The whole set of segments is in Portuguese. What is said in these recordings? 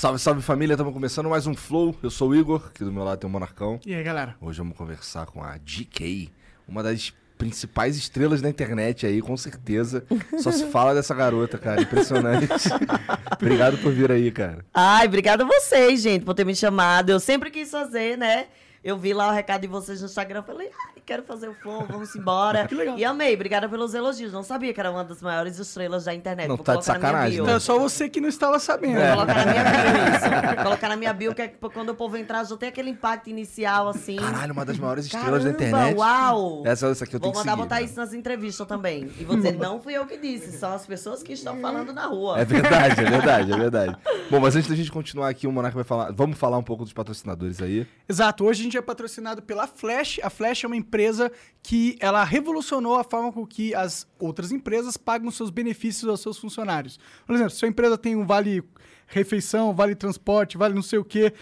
Salve, salve família, estamos começando mais um Flow. Eu sou o Igor, aqui do meu lado tem o Monarcão. E aí, galera? Hoje vamos conversar com a GK, uma das principais estrelas da internet aí, com certeza. Só se fala dessa garota, cara, impressionante. Obrigado por vir aí, cara. Ai, obrigada a vocês, gente, por ter me chamado. Eu sempre quis fazer, né? Eu vi lá o recado de vocês no Instagram, falei, ai, quero fazer o flow, vamos embora. Que legal. E amei, obrigada pelos elogios. Não sabia que era uma das maiores estrelas da internet. Não, Vou tá de colocar na minha sacanagem, bio. Então é só você que não estava sabendo. Vou colocar na minha bio isso. Vou colocar na minha bio, que é quando o povo entrar, já tem aquele impacto inicial, assim. Caralho, uma das maiores estrelas da Caramba, internet. uau! Essa, essa aqui eu Vou tenho que mandar seguir. botar cara. isso nas entrevistas também. E vou dizer, não fui eu que disse, são as pessoas que estão falando na rua. É verdade, é verdade, é verdade. Bom, mas antes da gente continuar aqui, o Monarca vai falar. Vamos falar um pouco dos patrocinadores aí. Exato, hoje a gente é patrocinado pela Flash. A Flash é uma empresa que ela revolucionou a forma com que as outras empresas pagam seus benefícios aos seus funcionários. Por exemplo, se sua empresa tem um vale refeição, vale transporte, vale não sei o quê,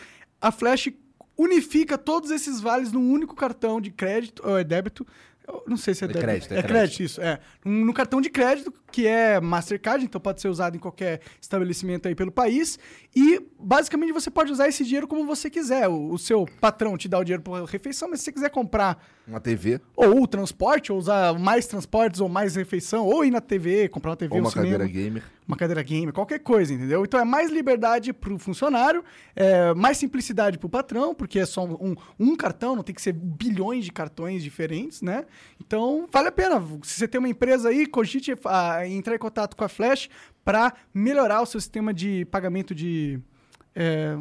a Flash unifica todos esses vales num único cartão de crédito ou é débito. Eu não sei se é, É crédito, é é crédito. crédito, isso, é. No cartão de crédito, que é Mastercard, então pode ser usado em qualquer estabelecimento aí pelo país. E basicamente você pode usar esse dinheiro como você quiser. O, o seu patrão te dá o dinheiro por refeição, mas se você quiser comprar Uma TV ou o transporte, ou usar mais transportes ou mais refeição, ou ir na TV, comprar uma TV, ou um uma cinema, cadeira gamer. Uma cadeira gamer, qualquer coisa, entendeu? Então é mais liberdade pro funcionário, é mais simplicidade pro patrão, porque é só um, um cartão, não tem que ser bilhões de cartões diferentes, né? Então vale a pena. Se você tem uma empresa aí, cogite ah, entrar em contato com a Flash para melhorar o seu sistema de pagamento de. é,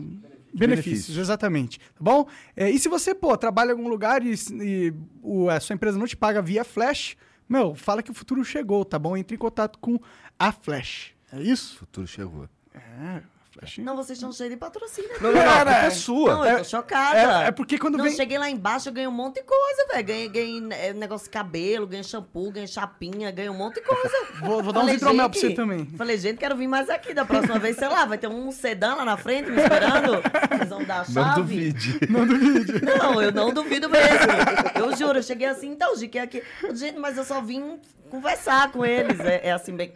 Benefícios, Benefícios. exatamente. Tá bom? É, e se você, pô, trabalha em algum lugar e, e o- a sua empresa não te paga via Flash, meu, fala que o futuro chegou, tá bom? Entre em contato com a Flash. É O isso? futuro chegou. É, Flash. Não, vocês estão cheios de patrocínio. Não, não, não, a Cara, culpa é é- sua. Não, eu tô chocada. é- é porque quando não, vem- cheguei lá embaixo, eu ganhei um monte de coisa, velho. Ganhei, ganhei é, negócio de cabelo, ganhei shampoo, ganhei chapinha, ganhei um monte de coisa. Vou, vou dar um hidromel pra você também. Falei, gente, quero vir mais aqui. Da próxima vez, sei lá, vai ter um sedã lá na frente me esperando. Eles vão dar a chave. Não duvide. Não, eu não duvido mesmo. Eu juro, eu cheguei assim, então, Gique, aqui. Gente, mas eu só vim conversar com eles. É, é assim, bem.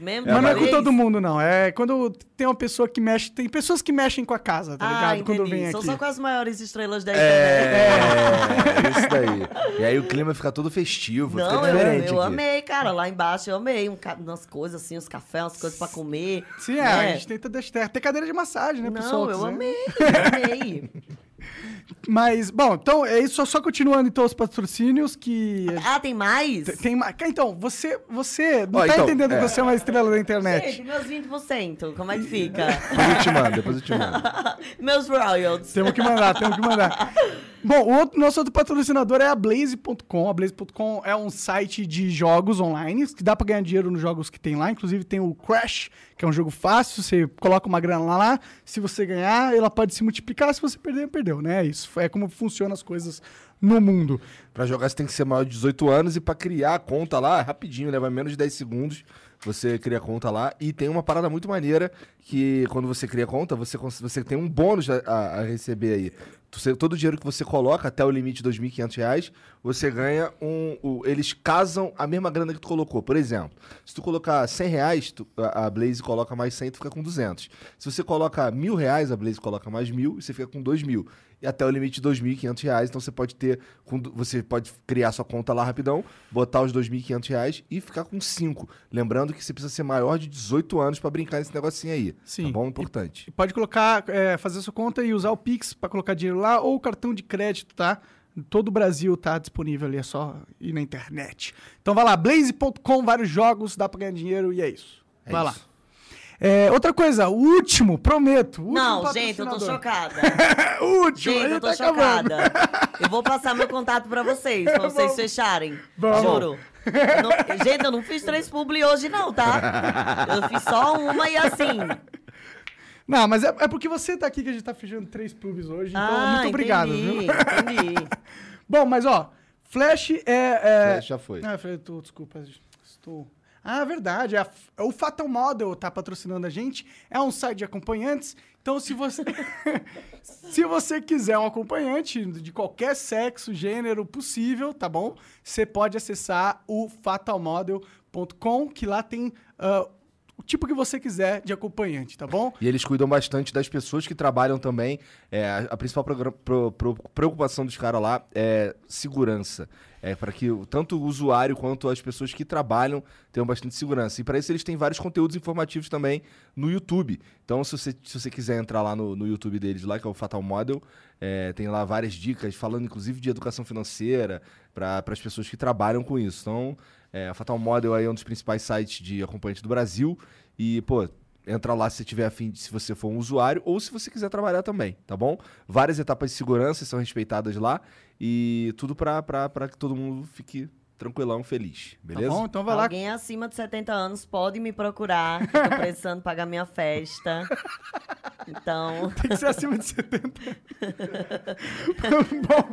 Mesmo? Mas não é com todo mundo, não. É quando tem uma pessoa que mexe. Tem pessoas que mexem com a casa, tá Ah, ligado? entendi. Quando vem São aqui. só com as maiores estrelas da internet. É, isso daí. E aí o clima fica todo festivo, Não, fica eu, eu amei, cara. Lá embaixo eu amei. Um, umas coisas assim, uns cafés, umas coisas pra comer. Sim, é, né? a gente tenta deixar. Tem cadeira de massagem, né, pessoal? Não, eu quiser. amei, eu amei. Mas, bom, então é isso. Só continuando então os patrocínios que. Ah, tem mais? Tem- Tem mais. Então, você, você não Ó, tá então, entendendo é. que você é uma estrela da internet. Gente, meus 20%, como é que fica? Depois eu te mando, depois eu te mando. meus royalties. Temos que mandar, temos que mandar. Bom, o outro- nosso outro patrocinador é a Blaze.com. A Blaze.com é um site de jogos online que dá pra ganhar dinheiro nos jogos que tem lá. Inclusive tem o Crash, que é um jogo fácil. Você coloca uma grana lá. Se você ganhar, ela pode se multiplicar. Se você perder, perdeu, né? Isso é como funcionam as coisas no mundo. Pra jogar você tem que ser maior de 18 anos e pra criar a conta lá, rapidinho, leva menos de 10 segundos. Você cria a conta lá e tem uma parada muito maneira que quando você cria a conta, você, você tem um bônus a- a receber aí. Você- todo o dinheiro que você coloca até o limite de 2.500 reais, você ganha um... o- eles casam a mesma grana que tu colocou. Por exemplo, se tu colocar 100 reais, tu- a, a Blaze coloca mais 100, tu fica com 200. Se você coloca mil reais, a Blaze coloca mais mil e você fica com 2 mil. E até o limite de 2.500 reais, então você pode ter... você pode criar sua conta lá rapidão, botar os 2.500 reais e ficar com 5. Lembrando que você precisa ser maior de 18 anos pra brincar nesse negocinho aí. Sim. Tá bom? Importante. E pode colocar, é, fazer sua conta e usar o Pix pra colocar dinheiro lá ou o cartão de crédito, tá? Todo o Brasil tá disponível ali, é só ir na internet. Então vai lá, blaze.com, vários jogos, dá pra ganhar dinheiro e é isso. É vai isso. lá. É, outra coisa, o último, prometo. último Não, gente, eu tô chocada. o último, Gente, eu tô tá chocada. Eu vou passar meu contato pra vocês, pra vocês Vamos. fecharem. Vamos. Juro. Eu não- gente, eu não fiz três publi hoje, não, tá? Eu fiz só uma e assim. Não, mas é, é porque você tá aqui que a gente tá fechando três clubes hoje, então ah, muito obrigado, entendi, viu? entendi. Bom, mas ó, Flash é. é... Flash já foi. Ah, Flash, tô, desculpa, estou. Ah, verdade. é a- o Fatal Model tá patrocinando a gente. É um site de acompanhantes. Então, se você. se você quiser um acompanhante de qualquer sexo, gênero possível, tá bom? Você pode acessar o fatalmodel.com, que lá tem ah, o tipo que você quiser de acompanhante, tá bom? E eles cuidam bastante das pessoas que trabalham também. É, a, principal pro- pro- preocupação dos caras lá é segurança. É para que tanto o usuário quanto as pessoas que trabalham tenham bastante segurança. E para isso eles têm vários conteúdos informativos também no YouTube. Então, se você, se você quiser entrar lá no, no YouTube deles, lá, que é o Fatal Model, é, tem lá várias dicas, falando inclusive de educação financeira para as pessoas que trabalham com isso. Então, é, a Fatal Model aí é um dos principais sites de acompanhante do Brasil. E, pô, entra lá se tiver afim, se você for um usuário ou se você quiser trabalhar também, tá bom? Várias etapas de segurança são respeitadas lá e tudo pra que todo mundo fique tranquilão, feliz, beleza? Tá bom? Então vai lá. Alguém acima de 70 anos pode me procurar, que eu tô precisando pagar minha festa. Então, Tem que ser acima de 70. bom,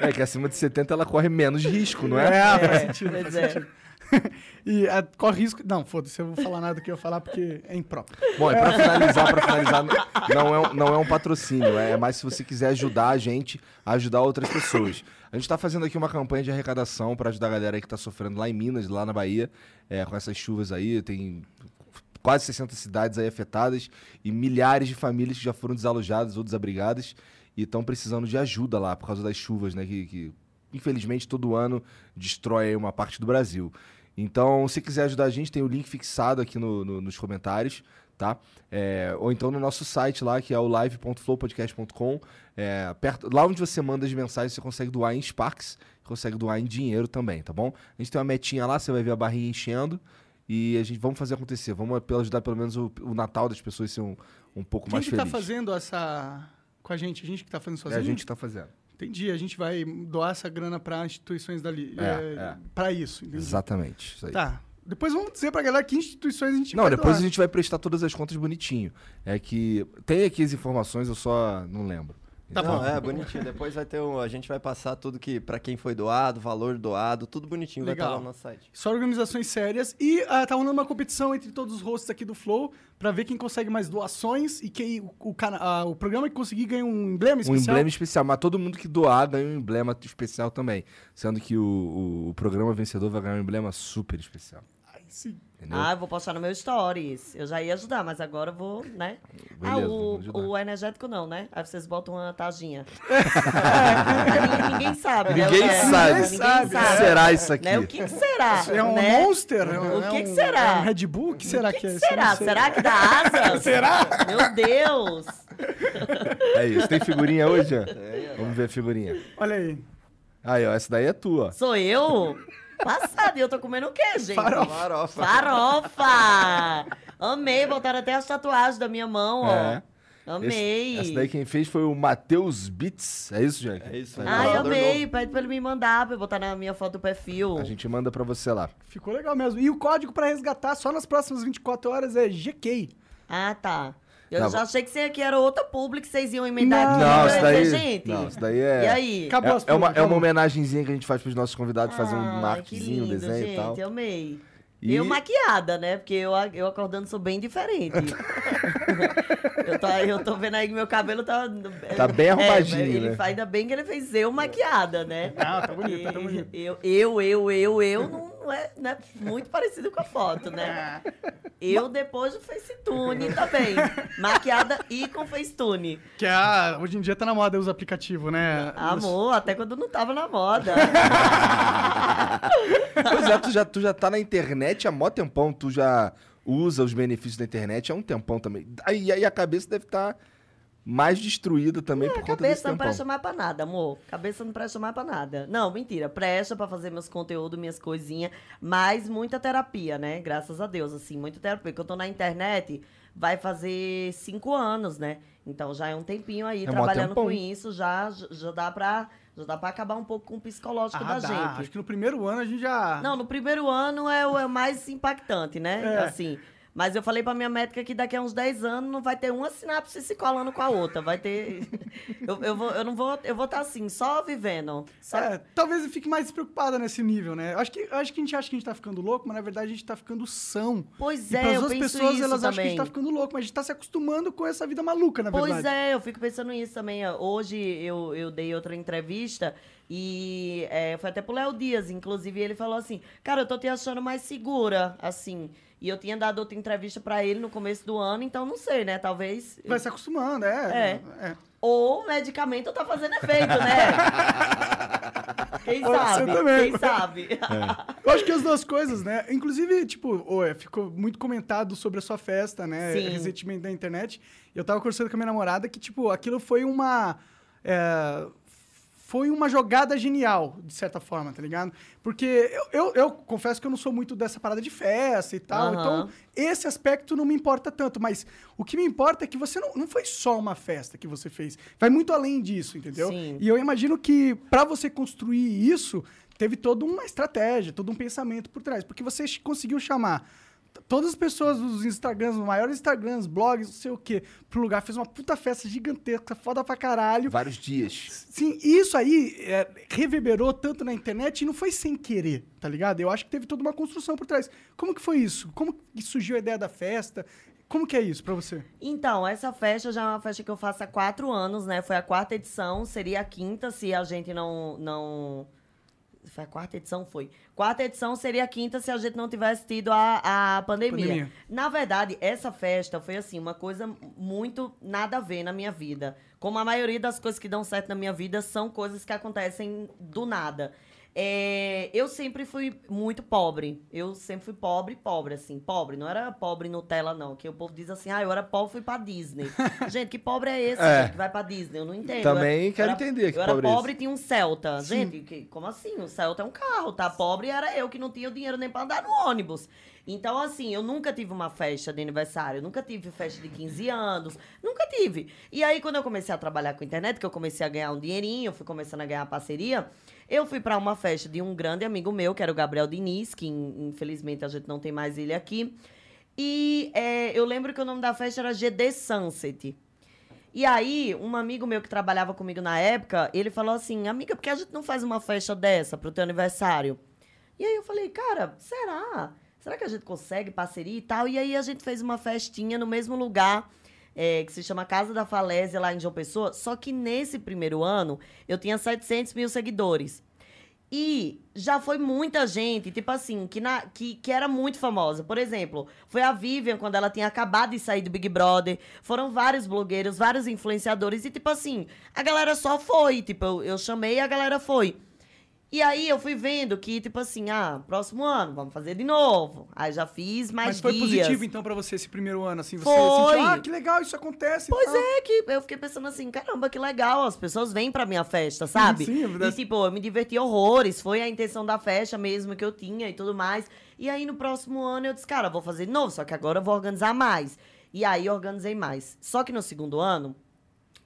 É que acima de 70 ela corre menos risco, não é? é, faz é, sentido. pois Faz é. sentido. e ah, corre risco. Não, foda-se, eu vou falar nada do que eu falar porque é impróprio. Bom, e pra finalizar, pra finalizar, não é, um- não é um patrocínio, é mais se você quiser ajudar a gente a ajudar outras pessoas. A gente tá fazendo aqui uma campanha de arrecadação pra ajudar a galera que tá sofrendo lá em Minas, lá na Bahia, é, com essas chuvas aí, tem quase 60 cidades aí afetadas e milhares de famílias que já foram desalojadas ou desabrigadas e estão precisando de ajuda lá por causa das chuvas, né, que, que infelizmente todo ano destrói uma parte do Brasil. Então, se quiser ajudar a gente, tem o link fixado aqui no- no- nos comentários, tá? É, ou então no nosso site lá, que é o live.flowpodcast.com. É, perto, lá onde você manda as mensagens, você consegue doar em Sparks, consegue doar em dinheiro também, tá bom? A gente tem uma metinha lá, você vai ver a barrinha enchendo. E a gente vamos fazer acontecer. Vamos ajudar pelo menos o, o Natal das pessoas ser um, um pouco Quem mais que feliz. tá fazendo essa. Com a gente? A gente que tá fazendo É sozinho? a gente que tá fazendo. Entendi. A gente vai doar essa grana pra instituições dali. É, É, é. Pra isso. Entendi. Exatamente. Isso. Tá. Depois vamos dizer pra galera que instituições a gente Não, depois doar. a gente vai prestar todas as contas bonitinho. É que tem aqui as informações, eu só não lembro. Tá Então, bom. Não, é bonitinho. Depois vai ter um, a gente vai passar tudo que para quem foi doado, valor doado, tudo bonitinho vai Legal. estar lá no nosso site. Só organizações sérias. E ah, tá rolando uma competição entre todos os hosts aqui do Flow pra ver quem consegue mais doações e quem o, o, cana- ah, o programa que conseguir ganha um emblema Um especial. emblema especial, mas todo mundo que doar ganha um emblema especial também. Sendo que o, o- o programa vencedor vai ganhar um emblema super especial. Ai, sim. Entendeu? Ah, eu vou postar no meu stories. Eu já ia ajudar, mas agora eu vou, né? ah, Beleza, o, vamos ajudar. o energético não, né? Aí vocês botam uma tajinha. ninguém, ninguém sabe. né? Ninguém É, sabe. Ninguém sabe. O que será isso aqui? Né? O que, que será? É um né? Monster? É um- O que é que será? É um Red Bull? O que será O que, que, que é? Isso será? Será que dá asa? Será? Meu Deus! É isso. Tem figurinha hoje? Ian? Vamos ver a figurinha. Olha aí. Aí, ó, essa daí é tua. Sou eu? Passado, e eu tô comendo o quê, gente? Farofa. Farofa. Farofa! Amei, botaram até as tatuagens da minha mão, ó. É. Amei. Esse- essa daí quem fez foi o Matheus Bits. É isso, Jack? É isso. Aí, Ai, Embassador amei. novo. Pede pra ele me mandar, pra eu botar na minha foto do perfil. A gente manda pra você lá. Ficou legal mesmo. E o código pra resgatar só nas próximas 24 horas é GK. Ah, tá. Eu Não, já achei que você aqui era outra publi que vocês iam emendar Não. aqui. Não, eu isso daí. gente. Não, isso daí é. E aí? Acabou as É, é uma, é uma homenagenzinha que a gente faz pros nossos convidados, fazer um Ai, marquezinho, um que lindo, desenho gente, e tal. Eu amei. E- Eu maquiada, né? Porque eu, eu acordando sou bem diferente. eu, tô, eu tô vendo aí que meu cabelo tá. Tá bem arrumadinho, ele né? faz- Ainda bem que ele fez eu maquiada, né? Ah, tá bonito, tá, tá bonito. Eu, eu, eu, eu, eu não, não é, não é muito parecido com a foto, né? Eu depois do Facetune também. Maquiada e com Facetune. Que é a- hoje em dia tá na moda os aplicativos, né? Amor, até quando não tava na moda. Pois é, tu já, tu já tá na internet há mó tempão, tu já usa os benefícios da internet há um tempão também. Aí, aí a cabeça deve estar mais destruída também por A conta desse cabeça não tempão. presta mais pra nada, amor. Cabeça não presta mais pra nada. Não, mentira. Presta pra fazer meus conteúdos, minhas coisinhas. Mas muita terapia, né? Graças a Deus, assim. Muita terapia. Porque eu tô na internet, vai fazer cinco anos, né? Então já é um tempinho aí É trabalhando tempão. com isso. Já, já dá pra... Já dá pra acabar um pouco com o psicológico Ah, da dá. gente. Acho que no primeiro ano a gente já. Não, no primeiro ano é o é o mais impactante, né? É. Assim. Mas eu falei pra minha médica que daqui a uns 10 anos não vai ter uma sinapse se colando com a outra. Vai ter. eu, eu, vou, eu não vou. Eu vou estar assim, só vivendo. Só... É, talvez eu fique mais despreocupada nesse nível, né? Eu Acho que, eu acho que a gente acha que a gente tá ficando louco, mas na verdade a gente tá ficando são. Pois e é, pras eu outras penso pessoas, isso elas acham que a gente tá ficando louco, mas a gente tá se acostumando com essa vida maluca, na Pois verdade. é, eu fico pensando nisso também. Hoje eu, eu dei outra entrevista e é, foi até pro Léo Dias, inclusive, ele falou assim: Cara, eu tô te achando mais segura, assim. E eu tinha dado outra entrevista pra ele no começo do ano, então não sei, né? Talvez. Vai se acostumando, é. É. Ou o medicamento tá fazendo efeito, né? Quem sabe? também. Quem sabe? Eu acho que as duas coisas, né? Inclusive, tipo, ô, ficou muito comentado sobre a sua festa, né? Sim. Recentemente na internet. Eu tava conversando com a minha namorada que, tipo, aquilo foi uma. é, foi uma jogada genial, de certa forma, tá ligado? Porque eu, eu, eu confesso que eu não sou muito dessa parada de festa e tal. Aham. Então, esse aspecto não me importa tanto. Mas o que me importa é que você não, não foi só uma festa que você fez. Vai muito além disso, entendeu? Sim. E eu imagino que pra você construir isso, teve toda uma estratégia, todo um pensamento por trás. Porque você conseguiu chamar todas as pessoas dos Instagrams, os maiores Instagrams, blogs, não sei o quê, pro lugar, fez uma puta festa gigantesca, foda pra caralho. Vários dias. Sim, e isso aí é, reverberou tanto na internet e não foi sem querer, tá ligado? Eu acho que teve toda uma construção por trás. Como que foi isso? Como que surgiu a ideia da festa? Como que é isso pra você? Então, essa festa já é uma festa que eu faço há quatro anos, né? Foi a quarta edição, seria a quinta se a gente não. não... Foi a quarta edição? Foi. Quarta edição seria a quinta se a gente não tivesse tido a, a pandemia. Pandemia. Na verdade, essa festa foi assim, uma coisa muito nada a ver na minha vida. Como a maioria das coisas que dão certo na minha vida são coisas que acontecem do nada. É, eu sempre fui muito pobre. Eu sempre fui pobre, pobre, assim. Pobre. Não era pobre Nutella, não. Que o povo diz assim, ah, eu era pobre, fui pra Disney. gente, que pobre é esse É. gente, que vai pra Disney? Eu não entendo. Também eu quero era- entender que Eu era pobre é pobre e tinha um Celta. Gente, que, como assim? O Celta é um carro, tá? Pobre era eu que não tinha o dinheiro nem pra andar no ônibus. Então, assim, eu nunca tive uma festa de aniversário, nunca tive festa de 15 anos, nunca tive. E aí, quando eu comecei a trabalhar com internet, que eu comecei a ganhar um dinheirinho, eu fui começando a ganhar parceria, eu fui pra uma festa de um grande amigo meu, que era o Gabriel Diniz, que in- infelizmente a gente não tem mais ele aqui. E é, eu lembro que o nome da festa era GD Sunset. E aí, um amigo meu que trabalhava comigo na época, ele falou assim: Amiga, por que a gente não faz uma festa dessa pro teu aniversário? E aí eu falei: Cara, será? Será que a gente consegue parceria e tal? E aí a gente fez uma festinha no mesmo lugar, é, que se chama Casa da Falésia, lá em João Pessoa. Só que nesse primeiro ano, eu tinha 700 mil seguidores. E já foi muita gente, tipo assim, que, na, que, que era muito famosa. Por exemplo, foi a Vivian, quando ela tinha acabado de sair do Big Brother. Foram vários blogueiros, vários influenciadores. E, tipo assim, a galera só foi. Tipo, eu, eu chamei e a galera foi. E aí eu fui vendo que, tipo assim, ah, próximo ano, vamos fazer de novo. Aí já fiz mais Mas foi positivo, então, pra você esse primeiro ano, assim? Você Foi. sentiu, ah, que legal, isso acontece. Pois é, que eu fiquei pensando assim, caramba, que legal, as pessoas vêm pra minha festa, sabe? sim, é verdade. E tipo, eu me diverti horrores, foi a intenção da festa mesmo que eu tinha e tudo mais. E aí no próximo ano eu disse, cara, vou fazer de novo, só que agora eu vou organizar mais. E aí organizei mais. Só que no segundo ano,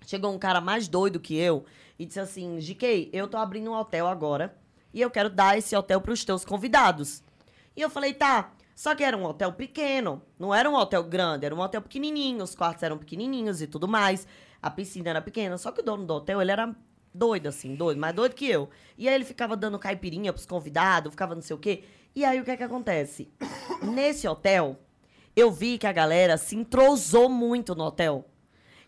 chegou um cara mais doido que eu e disse assim, GK, eu tô abrindo um hotel agora e eu quero dar esse hotel pros teus convidados. E eu falei, tá. Só que era um hotel pequeno, não era um hotel grande, era um hotel pequenininho, os quartos eram pequenininhos e tudo mais. A piscina era pequena, só que o dono do hotel, ele era doido assim, doido, mais doido que eu. E aí ele ficava dando caipirinha pros convidados, ficava não sei o quê. E aí o que é que acontece? Nesse hotel, eu vi que a galera se entrosou muito no hotel.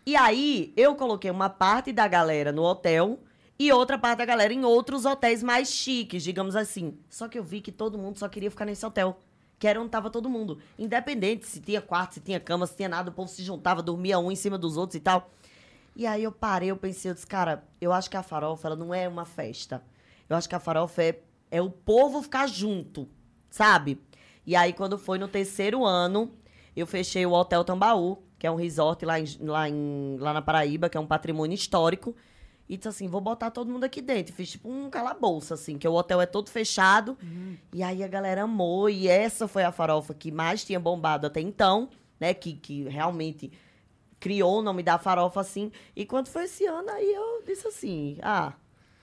E aí, eu coloquei uma parte da galera no hotel e outra parte da galera em outros hotéis mais chiques, digamos assim. Só que eu vi que todo mundo só queria ficar nesse hotel. Que era onde tava todo mundo. Independente se tinha quarto, se tinha cama, se tinha nada, o povo se juntava, dormia um em cima dos outros e tal. E aí eu parei, eu pensei, eu disse, cara, eu acho que a farofa, ela não é uma festa. Eu acho que a farofa é, é o povo ficar junto, sabe? E aí, quando foi no terceiro ano, eu fechei o Hotel Tambaú, que é um resort lá, em, lá, em, lá na Paraíba, que é um patrimônio histórico. E disse assim, vou botar todo mundo aqui dentro. Fiz tipo um calabouço, assim, que o hotel é todo fechado. E aí a galera amou. E essa foi a farofa que mais tinha bombado até então, né? Que, que realmente criou o nome da farofa, assim. E quando foi esse ano, aí eu disse assim, ah,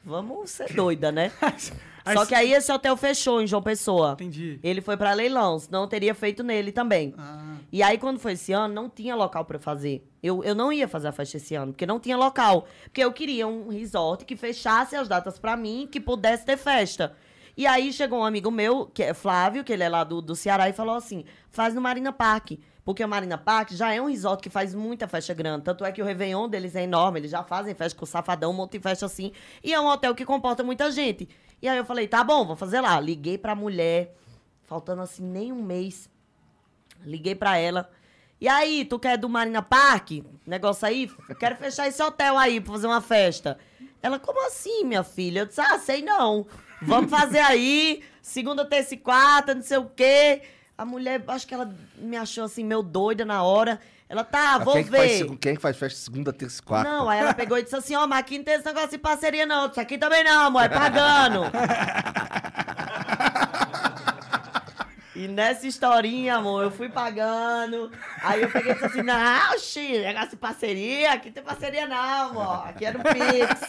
vamos ser doida, né? Aí Só se- que aí esse hotel fechou em João Pessoa. Entendi. Ele foi pra leilão, senão eu teria feito nele também. Ah. E aí, quando foi esse ano, não tinha local eu fazer. Eu, eu não ia fazer a festa esse ano, porque não tinha local. Porque eu queria um resort que fechasse as datas pra mim, que pudesse ter festa. E aí chegou um amigo meu, que é Flávio, que ele é lá do, do Ceará, e falou assim: faz no Marina Park. Porque o Marina Park já é um resort que faz muita festa grande. Tanto é que o Réveillon deles é enorme, eles já fazem festa com o Safadão, um monte de festa assim. E é um hotel que comporta muita gente. E aí eu falei: tá bom, vou fazer lá. Liguei pra mulher, faltando assim nem um mês. Liguei pra ela. E aí, tu quer do Marina Park? Negócio aí? Quero fechar esse hotel aí pra fazer uma festa. Ela, como assim, minha filha? Eu disse, ah, sei não. Vamos fazer aí, segunda, terça e quarta, não sei o quê. A mulher, acho que ela me achou assim, meio doida na hora. Ela, tá, vou quem, é que faz, ver. quem é que faz festa segunda, terça e quarta? Não, aí ela pegou e disse assim, ó, mas aqui não tem esse negócio de parceria não. Isso aqui também não, amor, é pagando. E nessa historinha, amor, eu fui pagando. Aí eu peguei e disse assim, não, xi, negócio de parceria, aqui tem parceria não, amor. Aqui é no Pix.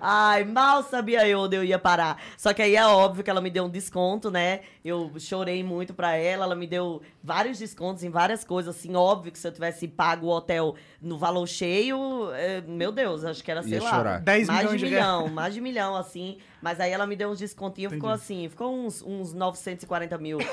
Ai, mal sabia eu onde eu ia parar. Só que aí é óbvio que ela me deu um desconto, né? Eu chorei muito pra ela, ela me deu vários descontos em várias coisas, assim, óbvio que se eu tivesse pago o hotel no valor cheio, é, meu Deus, acho que era, sei Ia lá, chorar. 10 mais milhões de de milhão, mais de milhão, assim. Mas aí ela me deu uns descontinhos, ficou assim, ficou uns, uns 940 mil.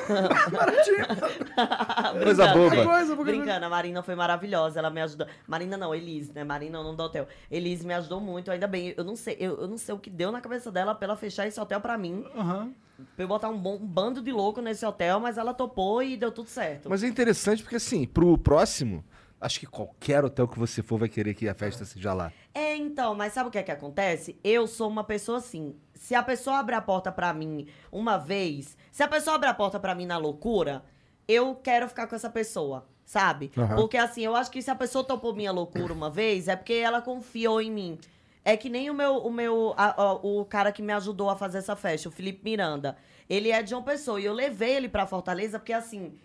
Coisa boba. Coisa, Brincando, a Marina foi maravilhosa, ela me ajudou. Marina não, Elise, né? Marina é o nome do hotel. Elise me ajudou muito, ainda bem. Eu não sei, eu, eu não sei o que deu na cabeça dela pra ela fechar esse hotel pra mim. Aham. Pra eu botar um, bom, um bando de louco nesse hotel, mas ela topou e deu tudo certo. Mas é interessante porque, assim, pro próximo, acho que qualquer hotel que você for vai querer que a festa seja lá. É, então, mas sabe o que é que acontece? Eu sou uma pessoa assim. Se a pessoa abre a porta pra mim uma vez, se a pessoa abre a porta pra mim na loucura, eu quero ficar com essa pessoa, sabe? Aham. Porque assim, eu acho que se a pessoa topou minha loucura uma vez, é porque ela confiou em mim. É que nem o meu, o meu, a- a- o cara que me ajudou a fazer essa festa, o Felipe Miranda. Ele é de João Pessoa e eu levei ele pra Fortaleza porque assim,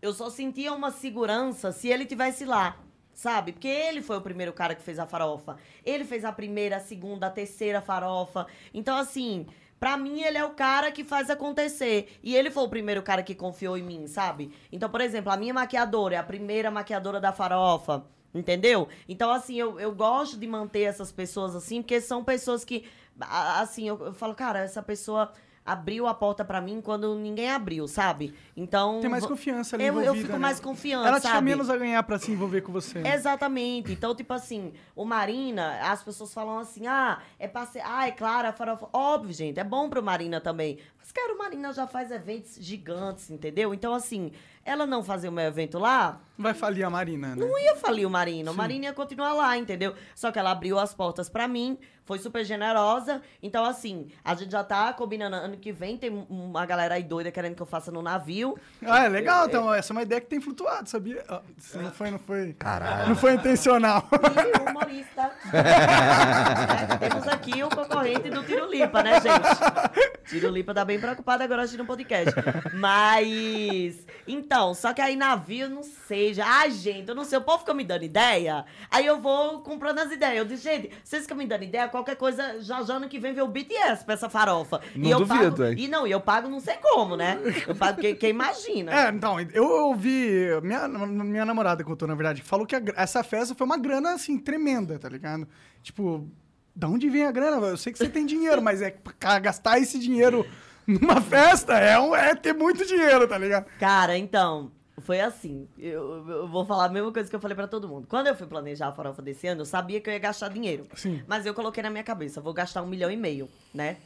eu só sentia uma segurança se ele tivesse lá, sabe? Porque ele foi o primeiro cara que fez a farofa. Ele fez a primeira, a segunda, a terceira farofa. Então, assim, pra mim ele é o cara que faz acontecer. E ele foi o primeiro cara que confiou em mim, sabe? Então, por exemplo, a minha maquiadora é a primeira maquiadora da farofa. Entendeu? Então, assim, eu, eu gosto de manter essas pessoas assim, porque são pessoas que, assim, eu, eu falo, cara, essa pessoa abriu a porta pra mim quando ninguém abriu, sabe? Então. Tem mais confiança ali eu, eu fico né? mais confiante, Ela tinha menos a ganhar pra se envolver com você. né? Exatamente. Então, tipo assim, o Marina, as pessoas falam assim, ah, é parce... ah, é claro, a farofa. Óbvio, gente, é bom pro Marina também. Mas, cara, o Marina já faz eventos gigantes, entendeu? Então, assim, ela não fazer o meu evento lá, Não vai falir a Marina, né? não ia falir o Marina. O Marina ia continuar lá, entendeu? Só que ela abriu as portas pra mim, foi super generosa. Então, assim, a gente já tá combinando. Ano que vem tem uma galera aí doida querendo que eu faça no navio. Ah, é legal, então. Essa é uma ideia que tem flutuado, sabia? Isso não foi, não foi. Caralho. Não foi intencional. E humorista. É, temos aqui o concorrente do Tiro Lipa, né, gente? Tiro Lipa tá bem preocupado agora assistindo um podcast. Mas. Então, só que aí navio, não sei. Já, ai, gente, eu não sei. O povo fica me dando ideia. Aí eu vou comprando as ideias. Eu disse, gente, vocês ficam me dando ideia, qualquer coisa, já já ano que vem vê o BTS pra essa farofa. Não e eu duvido, pago, hein? E não, e eu pago não sei como, né? Eu pago quem, quem imagina. É, então, eu ouvi. Minha, minha namorada contou, na verdade, que falou que a essa festa foi uma grana, assim, tremenda, tá ligado? Tipo, da onde vem a grana? Eu sei que você tem dinheiro, mas é pra gastar esse dinheiro numa festa é, um- é ter muito dinheiro, tá ligado? Cara, então, foi assim. Eu, eu vou falar a mesma coisa que eu falei pra todo mundo. Quando eu fui planejar a farofa desse ano, eu sabia que eu ia gastar dinheiro. Sim. Mas eu coloquei na minha cabeça, vou gastar um milhão e meio, né?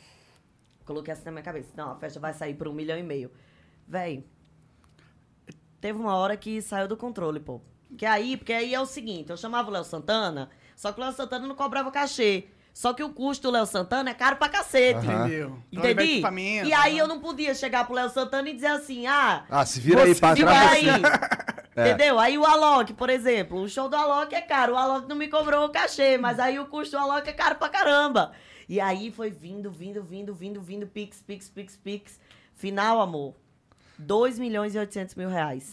Coloquei assim na minha cabeça. Não, a festa vai sair por um milhão e meio. Véi, teve uma hora que saiu do controle, pô. Que aí, porque aí é o seguinte, eu chamava o Léo Santana, só que o Léo Santana não cobrava cachê. Só que o custo do Léo Santana é caro pra cacete. Aham. Entendeu? Entendi? equipamento, E aí eu não podia chegar pro Léo Santana e dizer assim, ah, Ah, se vira aí vai aí. É. Entendeu? Aí o Alok, por exemplo, o show do Alok é caro. O Alok não me cobrou o cachê, mas aí o custo do Alok é caro pra caramba. E aí foi vindo, vindo, vindo, vindo, vindo, pix, pix, pix, pix. Final, amor. 2 milhões e 800 mil reais.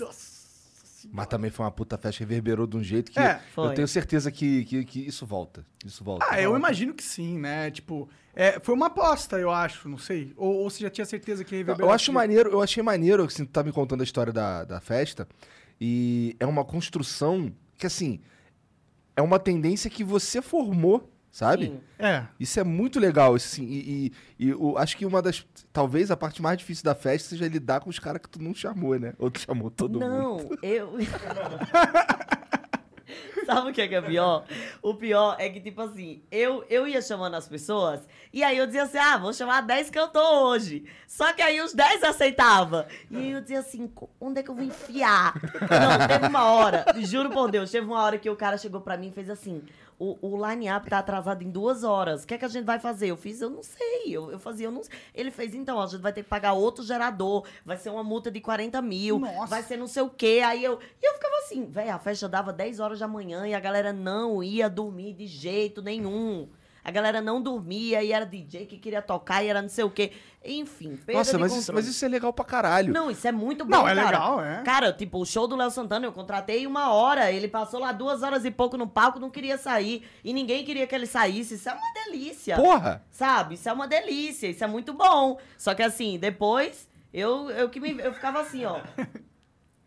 Mas também foi uma puta festa, reverberou de um jeito que É, eu tenho certeza que, que, que isso volta. Isso volta. Ah, eu imagino que sim, né? Tipo, é, foi uma aposta, eu acho, não sei. Ou, ou você já tinha certeza que ia Eu, acho aquilo? maneiro, eu achei maneiro, assim, tu tá me contando a história da, da festa, e é uma construção que, assim, é uma tendência que você formou, sabe? Sim. É. Isso é muito legal, assim, e, e, e o- acho que uma das, talvez a parte mais difícil da festa seja lidar com os caras que tu não chamou, né? Ou tu chamou todo mundo. Não, eu. Sabe o que é, que é pior? O pior é que, tipo assim, eu, eu ia chamando as pessoas e aí eu dizia assim: ah, vou chamar 10 que eu tô hoje. Só que aí os 10 aceitavam. E aí eu dizia assim: "Co- onde é que eu vou enfiar? Não, teve uma hora, juro por Deus, teve uma hora que o cara chegou pra mim e fez assim: o, o line-up tá atrasado em duas horas. O que é que a gente vai fazer? Eu fiz, eu não sei. Eu, eu fazia, eu não sei. Ele fez, então, a gente vai ter que pagar outro gerador. Vai ser uma multa de 40 mil. Nossa. Vai ser não sei o quê. Aí eu. E eu ficava assim, velho, a festa dava 10 horas da manhã e a galera não ia dormir de jeito nenhum. A galera não dormia e era DJ que queria tocar e era não sei o quê. Enfim, perda Nossa, de mas isso, mas isso é legal pra caralho. Não, isso é muito bom, Não, é cara. legal, é. Cara, tipo, o show do Léo Santana, eu contratei uma hora. Ele passou lá duas horas e pouco no palco, não queria sair. E ninguém queria que ele saísse. Isso é uma delícia. Porra! Sabe? Isso é uma delícia. Isso é muito bom. Só que assim, depois, eu, eu, que me, eu ficava assim, ó.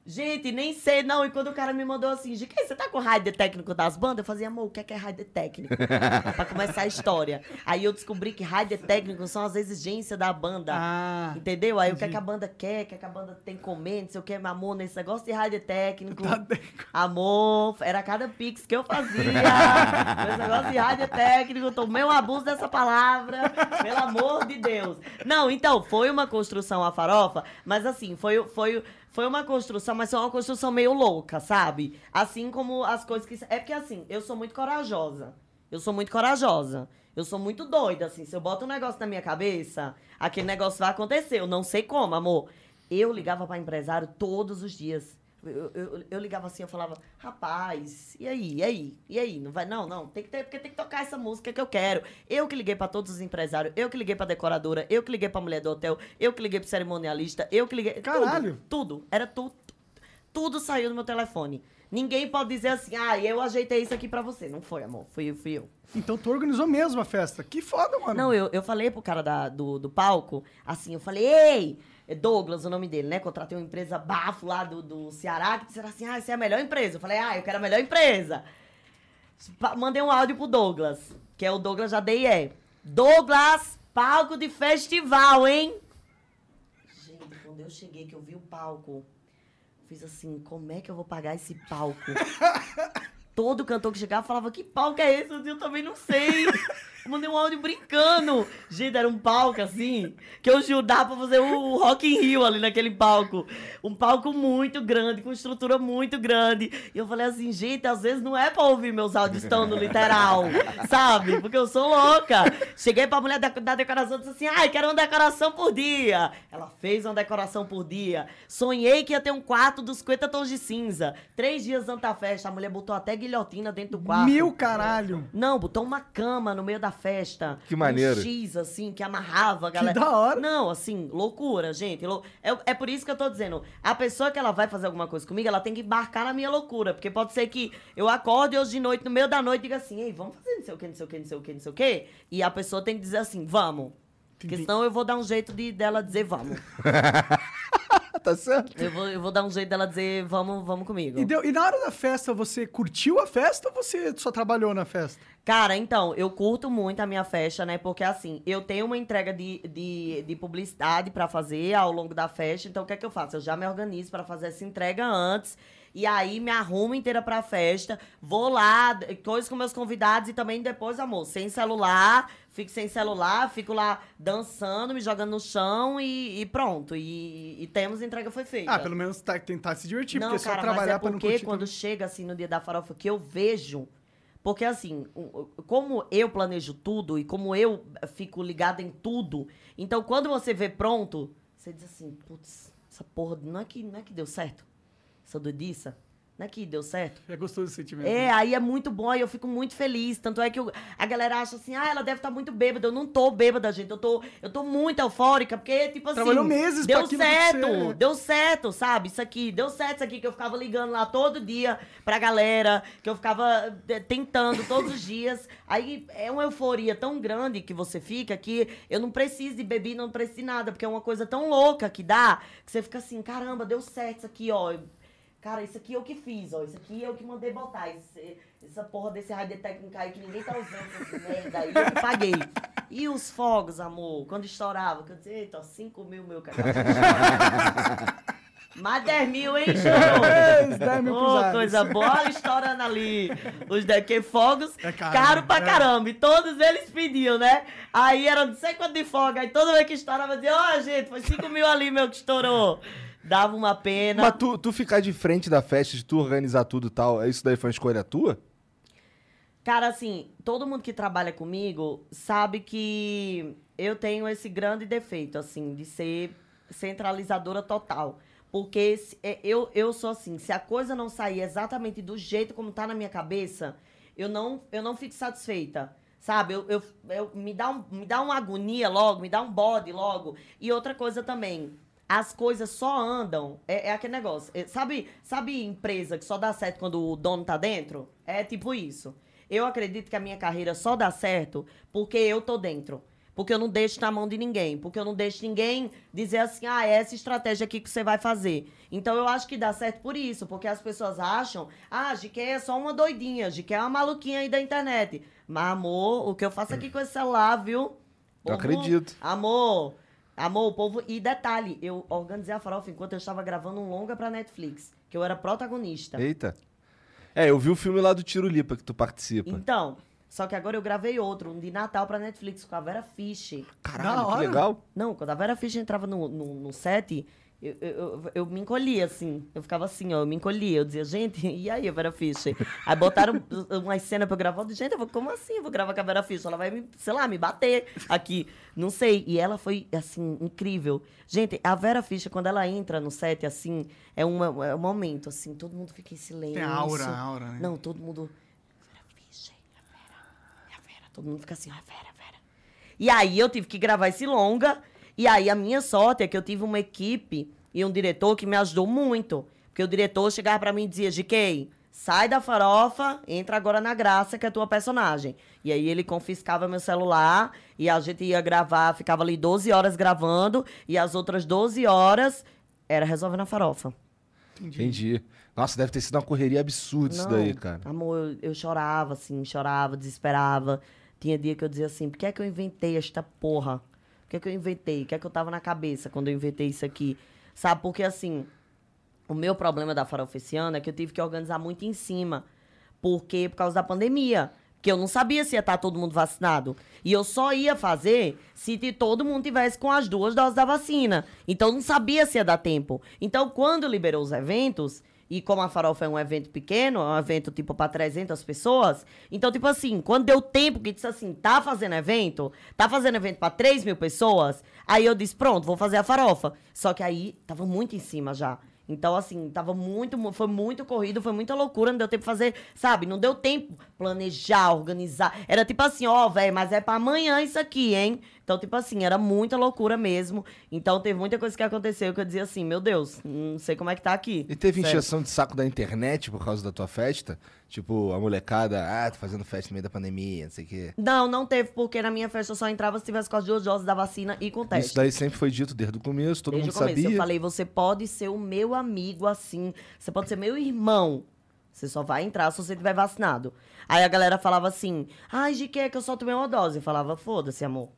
Gente, nem sei não. E quando o cara me mandou assim, de que você tá com rider técnico das bandas? Eu fazia, amor, o que é, que é técnico? pra começar a história. Aí eu descobri que rider técnico são as exigências da banda. Ah. Entendeu? Aí o que é entendi. que a banda quer, o que é que a banda tem que comer, não sei o que, meu amor, nesse negócio de técnico. Tá bem. Amor, era cada pix que eu fazia. Esse negócio de rádio técnico, tomei um abuso dessa palavra, pelo amor de Deus. Não, então, foi uma construção a farofa, mas assim, foi, foi, foi uma construção, mas foi uma construção meio louca, sabe? Assim como as coisas que. É porque assim, eu sou muito corajosa. Eu sou muito corajosa. Eu sou muito doida, assim. Se eu boto um negócio na minha cabeça, aquele negócio vai acontecer. Eu não sei como, amor. Eu ligava pra empresário todos os dias. Eu, eu, eu ligava assim, eu falava, rapaz, e aí, e aí, e aí? Não vai, não, não, tem que ter, porque tem que tocar essa música que eu quero. Eu que liguei pra todos os empresários, eu que liguei pra decoradora, eu que liguei pra mulher do hotel, eu que liguei pro cerimonialista, eu que liguei. Caralho. Tudo, tudo, era tudo. Tudo saiu do meu telefone. Ninguém pode dizer assim, ah, eu ajeitei isso aqui pra você. Não foi, amor, fui, fui eu. Então tu organizou mesmo a festa. Que foda, mano. Não, eu, eu falei pro cara da- do, do palco, assim, eu falei, ei, é Douglas, o nome dele, né? Contratei uma empresa bafo lá do, do Ceará, que disseram assim, ah, essa é a melhor empresa. Eu falei, ah, eu quero a melhor empresa. Mandei um áudio pro Douglas, que é o Douglas é. Douglas, palco de festival, hein? Gente, quando eu cheguei, que eu vi o palco, fiz assim, como é que eu vou pagar esse palco? Todo cantor que chegava falava, que palco é esse? Eu também não sei. Eu mandei um áudio brincando. Gente, era um palco assim, que eu juro, dava pra fazer o Rock in Rio ali naquele palco. Um palco muito grande, com estrutura muito grande. E eu falei assim, gente, às vezes não é pra ouvir meus áudios tão no literal, sabe? Porque eu sou louca. Cheguei pra mulher da, da decoração e disse assim, ai, quero uma decoração por dia. Ela fez uma decoração por dia. Sonhei que ia ter um quarto dos 50 tons de cinza. Três dias antes da festa, a mulher botou até guilhotina dentro do quarto. Mil caralho. Não, botou uma cama no meio da festa. Que maneiro. Um X, assim, que amarrava a galera. da hora. Não, assim, loucura, gente. lou- É, é por isso que eu tô dizendo. A pessoa que ela vai fazer alguma coisa comigo, ela tem que embarcar na minha loucura. Porque pode ser que eu acorde hoje de noite, no meio da noite, diga assim, ei, vamos fazer não sei o que, não sei o que, não sei o que, não sei o que. E a pessoa tem que dizer assim, vamos. Porque senão eu vou dar um jeito de, dela dizer vamos. tá certo? Eu vou, eu vou dar um jeito dela dizer vamos, vamos comigo. E, deu- e na hora da festa, você curtiu a festa ou você só trabalhou na festa? Cara, então, eu curto muito a minha festa, né? Porque assim, eu tenho uma entrega de, de, de publicidade pra fazer ao longo da festa. Então, o que é que eu faço? Eu já me organizo pra fazer essa entrega antes. E aí, me arrumo inteira pra festa. Vou lá, d- coisa com meus convidados e também depois, amor, sem celular. Fico sem celular, fico lá dançando, me jogando no chão e, e pronto. E, e temos entrega foi feita. Ah, pelo menos tá- tentar se divertir, Não, porque cara, só trabalhar mas é pra não porque curtir. quando tudo. chega assim no dia da farofa que eu vejo. Porque assim, como eu planejo tudo e como eu fico ligada em tudo, então quando você vê pronto, você diz assim, putz, essa porra não é que, não é que deu certo? Essa doidiça? Não é que deu certo? É gostoso esse sentimento. É, aí é muito bom, aí eu fico muito feliz. Tanto é que eu- a galera acha assim, ah, ela deve estar muito bêbada. Eu não tô bêbada, gente. Eu tô, eu tô muito eufórica, porque, tipo assim. Trabalhou meses Deu certo, deu certo, sabe? Isso aqui, deu certo isso aqui, que eu ficava ligando lá todo dia pra galera, que eu ficava eh, tentando todos os dias. Aí é uma euforia tão grande que você fica que eu não preciso de bebida, não preciso de nada, porque é uma coisa tão louca que dá, que você fica assim, caramba, deu certo isso aqui, ó. Cara, isso aqui eu que fiz, ó. Isso aqui eu que mandei botar. Esse- essa porra desse rádio técnico aí que ninguém tá usando, essa merda aí, eu que paguei. E os fogos, amor, quando estourava, que eu dizia, eita, 5 mil, meu cara. Mais 10 mil, hein? Os 10 mil cruzados. coisa boa, estourando ali. Os daqui fogos, É caro, caro, pra é. caramba. E todos eles pediam, né? Aí era não sei quanto de folga. Aí toda vez que estourava, dizia, ó, gente, foi 5 mil ali, meu, que estourou. Dava uma pena. Mas tu, tu ficar de frente da festa, de tu organizar tudo e tal, isso daí foi uma escolha tua? Cara, assim, todo mundo que trabalha comigo sabe que eu tenho esse grande defeito, assim, de ser centralizadora total. Porque se- é, eu, eu sou assim, se a coisa não sair exatamente do jeito como tá na minha cabeça, eu não, eu não fico satisfeita. Sabe? Eu, eu, eu- me, dá um, me dá uma agonia logo, me dá um bode logo. E outra coisa também, as coisas só andam. É, é aquele negócio. é, sabe, sabe empresa que só dá certo quando o dono tá dentro? É tipo isso. Eu acredito que a minha carreira só dá certo porque eu tô dentro. Porque eu não deixo na mão de ninguém. Porque eu não deixo ninguém dizer assim, ah, é essa estratégia aqui que você vai fazer. Então eu acho que dá certo por isso. Porque as pessoas acham, ah, GK é só uma doidinha, GK é uma maluquinha aí da internet. Mas, amor, o que eu faço aqui com esse celular, viu? Eu acredito. Amor, amor, o povo. E detalhe, eu organizei a farofa enquanto eu estava gravando um longa pra Netflix. Que eu era protagonista. Eita. É, eu vi o filme lá do Tiro Lipa que tu participa. Então, só que agora eu gravei outro, um de Natal pra Netflix, com a Vera Fish. Da Caralho, que legal. Não, quando a Vera Fish entrava no, no, no set, eu, eu, eu, me encolhia, assim. Eu ficava assim, ó, eu me encolhia. Eu dizia, gente, e aí, a Vera Fish? Aí botaram uma cena pra eu gravar. Eu disse, gente, eu vou, como assim eu vou gravar com a Vera Fish? Ela vai, me, sei lá, me bater aqui. Não sei. E ela foi, assim, incrível. Gente, a Vera Fish, quando ela entra no set, assim, é, uma, é um momento, assim, todo mundo fica em silêncio. Tem a aura, a aura, né? Não, todo mundo... Vera Fish, é a Vera, é a Vera. Todo mundo fica assim, ah, Vera, Vera. E aí eu tive que gravar esse longa. E aí a minha sorte é que eu tive uma equipe e um diretor que me ajudou muito. Porque o diretor chegava pra mim e dizia, GK, sai da farofa, entra agora na graça, que é tua personagem. E aí ele confiscava meu celular e a gente ia gravar, ficava ali 12 horas gravando e as outras 12 horas era resolvendo a farofa. Entendi. Nossa, deve ter sido uma correria absurda isso daí, cara. Amor, eu, eu chorava, assim, chorava, desesperava. Tinha dia que eu dizia assim, por que é que eu inventei esta porra? Por que é que eu inventei? O que é que eu tava na cabeça quando eu inventei isso aqui? Sabe, porque assim, o meu problema da ano é que eu tive que organizar muito em cima. Porque, por causa da pandemia. Porque eu não sabia se ia estar todo mundo vacinado. E eu só ia fazer se todo mundo tivesse com as duas doses da vacina. Então eu não sabia se ia dar tempo. Então, quando liberou os eventos, e como a farofa é um evento pequeno, é um evento tipo para 300 pessoas, então, tipo assim, quando deu tempo que disse assim, tá fazendo evento, tá fazendo evento para 3 mil pessoas, aí eu disse, pronto, vou fazer a farofa. Só que aí tava muito em cima já. Então, assim, tava muito, mu- foi muito corrido, foi muita loucura, não deu tempo de fazer, sabe? Não deu tempo planejar, organizar. Era tipo assim, ó, velho, mas é pra amanhã isso aqui, hein? Então, tipo assim, era muita loucura mesmo. Então, teve muita coisa que aconteceu que eu dizia assim, meu Deus, não sei como é que tá aqui. E teve encheção de saco da internet por causa da tua festa? Tipo, a molecada, ah, tô fazendo festa no meio da pandemia, não sei o quê. Não, não teve, porque na minha festa eu só entrava se tivesse com as duas doses da vacina e com teste. Isso daí sempre foi dito desde o começo, todo Desde mundo o começo. sabia. Eu falei, você pode ser o meu amigo assim. Você pode ser meu irmão. Você só vai entrar se você tiver vacinado. Aí a galera falava assim: ai, de que é que eu só tomei uma dose? Eu falava, foda-se, amor.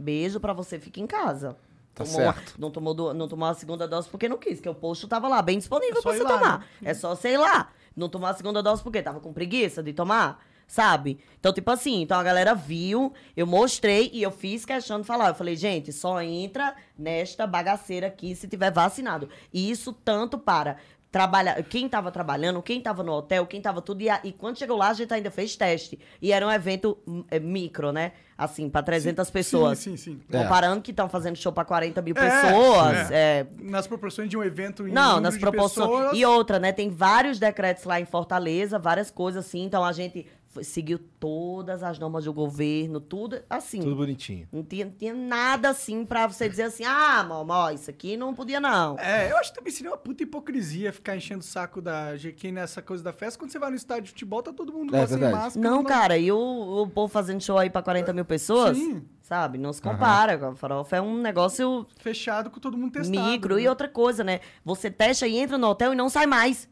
Beijo pra você, fica em casa. Tá Tomou certo. não, tomou do- não tomou a segunda dose porque não quis, que o posto tava lá, bem disponível É pra você lá, tomar. né? É só sei lá. Não tomou a segunda dose porque tava com preguiça de tomar, sabe? Então, tipo assim, então a galera viu, eu mostrei e eu fiz questão de falar. Eu falei, gente, só entra nesta bagaceira aqui se tiver vacinado. E isso tanto para trabalha, quem tava trabalhando, quem tava no hotel, quem tava tudo. E, a- e quando chegou lá, a gente ainda fez teste. E era um evento hum, é, micro, né? Assim, pra 300 pessoas. Sim, sim, sim. É. Comparando que estão fazendo show pra 40 mil É, pessoas. é, Nas proporções de um evento em não, nas proporções. pessoas, E outra, né? Tem vários decretos lá em Fortaleza, várias coisas assim. Então a gente seguiu todas as normas do governo, tudo assim. Tudo bonitinho. Não tinha, não tinha nada assim pra você dizer assim, ah, mamó, isso aqui não podia não. É, eu acho que também seria uma puta hipocrisia ficar enchendo o saco da GQ nessa coisa da festa. Quando você vai no estádio de futebol, tá todo mundo É lá sem máscara. Não, cara, e o, o povo fazendo show aí pra 40 mil pessoas, Sim. sabe? Não se compara. com A farofa é um negócio Fechado com todo mundo testado. micro. né? E outra coisa, né? Você testa e entra no hotel e não sai mais.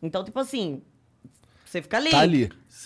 Então, tipo assim, você fica ali. Tá ali.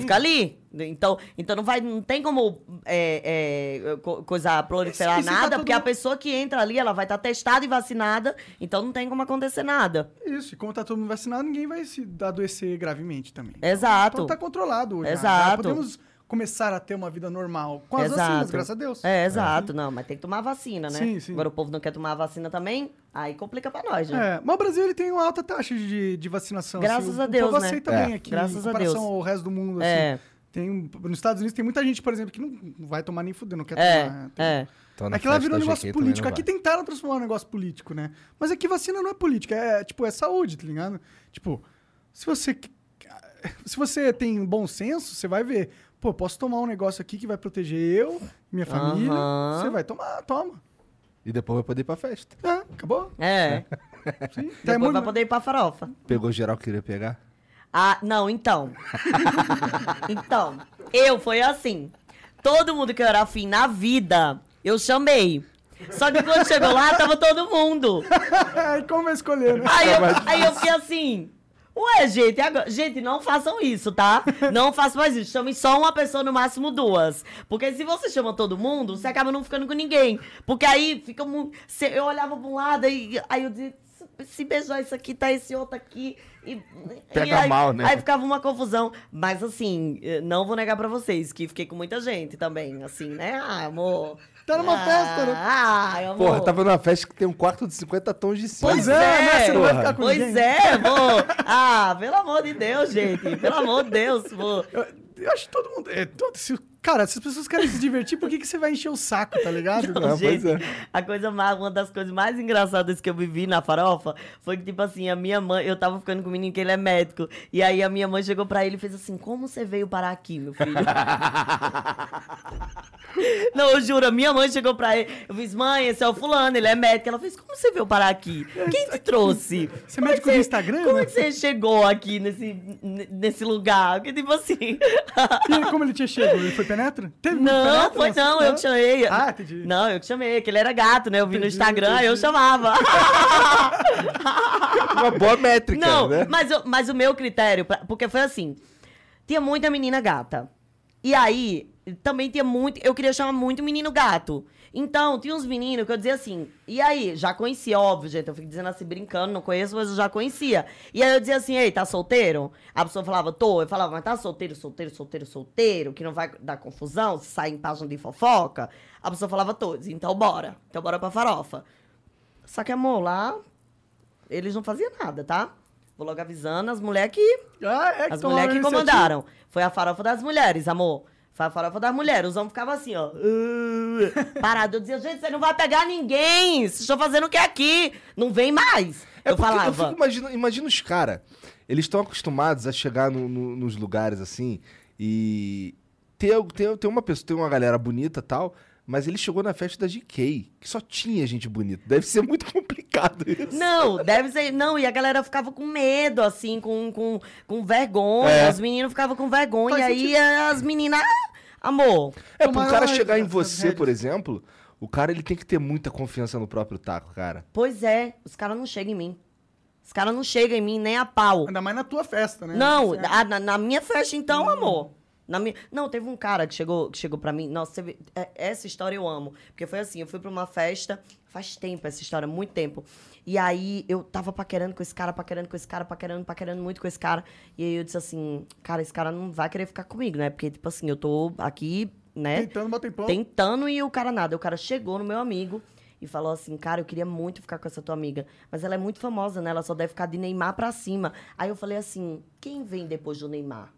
Fica ali. Então, então não, vai, não tem como é, é, co- coisa proliferar se tá nada, todo porque a pessoa que entra ali, ela vai estar testada e vacinada, então não tem como acontecer nada. Isso, e como tá todo mundo vacinado, ninguém vai se adoecer gravemente também. Exato. Então tá controlado hoje. já. Exato. Já podemos começar a ter uma vida normal com as vacinas, graças a Deus. É, exato. Não, mas tem que tomar a vacina, né? Sim, sim. Agora o povo não quer tomar a vacina também, aí complica pra nós, né? É, mas o Brasil ele tem uma alta taxa de, de vacinação. Graças assim, a o Deus, né? aceita É. bem aqui, Graças em a comparação Deus. ao resto do mundo, assim. É. Tem, um- nos Estados Unidos tem muita gente, por exemplo, que não vai tomar nem fuder, não quer É, tomar. Tem- é. Então, Aqui lá festa virou um negócio GQ também político. não Aqui tentaram transformar um negócio político, né? Mas aqui vacina não é política, é tipo, é saúde, tá ligado? Tipo, se você. Se você tem bom senso, você vai ver. Pô, posso tomar um negócio aqui que vai proteger eu, minha família. Aham. Você vai tomar, toma. E depois vai poder ir pra festa. É, acabou. É. Sim. Depois Tem muito- vai poder ir pra farofa. Pegou geral que queria pegar? Ah, não, então. então, eu foi assim. Todo mundo que eu era afim na vida, eu chamei. Só que quando chegou lá, tava todo mundo. Como escolher, né? Aí eu, aí eu fiquei assim. Ué, gente, agora... gente, não façam isso, tá? Não façam mais isso. Chamem só uma pessoa, no máximo duas. Porque se você chama todo mundo, você acaba não ficando com ninguém. Porque aí fica muito. Eu olhava pra um lado e aí eu dizia. "Se- beijar isso aqui, tá esse outro aqui. E, Pega e aí, mal, né? Aí ficava uma confusão. Mas assim, eh, não vou negar pra vocês que fiquei com muita gente também. Assim, né? Ah, amor. Tá numa ah, festa, né? Ai, amor. Porra, tava numa festa que tem um quarto de 50 tons de cinza. Pois é, é, né? Você não vai ficar com Pois ninguém. é, amor. Ah, pelo amor de Deus, gente. Pelo amor de Deus, pô. Eu, eu acho que todo mundo. é, todo- se- cara, se as pessoas querem se divertir, por que, que você vai encher o saco, tá ligado? Não, gente, pois é. a coisa mais, uma das coisas mais engraçadas que eu vivi na farofa foi que, tipo assim, a minha mãe, eu tava ficando com o menino que ele é médico. E aí a minha mãe chegou pra ele e fez assim: Como você veio parar aqui, meu filho? Não, eu juro, a minha mãe chegou pra ele. Eu fiz, mãe, esse é o fulano, ele é médico. Ela fez, como você veio parar aqui? Quem te trouxe? Você é Como médico do Instagram, Como é que você chegou aqui nesse, nesse lugar? Que tipo assim. E ele, como ele tinha chego? Ele foi penetra? Teve Não, penetra foi não, eu que chamei. Ah, entendi. Não, eu que chamei, que ele era gato, né? Eu vi no Entendi, Instagram, aí eu entendi. chamava. Uma boa métrica, Não, né? mas, eu- mas o meu critério, porque foi assim, tinha muita menina gata. E aí, também tinha muito, eu queria chamar muito menino gato. Então, tinha uns meninos que eu dizia assim, e aí, já conhecia, óbvio, gente, eu fico dizendo assim, brincando, não conheço, mas eu já conhecia. E aí eu dizia assim, ei, tá solteiro? A pessoa falava, tô. Eu falava, mas tá solteiro, solteiro, solteiro, solteiro, que não vai dar confusão, se sair em página de fofoca? A pessoa falava, tô. Dizia, então bora. Então bora pra farofa. Só que, amor, lá, eles não faziam nada, tá? Vou logo avisando as mulheres que Ah, é que as mulheres que comandaram. Foi a farofa das mulheres, amor. Farofa das mulheres. Os homens ficavam assim, ó. uh, parado. Eu dizia, gente, você não vai pegar ninguém. Vocês estão fazendo o que aqui? Não vem mais. É eu falava. eu fico imagina os caras. Eles estão acostumados a chegar no- no- nos lugares assim e ter, ter, ter uma pessoa, tem uma galera bonita e tal, mas ele chegou na festa da GK, que só tinha gente bonita. Deve ser muito complicado isso. Não, deve ser. Não, e a galera ficava com medo, assim, com, com, com vergonha. É. Os meninos ficavam com vergonha. Faz aí sentido. as meninas. "Ah, Amor. É, pro cara chegar em as você, por exemplo, o cara ele tem que ter muita confiança no próprio taco, cara. Pois é, os caras não chegam em mim. Os caras não chegam em mim nem a pau. Ainda mais na tua festa, né? Não, Você- a- na, na minha festa, então, amor. Na minha... Não, teve um cara que chegou, que chegou pra mim. Nossa, vê- é- essa história eu amo. Porque foi assim: eu fui pra uma festa, faz tempo essa história, muito tempo. E aí eu tava paquerando com esse cara, paquerando com esse cara, paquerando, paquerando muito com esse cara. E aí eu disse assim: cara, esse cara não vai querer ficar comigo, né? Porque, tipo assim, eu tô aqui, né? Tentando bater pão. Tentando e o cara nada. O cara chegou no meu amigo e falou assim: Cara, eu queria muito ficar com essa tua amiga, mas ela é muito famosa, né? Ela só deve ficar de Neymar pra cima. Aí eu falei assim: Quem vem depois do Neymar?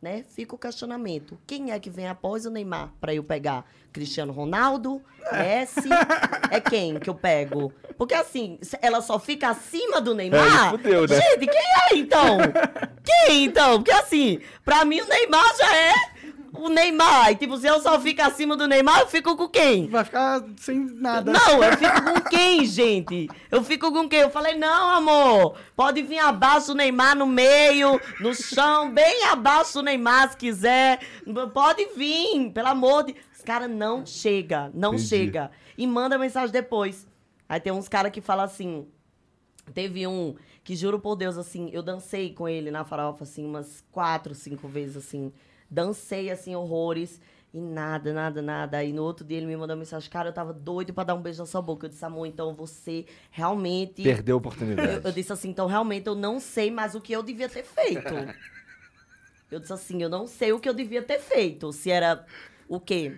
Né? Fica o questionamento. Quem é que vem após o Neymar pra eu pegar? Cristiano Ronaldo? Messi? é quem que eu pego? Porque assim, ela só fica acima do Neymar. É, fudeu, né? Gente, quem é então? quem então? Porque assim, pra mim o Neymar já é o Neymar. E tipo, se eu só fico acima do Neymar, eu fico com quem? Vai ficar sem nada. Não, eu fico com quem, gente? Eu fico com quem? Eu falei, não, amor, pode vir abaixo o Neymar no meio, no chão, bem abaixo do Neymar, se quiser. Pode vir, pelo amor de... Os caras não chega, não Entendi. chega. E manda mensagem depois. Aí tem uns caras que falam assim... Teve um que, juro por Deus, assim, eu dancei com ele na farofa, assim, umas quatro, cinco vezes, assim. Dancei, assim, horrores. E nada, nada, nada. Aí no outro dia ele me mandou uma mensagem, cara, eu tava doido pra dar um beijo na sua boca. Eu disse, amor, então você realmente. Perdeu a Eu, oportunidade. eu disse assim, então realmente eu não sei mais o que eu devia ter feito. Eu disse assim, eu não sei o que eu devia ter feito. Se era o quê?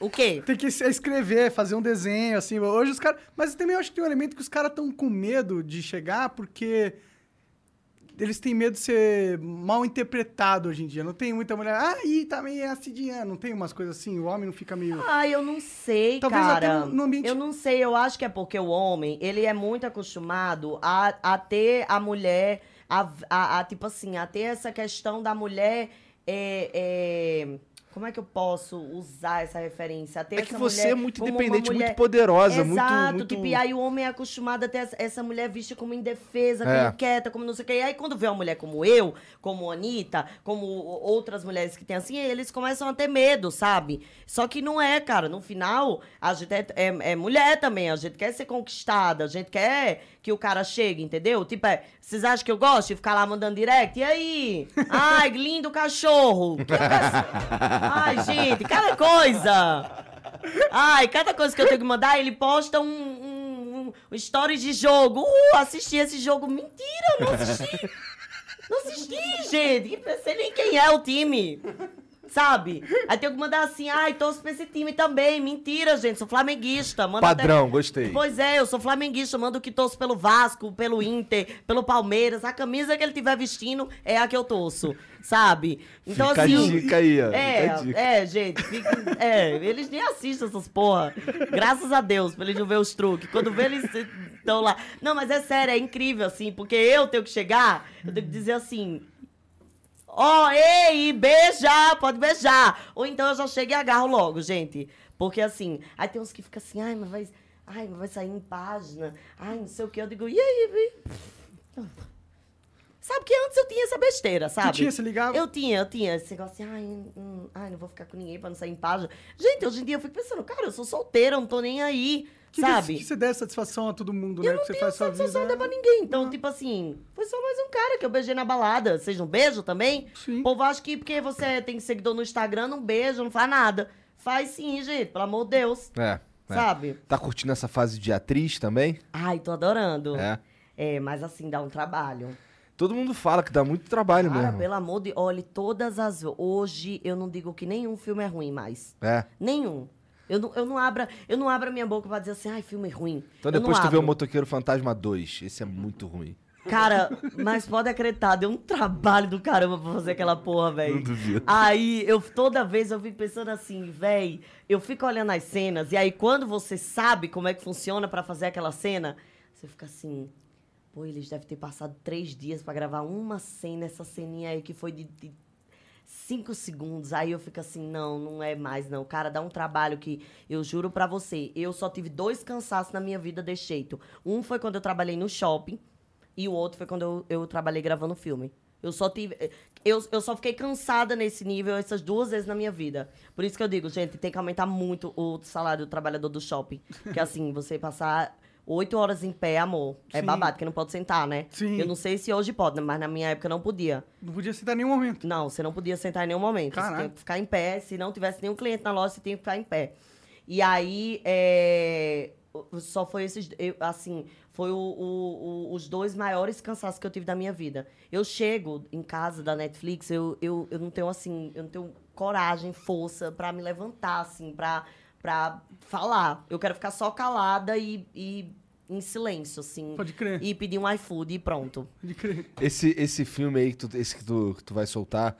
O quê? Tem que escrever, fazer um desenho, assim. Hoje os caras. Mas também eu acho que tem um elemento que os caras estão com medo de chegar porque eles têm medo de ser mal interpretado hoje em dia. Não tem muita mulher. Ah, ih, tá meio acidinha. Não tem umas coisas assim. O homem não fica meio. Ah, eu não sei, Talvez cara. no- no ambiente- Eu não sei, eu acho que é porque o homem, ele é muito acostumado a, a ter a mulher, a, a- a, tipo assim, a ter essa questão da mulher. é, é, como é que eu posso usar essa referência? Ter É que essa você mulher é muito independente, muito mulher- poderosa, muito- Exato, muito- tipo, e aí o homem é acostumado a ter essa, mulher vista como indefesa, É. como quieta, como não sei o quê. E aí quando vê uma mulher como eu, como Anitta, como outras mulheres que tem assim, eles começam a ter medo, sabe? Só que não é, cara. No final, a gente é, é- é mulher também, a gente quer ser conquistada, a gente quer que o cara chegue, entendeu? Tipo, é, vocês acham que eu gosto de ficar lá mandando direct? E aí? Ai, lindo cachorro! Que Ai, gente, cada coisa! Ai, cada coisa que eu tenho que mandar, ele posta um, um, um story de jogo. Uh, assisti esse jogo. Mentira, não assisti. Não assisti, gente. Não sei nem quem é o time. Sabe? Aí tenho que mandar assim, ai, torço pra esse time também. Mentira, gente. Sou flamenguista. Mando até- Padrão, gostei. Pois é, eu sou flamenguista, mando que torço pelo Vasco, pelo Inter, pelo Palmeiras. A camisa que ele tiver vestindo é a que eu torço, sabe? Então, Fica a assim. dica aí, ó. A É, é, gente. fica- é, eles nem assistem essas porra. Graças a Deus, pra eles não ver os truques. Quando vê, eles estão lá. Não, mas é sério, é incrível, assim, porque eu tenho que chegar, eu tenho que dizer assim. Ó, ei, beija, pode beijar. Ou então eu já chego e agarro logo, gente. Porque assim, aí tem uns que ficam assim, ai, mas vai, ai, mas vai sair em página, ai, não sei o que. Eu digo, e aí? e- Sabe que antes eu tinha essa besteira, sabe? tinha, você ligava? Eu tinha, eu tinha esse negócio assim, ai, hum, ai, não vou ficar com ninguém pra não sair em página. Gente, hoje em dia eu fico pensando, cara, eu sou solteira, eu não tô nem aí, Que, sabe? que você der satisfação a todo mundo, E né? eu não que você faz sua satisfação vida. até pra ninguém. Então, tipo assim, foi só mais um cara que eu beijei na balada. Seja um beijo também? Sim. O povo acha que porque você tem seguidor no Instagram, não beijo, não faz nada. Faz sim, gente, pelo amor de Deus. É, é. Sabe? Tá curtindo essa fase de atriz também? Ai, tô adorando. É. É, mas assim, dá um trabalho. Todo mundo fala que dá muito trabalho Cara, mesmo. pelo amor de... Olha, todas as... Hoje, eu não digo que nenhum filme é ruim mais. É. Nenhum. Eu não, eu não abro eu não abro a minha boca pra dizer assim, ai, filme ruim. Então Eu depois tu vê o abro. Motoqueiro Fantasma 2. Esse é muito ruim. Cara, mas pode acreditar, deu um trabalho do caramba pra fazer aquela porra, velho. Não duvido. Aí, eu toda vez eu fico pensando assim, velho, eu fico olhando as cenas, e aí quando você sabe como é que funciona pra fazer aquela cena, você fica assim, pô, eles devem ter passado três dias pra gravar uma cena, essa ceninha aí que foi de, de cinco segundos. Aí eu fico assim, não, não é mais, não. Cara, dá um trabalho que eu juro pra você, eu só tive dois cansaços na minha vida desse jeito. Um foi quando eu trabalhei no shopping, e o outro foi quando eu, eu trabalhei gravando filme. Eu só tive. Eu, eu só fiquei cansada nesse nível essas duas vezes na minha vida. Por isso que eu digo, gente, tem que aumentar muito o salário do trabalhador do shopping. Que assim, você passar oito horas em pé, amor. É Sim. babado, que não pode sentar, né? Sim. Eu não sei se hoje pode, mas na minha época não podia. Não podia citar em nenhum momento. Não, você não podia sentar em nenhum momento. Você Caraca. tinha que ficar em pé. Se não tivesse nenhum cliente na loja, você tinha que ficar em pé. E aí, é, só foi esses. eu, assim, foi o- o- o- os dois maiores cansaços que eu tive da minha vida. Eu chego em casa da Netflix, eu, eu, eu não tenho, assim, eu não tenho coragem, força pra me levantar, assim, pra, pra falar. Eu quero ficar só calada e, e em silêncio, assim. Pode crer. E pedir um iFood e pronto. Pode crer. Esse, esse filme aí, que tu, esse que tu, que tu vai soltar,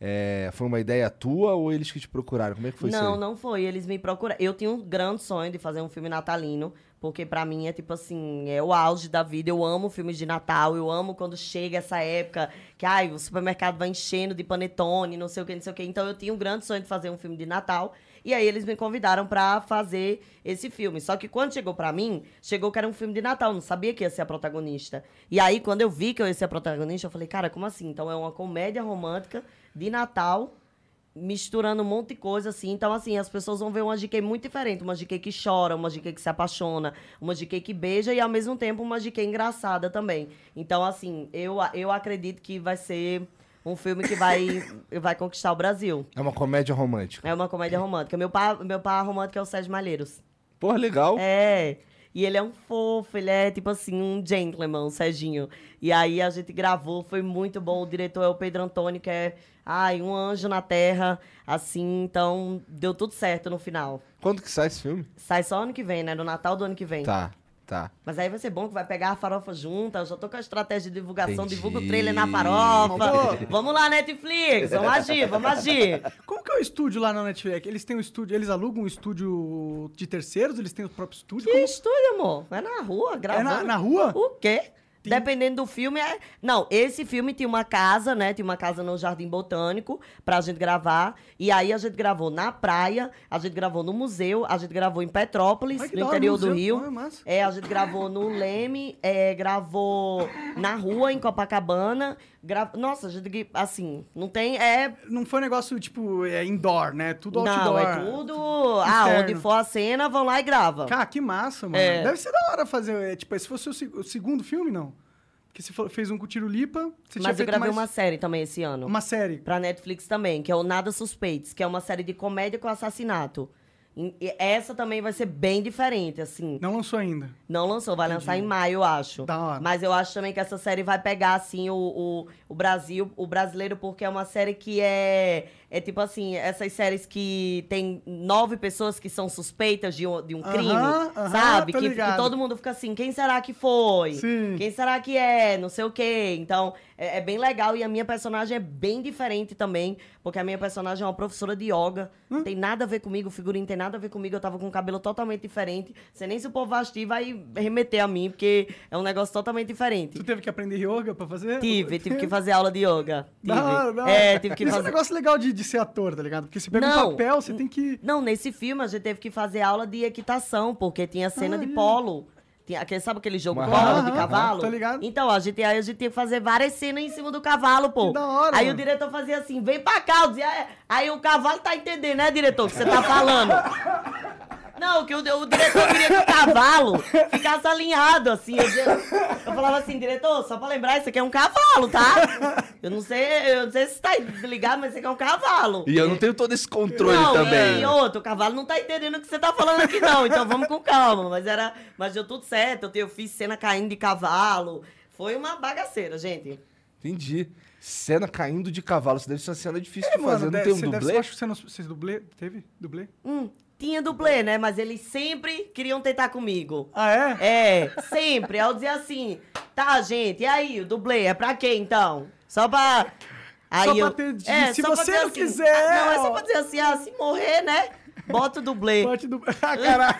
é, foi uma ideia tua ou eles que te procuraram? Como é que foi isso não, não foi. Eles me procuraram. Eu tinha um grande sonho de fazer um filme natalino, porque pra mim é tipo assim, é o auge da vida. Eu amo filmes de Natal, eu amo quando chega essa época que ai, o supermercado vai enchendo de panetone, não sei o que, não sei o que. Então eu tinha um grande sonho de fazer um filme de Natal. E aí eles me convidaram pra fazer esse filme. Só que quando chegou pra mim, chegou que era um filme de Natal, não sabia que ia ser a protagonista. E aí quando eu vi que eu ia ser a protagonista, eu falei, cara, como assim? Então é uma comédia romântica de Natal misturando um monte de coisa, assim. Então, assim, as pessoas vão ver uma GK muito diferente. Uma GK que chora, uma GK que se apaixona, uma GK que beija e, ao mesmo tempo, uma GK engraçada também. Então, assim, eu, eu acredito que vai ser um filme que vai, vai conquistar o Brasil. É uma comédia romântica. É uma comédia romântica. Meu pai, meu pai romântico é o Sérgio Malheiros. Porra, legal. É. E ele é um fofo, ele é tipo assim, um gentleman, o Serginho. E aí a gente gravou, foi muito bom. O diretor é o Pedro Antônio, que é, ai, um anjo na terra, assim, então deu tudo certo no final. Quando que sai esse filme? Sai só ano que vem, né? No Natal do ano que vem. Tá, tá. Mas aí vai ser bom que vai pegar a farofa junta. Eu já tô com a estratégia de divulgação, Entendi. divulga o trailer na farofa. vamos lá, Netflix, vamos agir, vamos agir. Como que é o estúdio lá na Netflix? Eles têm um estúdio, eles alugam um estúdio de terceiros? Eles têm o próprio estúdio? Que Como- estúdio, amor? É na rua, gravando. na- na rua? O quê? Dependendo do filme, é. Não, esse filme tinha uma casa, né? Tinha uma casa no Jardim Botânico pra gente gravar. E aí a gente gravou na praia, a gente gravou no museu, a gente gravou em Petrópolis, Ai, no interior do. Rio. Massa. É, a gente gravou no Leme, é, gravou na rua, em Copacabana. Gra... Nossa, assim, não tem. É Não foi um negócio, tipo, é indoor, né? Tudo não, outdoor. é tudo. Ah, Externo. onde for a cena, vão lá e gravam. Cara, que massa, mano. É. Deve ser da hora fazer. é, tipo, se fosse o, se- o segundo filme, não. Porque você fez um com o Tiro Lipa, Mas eu gravei mais uma série também esse ano. uma série. Pra Netflix também, que é o Nada Suspeitos, que é uma série de comédia com assassinato. E essa também vai ser bem diferente, assim. Não lançou ainda. Não lançou, vai lançar em maio, eu acho. Da hora. Mas eu acho também que essa série vai pegar, assim, o, o, o Brasil, o brasileiro, porque é uma série que é. É tipo assim, essas séries que tem nove pessoas que são suspeitas de um, de um crime, aham, sabe? Que, que todo mundo fica assim, quem será que foi? Sim. Quem será que é? Não sei o quê. Então, é, é bem legal. E a minha personagem é bem diferente também, porque a minha personagem é uma professora de yoga. Hum? Não tem nada a ver comigo, o figurino tem nada a ver comigo. Eu tava com um cabelo totalmente diferente. Sei nem se o povo assistir vai remeter a mim, porque é um negócio totalmente diferente. Tu teve que aprender yoga pra fazer? Tive, tive que fazer aula de yoga. Tive. Da hora. É, tive que Isso é um fazer. negócio legal de, de ser ator, tá ligado? Porque você pega Não. um papel, você tem que. Não, nesse filme a gente teve que fazer aula de equitação, porque tinha cena Ah, de é. polo. Tinha, aquele, sabe aquele jogo polo de cavalo? tô ligado. Então, a gente, aí a gente tinha que fazer várias cenas em cima do cavalo, pô. Que da hora, aí mano. o diretor fazia assim, vem pra cá, eu dizia, "É." aí o cavalo tá entendendo, né, diretor, o que você tá falando? Não, que o, o diretor queria que o cavalo ficasse alinhado, assim. Eu, eu falava assim, diretor, só pra lembrar, isso aqui é um cavalo, tá? Eu não sei, eu não sei se você tá ligado, mas isso aqui é um cavalo. E eu não tenho todo esse controle não, também. E outro, o cavalo não tá entendendo o que você tá falando aqui, não. Então vamos com calma. Mas era. Mas deu tudo certo. Eu, te- eu fiz cena caindo de cavalo. Foi uma bagaceira, gente. Entendi. Cena caindo de cavalo. Isso deve ser uma cena difícil É, de fazer. Não deve- tem um você deve- dublê? eu acho que você não. Vocês dublê? Teve? Dublê? Hum, tinha dublê, né? Mas eles sempre queriam tentar comigo. Ah, é? É, sempre. Aí eu dizia assim, tá, gente, e aí, o dublê é pra quê, então? Só pra... Aí Só pra eu, ter de- é, se pra você dizer não assim, quiser, ah, Não, é só pra dizer assim, ah, se morrer, né? Bota o dublê. Bote do. Ah, caralho.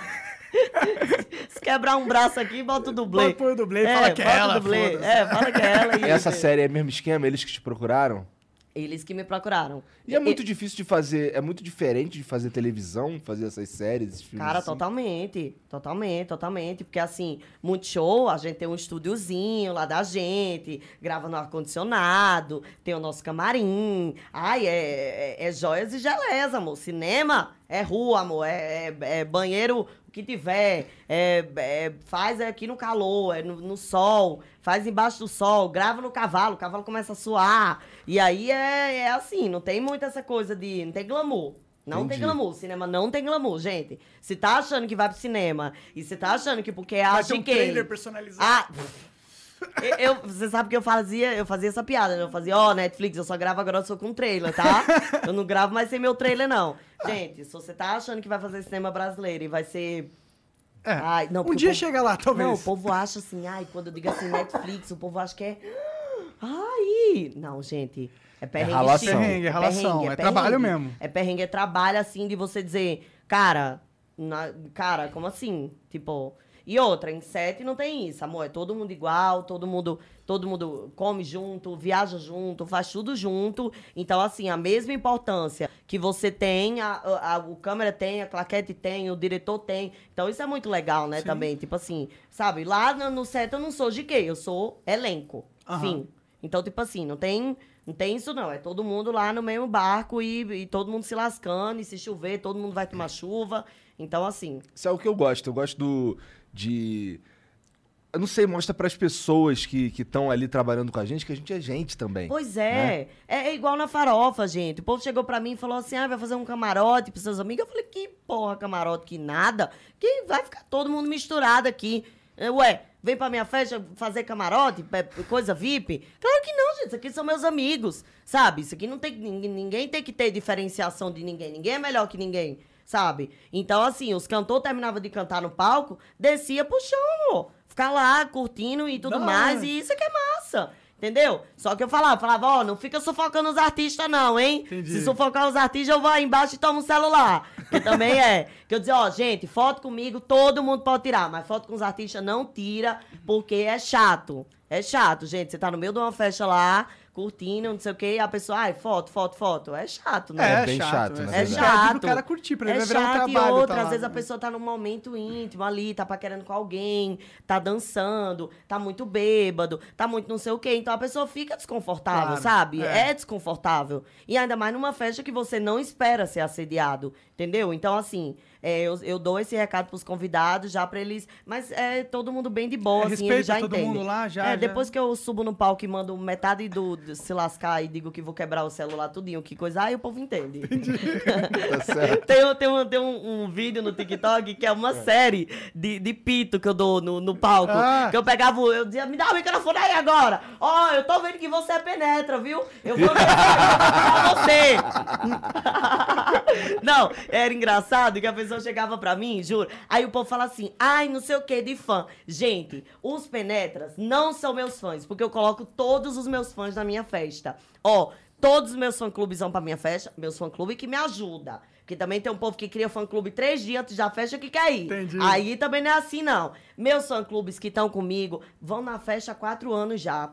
Se quebrar um braço aqui, bota o dublê. Bota- põe o dublê e fala que é bota o ela, dublê. É, fala que é ela. E essa série é mesmo esquema? Eles que te procuraram? Eles que me procuraram. E é muito difícil de fazer. É muito diferente de fazer televisão, fazer essas séries, esses filmes. Cara, assim. totalmente. Totalmente, totalmente. Porque, assim, muito show, a gente tem um estúdiozinho lá da gente, grava no ar-condicionado, tem o nosso camarim. Ai, é, é, é joias e geleias, amor. Cinema É rua, amor, é, é- é banheiro, o que tiver. É, é- faz aqui no calor, é no, no sol, faz embaixo do sol, grava no cavalo, o cavalo começa a suar. E aí é, é assim, não tem muito essa coisa de. Não tem glamour. Não tem Entendi. glamour. Cinema não tem glamour, gente. Se tá achando que vai pro cinema e se tá achando que porque é Vai a ter um trailer personalizado. Ah, eu, eu- você sabe que eu fazia, eu fazia essa piada, né? Eu fazia, ó, Netflix, eu só gravo agora só com trailer, tá? Eu não gravo mais sem meu trailer, não. Gente, se você tá achando que vai fazer cinema brasileiro e vai ser. É. Ai, não, um dia povo- chega lá, talvez. Não, o povo acha assim, ai, quando eu digo assim, Netflix, o povo acha que é. Ai! Não, gente. É perrengue. ralação. chique. Perrengue, é ralação, é trabalho mesmo. É perrengue, é trabalho, assim, de você dizer, cara, na- cara, como assim? Tipo. E outra, em sete não tem isso, amor. É todo mundo igual, todo mundo, todo mundo come junto, viaja junto, faz tudo junto. Então, assim, a mesma importância que você tem, a, a- a- o câmera tem, a claquete tem, o diretor tem. Então, isso é muito legal, né, também. Tipo assim, sabe? Lá no, no set eu não sou de quê? Eu sou elenco. Aham. Fim. Então, tipo assim, não tem, não tem isso não. É todo mundo lá no mesmo barco e, e todo mundo se lascando. E se chover, todo mundo vai tomar chuva. Então, assim, Isso é o que eu gosto. Eu gosto do. De. Eu não sei, mostra pras pessoas que estão ali trabalhando com a gente que a gente é gente também. Pois né? é. é. É igual na farofa, gente. O povo chegou pra mim e falou assim: ah, vai fazer um camarote pros seus amigos. Eu falei: que porra, camarote, que nada. Que vai ficar todo mundo misturado aqui. Ué, vem pra minha festa fazer camarote, coisa VIP? Claro que não, gente. Isso aqui são meus amigos, sabe? Isso aqui não tem. Ninguém, ninguém tem que ter diferenciação de ninguém. Ninguém é melhor que ninguém, sabe? Então, assim, os cantores terminavam de cantar no palco, descia pro chão. Ficar lá curtindo e tudo Da mais. E isso é que é massa. Entendeu? Só que eu falava, falava, ó, não fica sufocando os artistas, não, hein? Entendi. Se sufocar os artistas, eu vou aí embaixo e tomo um celular. Que também é. Que eu dizia, ó, gente, foto comigo, todo mundo pode tirar, mas foto com os artistas não tira, porque é chato. É chato, gente. Você tá no meio de uma festa lá, curtindo, não sei o quê, e a pessoa, ai, foto, foto, foto. É chato, né? É bem chato, né? na É pede chato. pro cara curtir, pra ele é virar um chato trabalho. e outra, tá às vezes a pessoa tá num momento íntimo ali, tá paquerando com alguém, tá dançando, tá muito bêbado, tá muito não sei o quê. Então a pessoa fica desconfortável, Claro, sabe? é. É. desconfortável. E ainda mais numa festa que você não espera ser assediado, entendeu? Então, assim, é, eu, eu dou esse recado pros convidados já pra eles. Mas é todo mundo bem de boa, É, assim, eles já todo entendem. mundo lá, já, É, já. depois que eu subo no palco e mando metade do, do se lascar e digo que vou quebrar o celular tudinho, que coisa, aí o povo entende. Tá certo. Tem, um- tem, um, tem um, um vídeo no TikTok que é uma série de, de pito que eu dou no, no palco. Ah. Que eu pegava, eu dizia, me dá o microfone aí agora. Ó, eu tô vendo que você é penetra, viu? Eu vou pra você. Não, era engraçado que a pessoa chegava pra mim, juro. Aí o povo fala assim, ai, não sei o que de fã. Gente, os penetras não são meus fãs, porque eu coloco todos os meus fãs na minha festa. Ó, todos os meus fã-clubes vão pra minha festa, meus fã-clubes que me ajudam. Porque também tem um povo que cria fã-clube três dias antes da festa que quer ir. Entendi. Aí também não é assim, não. Meus fã-clubes que estão comigo vão na festa há quatro anos já.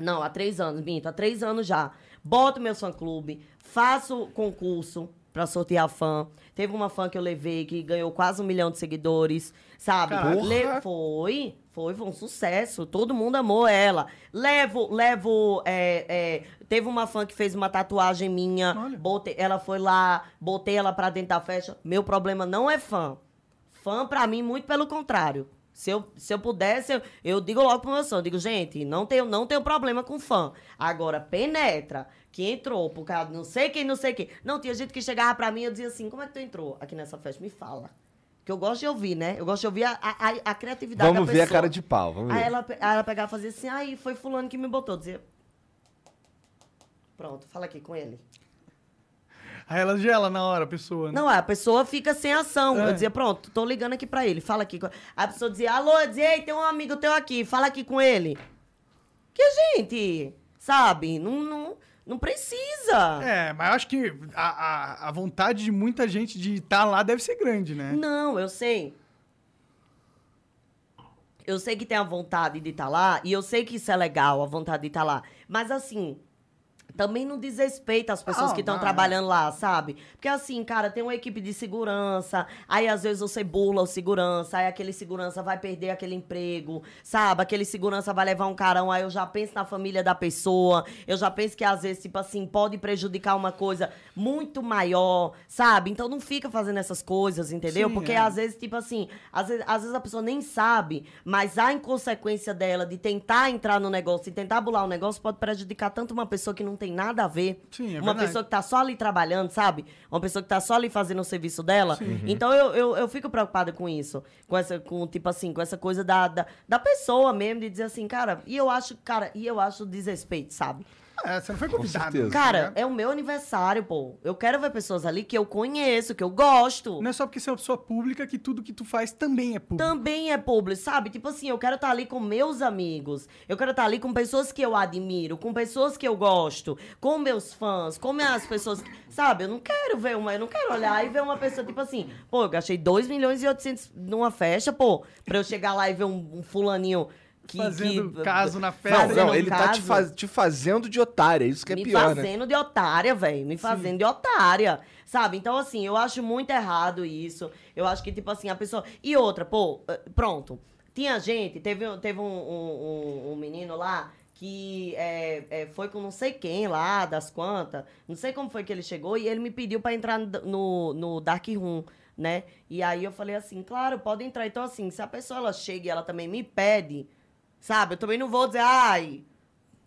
Não, há três anos, minto, há três anos já. Boto meu fã-clube, faço concurso pra sortear fã. Teve uma fã que eu levei que ganhou quase um milhão de seguidores, sabe? Le- foi, foi, foi um sucesso. Todo mundo amou ela. Levo, levo. é, é, teve uma fã que fez uma tatuagem minha. Olha. Botei, ela foi lá, botei ela pra dentro da festa. Meu problema não é fã. Fã, pra mim, muito pelo contrário. Se eu, se eu pudesse, eu, eu digo logo pro meu eu digo, gente, não tenho, não tenho problema com fã. Agora, penetra, que entrou por causa de não sei quem, não sei quem. Não, tinha gente que chegava pra mim e eu dizia assim, como é que tu entrou aqui nessa festa? Me fala. Que eu gosto de ouvir, né? Eu gosto de ouvir a, a, a- criatividade Vamos da ver a pessoa. cara de pau. Vamos ver. Aí ela, pe- aí ela pegava e fazia assim, aí foi fulano que me botou. Dizia, pronto, fala aqui com ele. Aí ela gela na hora, a pessoa. né? Não, a pessoa fica sem ação. É. Eu dizia, pronto, tô ligando aqui pra ele, fala aqui. a pessoa dizia, alô, eu dizia, ei, tem um amigo teu aqui, fala aqui com ele. Que gente, sabe, não, não, não precisa. É, mas eu acho que a, a, a vontade de muita gente de estar lá deve ser grande, né? Não, eu sei. Eu sei que tem a vontade de estar lá, e eu sei que isso é legal, a vontade de estar lá. Mas assim, também não desrespeita as pessoas Não, que estão trabalhando lá, sabe? Porque assim, cara, tem uma equipe de segurança, aí às vezes você burla o segurança, aí aquele segurança vai perder aquele emprego, sabe? Aquele segurança vai levar um carão, aí eu já penso na família da pessoa, eu já penso que às vezes, tipo assim, pode prejudicar uma coisa muito maior, sabe? Então não fica fazendo essas coisas, entendeu? Sim, Porque é. às vezes, tipo assim, às vezes, às vezes a pessoa nem sabe, mas a inconsequência dela de tentar entrar no negócio e tentar bular o negócio pode prejudicar tanto uma pessoa que não tem nada a ver, Sim, é uma verdade. pessoa que tá só ali trabalhando, sabe? Uma pessoa que tá só ali fazendo o serviço dela. Então eu, eu, eu fico preocupada com isso. Com essa, com, tipo assim, com essa coisa da, da, da pessoa mesmo, de dizer assim, cara, e eu acho, cara, e eu acho desrespeito, sabe? É, você não foi convidado. certeza. tá Cara, ligado? é o meu aniversário, pô. Eu quero ver pessoas ali que eu conheço, que eu gosto. Não é só porque você é uma pessoa pública que tudo que tu faz também é público. também é público, sabe? Tipo assim, eu quero estar ali com meus amigos. Eu quero estar ali com pessoas que eu admiro, com pessoas que eu gosto, com meus fãs, com as pessoas. que- Sabe? Eu não quero ver uma. Eu não quero olhar e ver uma pessoa, tipo assim, pô, eu gastei 2 milhões e 800 numa festa, pô, pra eu chegar lá e ver um, um fulaninho. Que, Fazendo que- caso na Não, festa. não, um ele tá te, caso. faz- te fazendo de otária, isso que é me pior, né? fazendo de otária, velho. Me fazendo de otária. Sabe? Então, assim, eu acho muito errado isso. Eu acho que, tipo assim, a pessoa. E outra, pô, eh, pronto. Tinha gente, teve, um- teve um, um- um- um menino lá que é, é, foi com não sei quem lá, das quantas. Não sei como foi que ele chegou e ele me pediu pra entrar no, no, no Dark Room. Né? E aí eu falei assim, claro, pode entrar. Então, assim, se a pessoa ela chega e ela também me pede, sabe? Eu também não vou dizer, ai,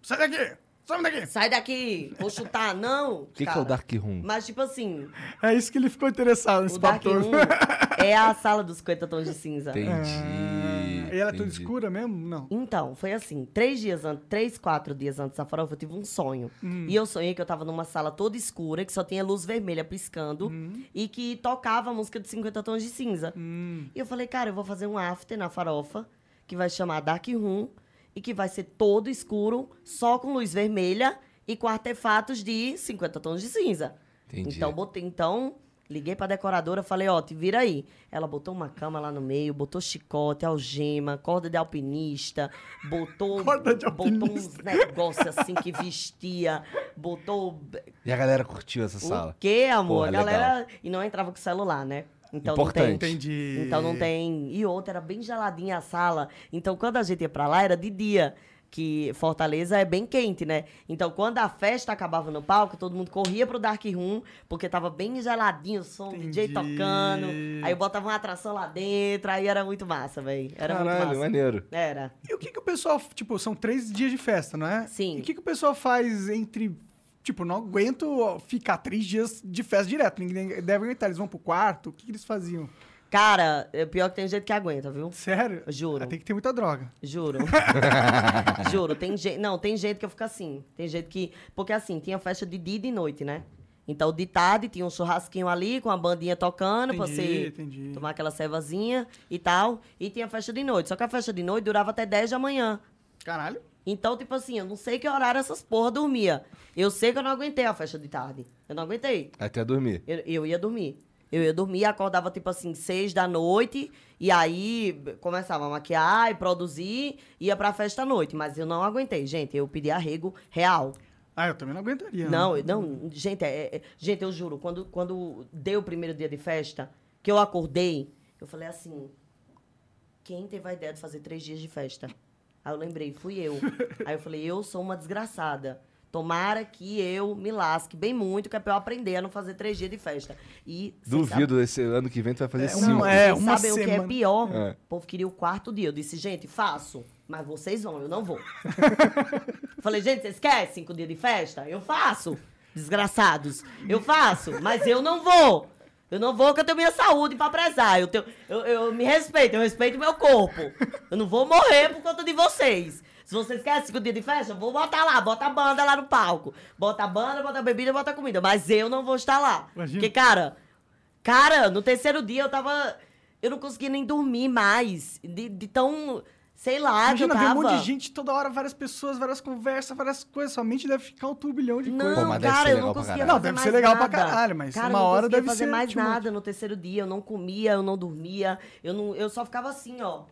Sai daqui! Sai daqui! sai daqui, vou chutar. Não. O que, que é o Dark Room? Mas, tipo assim, É isso que ele ficou interessado nesse o Dark papo todo. Room é a sala dos 50 tons de cinza. Entendi. Ah, e ela é toda escura mesmo? Não. Então, foi assim, três dias antes, três, quatro dias antes da farofa, eu tive um sonho. Hum. E eu sonhei que eu tava numa sala toda escura, que só tinha luz vermelha piscando, Hum. e que tocava a música de 50 tons de cinza. Hum. E eu falei, cara, eu vou fazer um after na farofa, que vai chamar Dark Room, e que vai ser todo escuro, só com luz vermelha e com artefatos de 50 tons de cinza. Entendi. Então, botei, então, liguei pra decoradora, falei, ó, te vira aí. Ela botou uma cama lá no meio, botou chicote, algema, corda de alpinista, botou, Corda de botou uns alpinista. negócios assim que vestia, botou E a galera curtiu essa o sala? quê, amor? Porra, a galera. E não entrava com celular, né? Então Importante. não tem. Entendi. Então não tem. E outra, era bem geladinha a sala. Então quando a gente ia pra lá, era de dia. Que Fortaleza é bem quente, né? Então quando a festa acabava no palco, todo mundo corria pro Dark Room, porque tava bem geladinho o som, o DJ Entendi. tocando. Aí eu botava uma atração lá dentro, aí era muito massa, velho. Era muito Caralho, massa. maneiro. Era. E o que, que o pessoal. Tipo, são três dias de festa, não é? Sim. E o que, que o pessoal faz entre. Tipo, não aguento ficar três dias de festa direto. Ninguém deve aguentar. Eles vão pro quarto. O que, que eles faziam? Cara, é pior que tem gente que aguenta, viu? Sério? Juro. Ah, Tem que ter muita droga. Juro. Juro, tem gente. Não, tem gente que eu fico assim. Tem gente que. Porque assim, tinha festa de dia e de noite, né? Então, de tarde tinha um churrasquinho ali com a bandinha tocando pra Entendi, você entendi. tomar aquela cevazinha e tal. E tinha festa de noite. Só que a festa de noite durava até 10 da manhã. Caralho. Então, tipo assim, eu não sei que horário essas porra dormia. Eu sei que eu não aguentei a festa de tarde. Eu não aguentei. Até dormir. Eu, eu ia dormir. Eu ia dormir, acordava tipo assim, seis da noite, e aí começava a maquiar e produzir, ia pra festa à noite. Mas eu não aguentei, gente. Eu pedi arrego real. Ah, eu também não aguentaria. né? Não, eu- não, gente, é, é- gente, eu juro, quando, quando deu o primeiro dia de festa, que eu acordei, eu falei assim: quem teve a ideia de fazer três dias de festa? Aí eu lembrei, fui eu. Aí eu falei, eu sou uma desgraçada. Tomara que eu me lasque bem muito, que é pra eu aprender a não fazer três dias de festa. E Duvido, esse ano que vem tu vai fazer É, cinco. uma- é, uma sabem o que é semana. pior? É. O povo queria o quarto dia. Eu disse, gente, faço. Mas vocês vão, eu não vou. Falei, gente, vocês querem cinco dias de festa? Eu faço. Desgraçados. Eu faço, mas eu não vou. Eu não vou, que eu tenho minha saúde pra prezar. Eu, tenho, eu, eu me respeito, eu respeito meu corpo. Eu não vou morrer por conta de vocês. Se vocês querem cinco dias de festa, eu vou botar lá, bota a banda lá no palco. Bota a banda, bota a bebida, bota a comida. Mas eu não vou estar lá. Imagina. Porque, cara, Cara, no terceiro dia eu tava. Eu não conseguia nem dormir mais. De, de tão. Sei lá, eu Imagina ver um monte de gente toda hora, várias pessoas, várias conversas, várias coisas. Sua mente deve ficar um turbilhão de Não, coisas. Pô, deve cara, ser eu não pra conseguia. Não, deve mais ser legal pra nada. caralho, mas cara, uma eu não hora conseguia deve fazer ser mais much. nada no terceiro dia. Eu não comia, eu não dormia. Eu, não, eu só ficava assim, ó.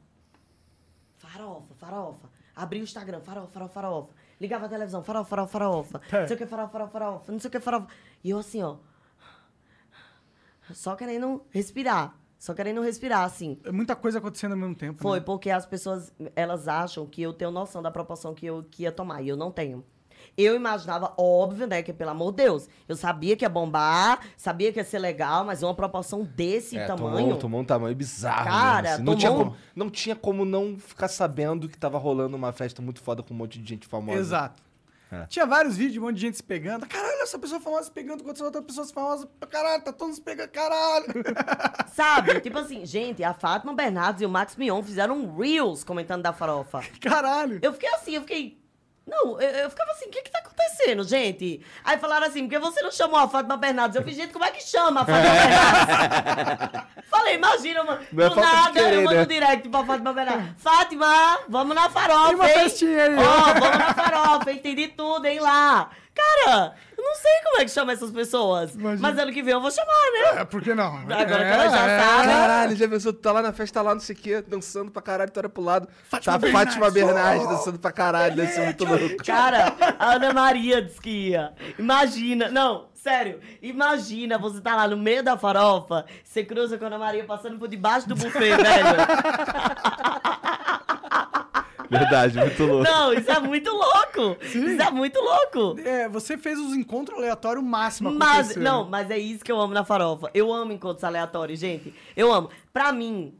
Farofa, farofa. Abri o Instagram, farofa, farofa, farofa. Ligava a televisão, farofa, farofa, farofa. É. Não sei o que, farofa, farofa, farofa. Não sei o que, farofa. E eu assim, ó. Só querendo respirar. Só querendo respirar, assim. É muita coisa acontecendo ao mesmo tempo. Foi né? porque as pessoas, elas acham que eu tenho noção da proporção que eu que ia tomar, e eu não tenho. Eu imaginava, óbvio, né, que pelo amor de Deus, eu sabia que ia bombar, sabia que ia ser legal, mas uma proporção desse É, tamanho... Tomou, tomou um tamanho bizarro. Cara, assim. não, tomou tinha como, não tinha como não ficar sabendo que tava rolando uma festa muito foda com um monte de gente famosa. Exato. É. Tinha vários vídeos, um monte de gente se pegando. Caralho, essa pessoa famosa se pegando com outra pessoa famosa. Caralho, tá todos se pegando, caralho. Sabe? tipo assim, gente, a Fátima Bernardes e o Max Mion fizeram um Reels comentando da farofa. Caralho. Eu fiquei assim, eu fiquei. Não, eu, eu ficava assim, o que que tá acontecendo, gente? Aí falaram assim, porque você não chamou a Fátima Bernardes? Eu fiz, gente, como é que chama a Fátima Bernardes? Falei, imagina, mano, Não é do falta de nada querer, eu mando né? um direct pra Fátima Bernardes. Fátima, vamos na farofa, Tem uma hein? festinha aí. Ó, vamos na farofa, entendi tudo, hein, lá. Cara, eu não sei como é que chama essas pessoas. Imagina. Mas ano que vem eu vou chamar, né? É, por que não? Agora que É, ela já é. sabe. Caralho, já pensou, tu tá lá na festa, lá, não sei o quê, dançando pra caralho, tu olha pro lado. Fátima tá Bernardes. Fátima Bernardes dançando pra caralho, deve ser muito louco. Cara, a Ana Maria disse que ia. Imagina. Não, sério. Imagina você tá lá no meio da farofa, você cruza com a Ana Maria passando por debaixo do buffet, velho. Verdade, muito louco. Não, isso é muito louco. Isso é muito louco. É, você fez os encontros aleatórios máximo Mas, não, mas é isso que eu amo na farofa. Eu amo encontros aleatórios, gente. Eu amo. Pra mim,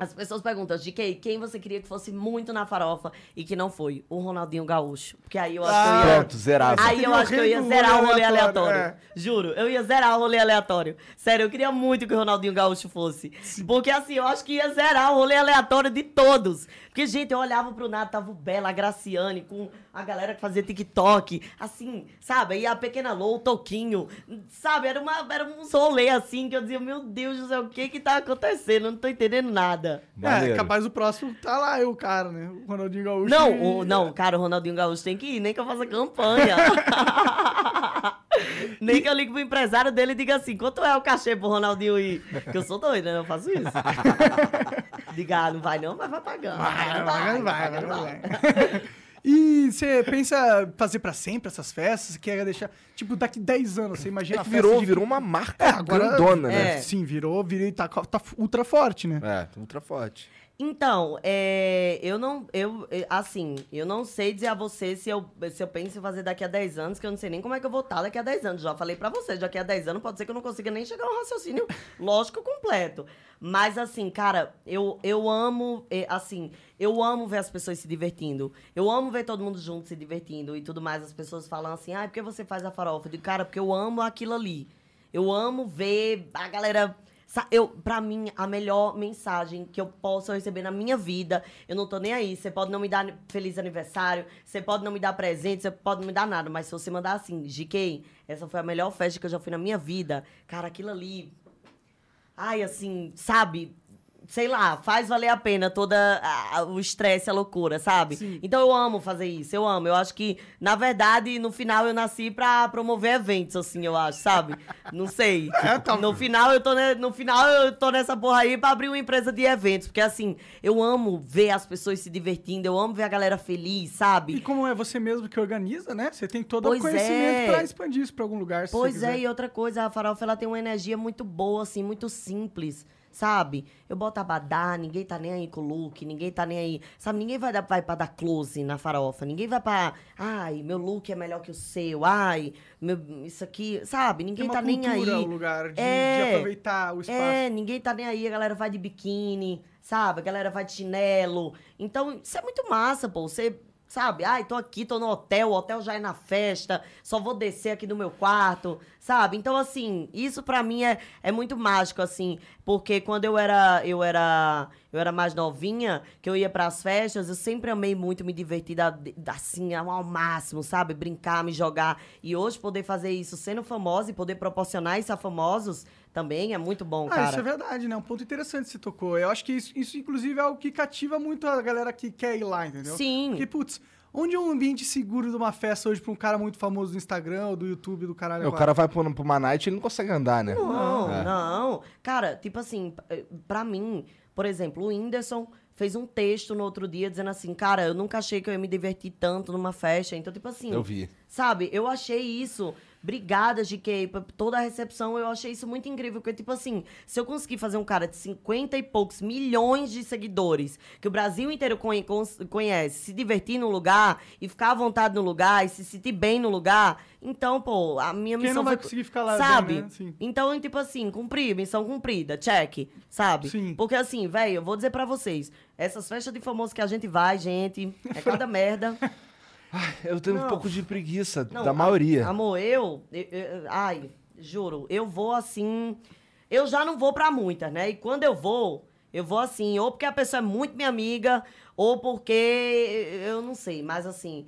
as pessoas perguntam, de quem, quem você queria que fosse muito na farofa e que não foi? O Ronaldinho Gaúcho. Porque aí eu acho que eu ia... Pronto, zerado. Aí eu acho que eu ia zerar o rolê aleatório, aleatório. Juro, eu ia zerar o rolê aleatório. Sério, eu queria muito que o Ronaldinho Gaúcho fosse. Porque assim, eu acho que ia zerar o rolê aleatório de todos. Porque, gente, eu olhava pro nada, tava o Bela, a Graciane, com a galera que fazia TikTok. Assim, sabe? Aí a Pequena Lou, o Toquinho. Sabe? Era, uma, era uns rolê assim que eu dizia, meu Deus do céu, o que que tá acontecendo? Eu não tô entendendo nada. É, Maneiro. capaz o próximo tá lá, eu, cara, né? O Ronaldinho Gaúcho. Não, e- o, não, cara, o Ronaldinho Gaúcho tem que ir, nem que eu faça campanha. nem que eu ligue pro empresário dele e diga assim, quanto é o cachê pro Ronaldinho ir? Porque eu sou doida, né? Eu faço isso. diga, ah, não vai não, mas vai pagando. Vai, vai, vai, vai, vai. vai. E você pensa fazer pra sempre essas festas? Você quer deixar, tipo, daqui 10 anos, você imagina É a que festa virou, de- virou uma marca É, agora- grandona, né? É. Sim, virou, virou e tá, tá ultra forte, né? É, ultra forte. Então, é, eu não, eu, é, assim, eu não sei dizer a você se eu, se eu penso em fazer daqui a 10 anos, que eu não sei nem como é que eu vou estar daqui a 10 anos. Já falei pra você, daqui a 10 anos pode ser que eu não consiga nem chegar a um raciocínio lógico completo. Mas, assim, cara, eu, eu amo, é, assim, eu amo ver as pessoas se divertindo. Eu amo ver todo mundo junto se divertindo e tudo mais. As pessoas falam assim, ah, por que você faz a farofa? Eu digo, cara, porque eu amo aquilo ali. Eu amo ver a galera Eu, pra mim, a melhor mensagem que eu posso receber na minha vida, eu não tô nem aí. Você pode não me dar feliz aniversário, você pode não me dar presente, você pode não me dar nada, mas se você mandar assim, GK, essa foi a melhor festa que eu já fui na minha vida, cara, aquilo ali. Ai, assim, sabe? Sei lá, faz valer a pena toda a- o estresse, a loucura, sabe? Então eu amo fazer isso, eu amo. Eu acho que, na verdade, no final eu nasci pra promover eventos, assim, eu acho, sabe? Não sei. No final eu tô ne- no final eu tô nessa porra aí pra abrir uma empresa de eventos, porque assim, eu amo ver as pessoas se divertindo, eu amo ver a galera feliz, sabe? E como é você mesmo que organiza, né? Você tem todo Pois o conhecimento é. pra expandir isso pra algum lugar. se Pois você é, quiser. e outra coisa, a farofa ela tem uma energia muito boa, assim, muito simples, sabe? Eu boto abadá, ninguém tá nem aí com o look, ninguém tá nem aí. Sabe, ninguém vai, dar, vai pra dar close na farofa, ninguém vai pra. Ai, meu look é melhor que o seu, ai, meu, isso aqui, sabe? Ninguém uma tá nem aí. o lugar de, de É. aproveitar o espaço. É, ninguém tá nem aí, a galera vai de biquíni, sabe? A galera vai de chinelo. Então, isso é muito massa, pô. Você, sabe? Ai, tô aqui, tô no hotel, o hotel já é na festa, só vou descer aqui no meu quarto, sabe? Então, assim, isso pra mim é, é muito mágico, assim, porque quando eu era, eu era, eu era mais novinha, que eu ia pras festas, eu sempre amei muito me divertir da, da- assim, ao máximo, sabe? Brincar, me jogar. E hoje poder fazer isso sendo famosa e poder proporcionar isso a famosos também é muito bom, Ah, cara. isso é verdade, né? Um ponto interessante que você tocou. Eu acho que isso, isso, inclusive, é algo que cativa muito a galera que quer ir lá, entendeu? Sim. Porque, putz, onde é um ambiente seguro de uma festa hoje pra um cara muito famoso do Instagram ou do YouTube, do caralho? É, o cara vai pra uma, night e ele não consegue andar, né? Não, É. não. Cara, tipo assim, p- pra mim, por exemplo, o Whindersson fez um texto no outro dia dizendo assim, cara, eu nunca achei que eu ia me divertir tanto numa festa. Então, tipo assim. Eu vi. Sabe? Eu achei isso. Obrigada, GK, por toda a recepção. Eu achei isso muito incrível. Porque, tipo assim, se eu conseguir fazer um cara de 50 e poucos milhões de seguidores, que o Brasil inteiro conhece, se divertir no lugar e ficar à vontade no lugar e se sentir bem no lugar, então, pô, a minha Quem missão não vai foi- conseguir ficar lá, Sabe? né? Sim. Então, tipo assim, cumprir, missão cumprida, check, sabe? Sim. Porque assim, velho, eu vou dizer pra vocês, essas festas de famoso que a gente vai, gente, é cada merda. Eu tenho um Não. pouco de preguiça Não, da maioria. Amor, eu, eu- eu- Ai, juro, eu vou assim. Eu já não vou pra muitas, né? E quando eu vou, eu vou assim, ou porque a pessoa é muito minha amiga, ou porque. Eu não sei, mas assim.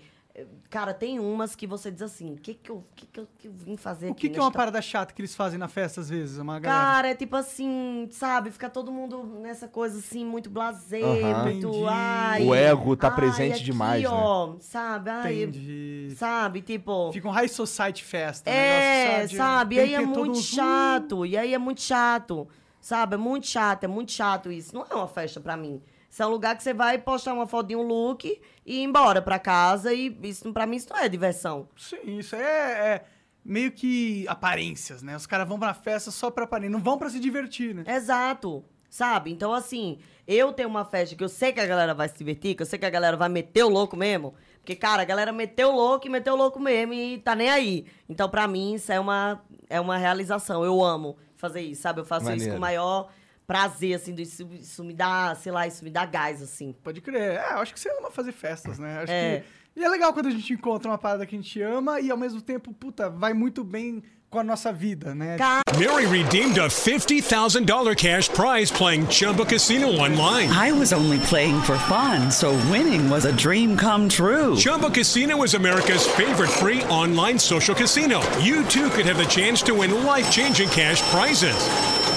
Cara, tem umas que você diz assim: o que, que, eu, que, que, eu, que eu vim fazer O aqui que, que é uma parada chata que eles fazem na festa às vezes? Uma galera. Cara, é tipo assim, sabe? Fica todo mundo nessa coisa assim, muito blasé, muito. Entendi. Ai, O ego tá ai, presente aqui, demais, né? ó, Sabe? Ai, Entendi. sabe? Tipo. Fica um high society festa. um É, de- sabe? E aí é muito um- chato. E aí é muito chato. Sabe? É muito chato, é muito chato isso. Não é uma festa pra mim. Isso é um lugar que você vai postar uma foto de um look e ir embora pra casa. E isso, pra mim, isso não é diversão. Sim, isso é, é meio que aparências, né? Os caras vão pra festa só pra aparência, não vão pra se divertir, né? Exato. Sabe? Então, assim, eu tenho uma festa que eu sei que a galera vai se divertir, que eu sei que a galera vai meter o louco mesmo. Porque, cara, a galera meteu o louco e meteu o louco mesmo e tá nem aí. Então, pra mim, isso é uma, é uma realização. Eu amo fazer isso, sabe? Eu faço isso Maneiro. com o maior prazer, assim. do- Isso, isso me dá, sei lá, isso me dá gás, assim. Pode crer. É, eu acho que você ama fazer festas, né? Acho É. que... E é legal quando a gente encontra uma parada que a gente ama e ao mesmo tempo, puta, vai muito bem com a nossa vida, né? Mary redeemed a $50,000 cash prize playing Chumba Casino online. I was only playing for fun, so winning was a dream come true. Chumba Casino is America's favorite free online social casino. You too could have the chance to win life changing cash prizes.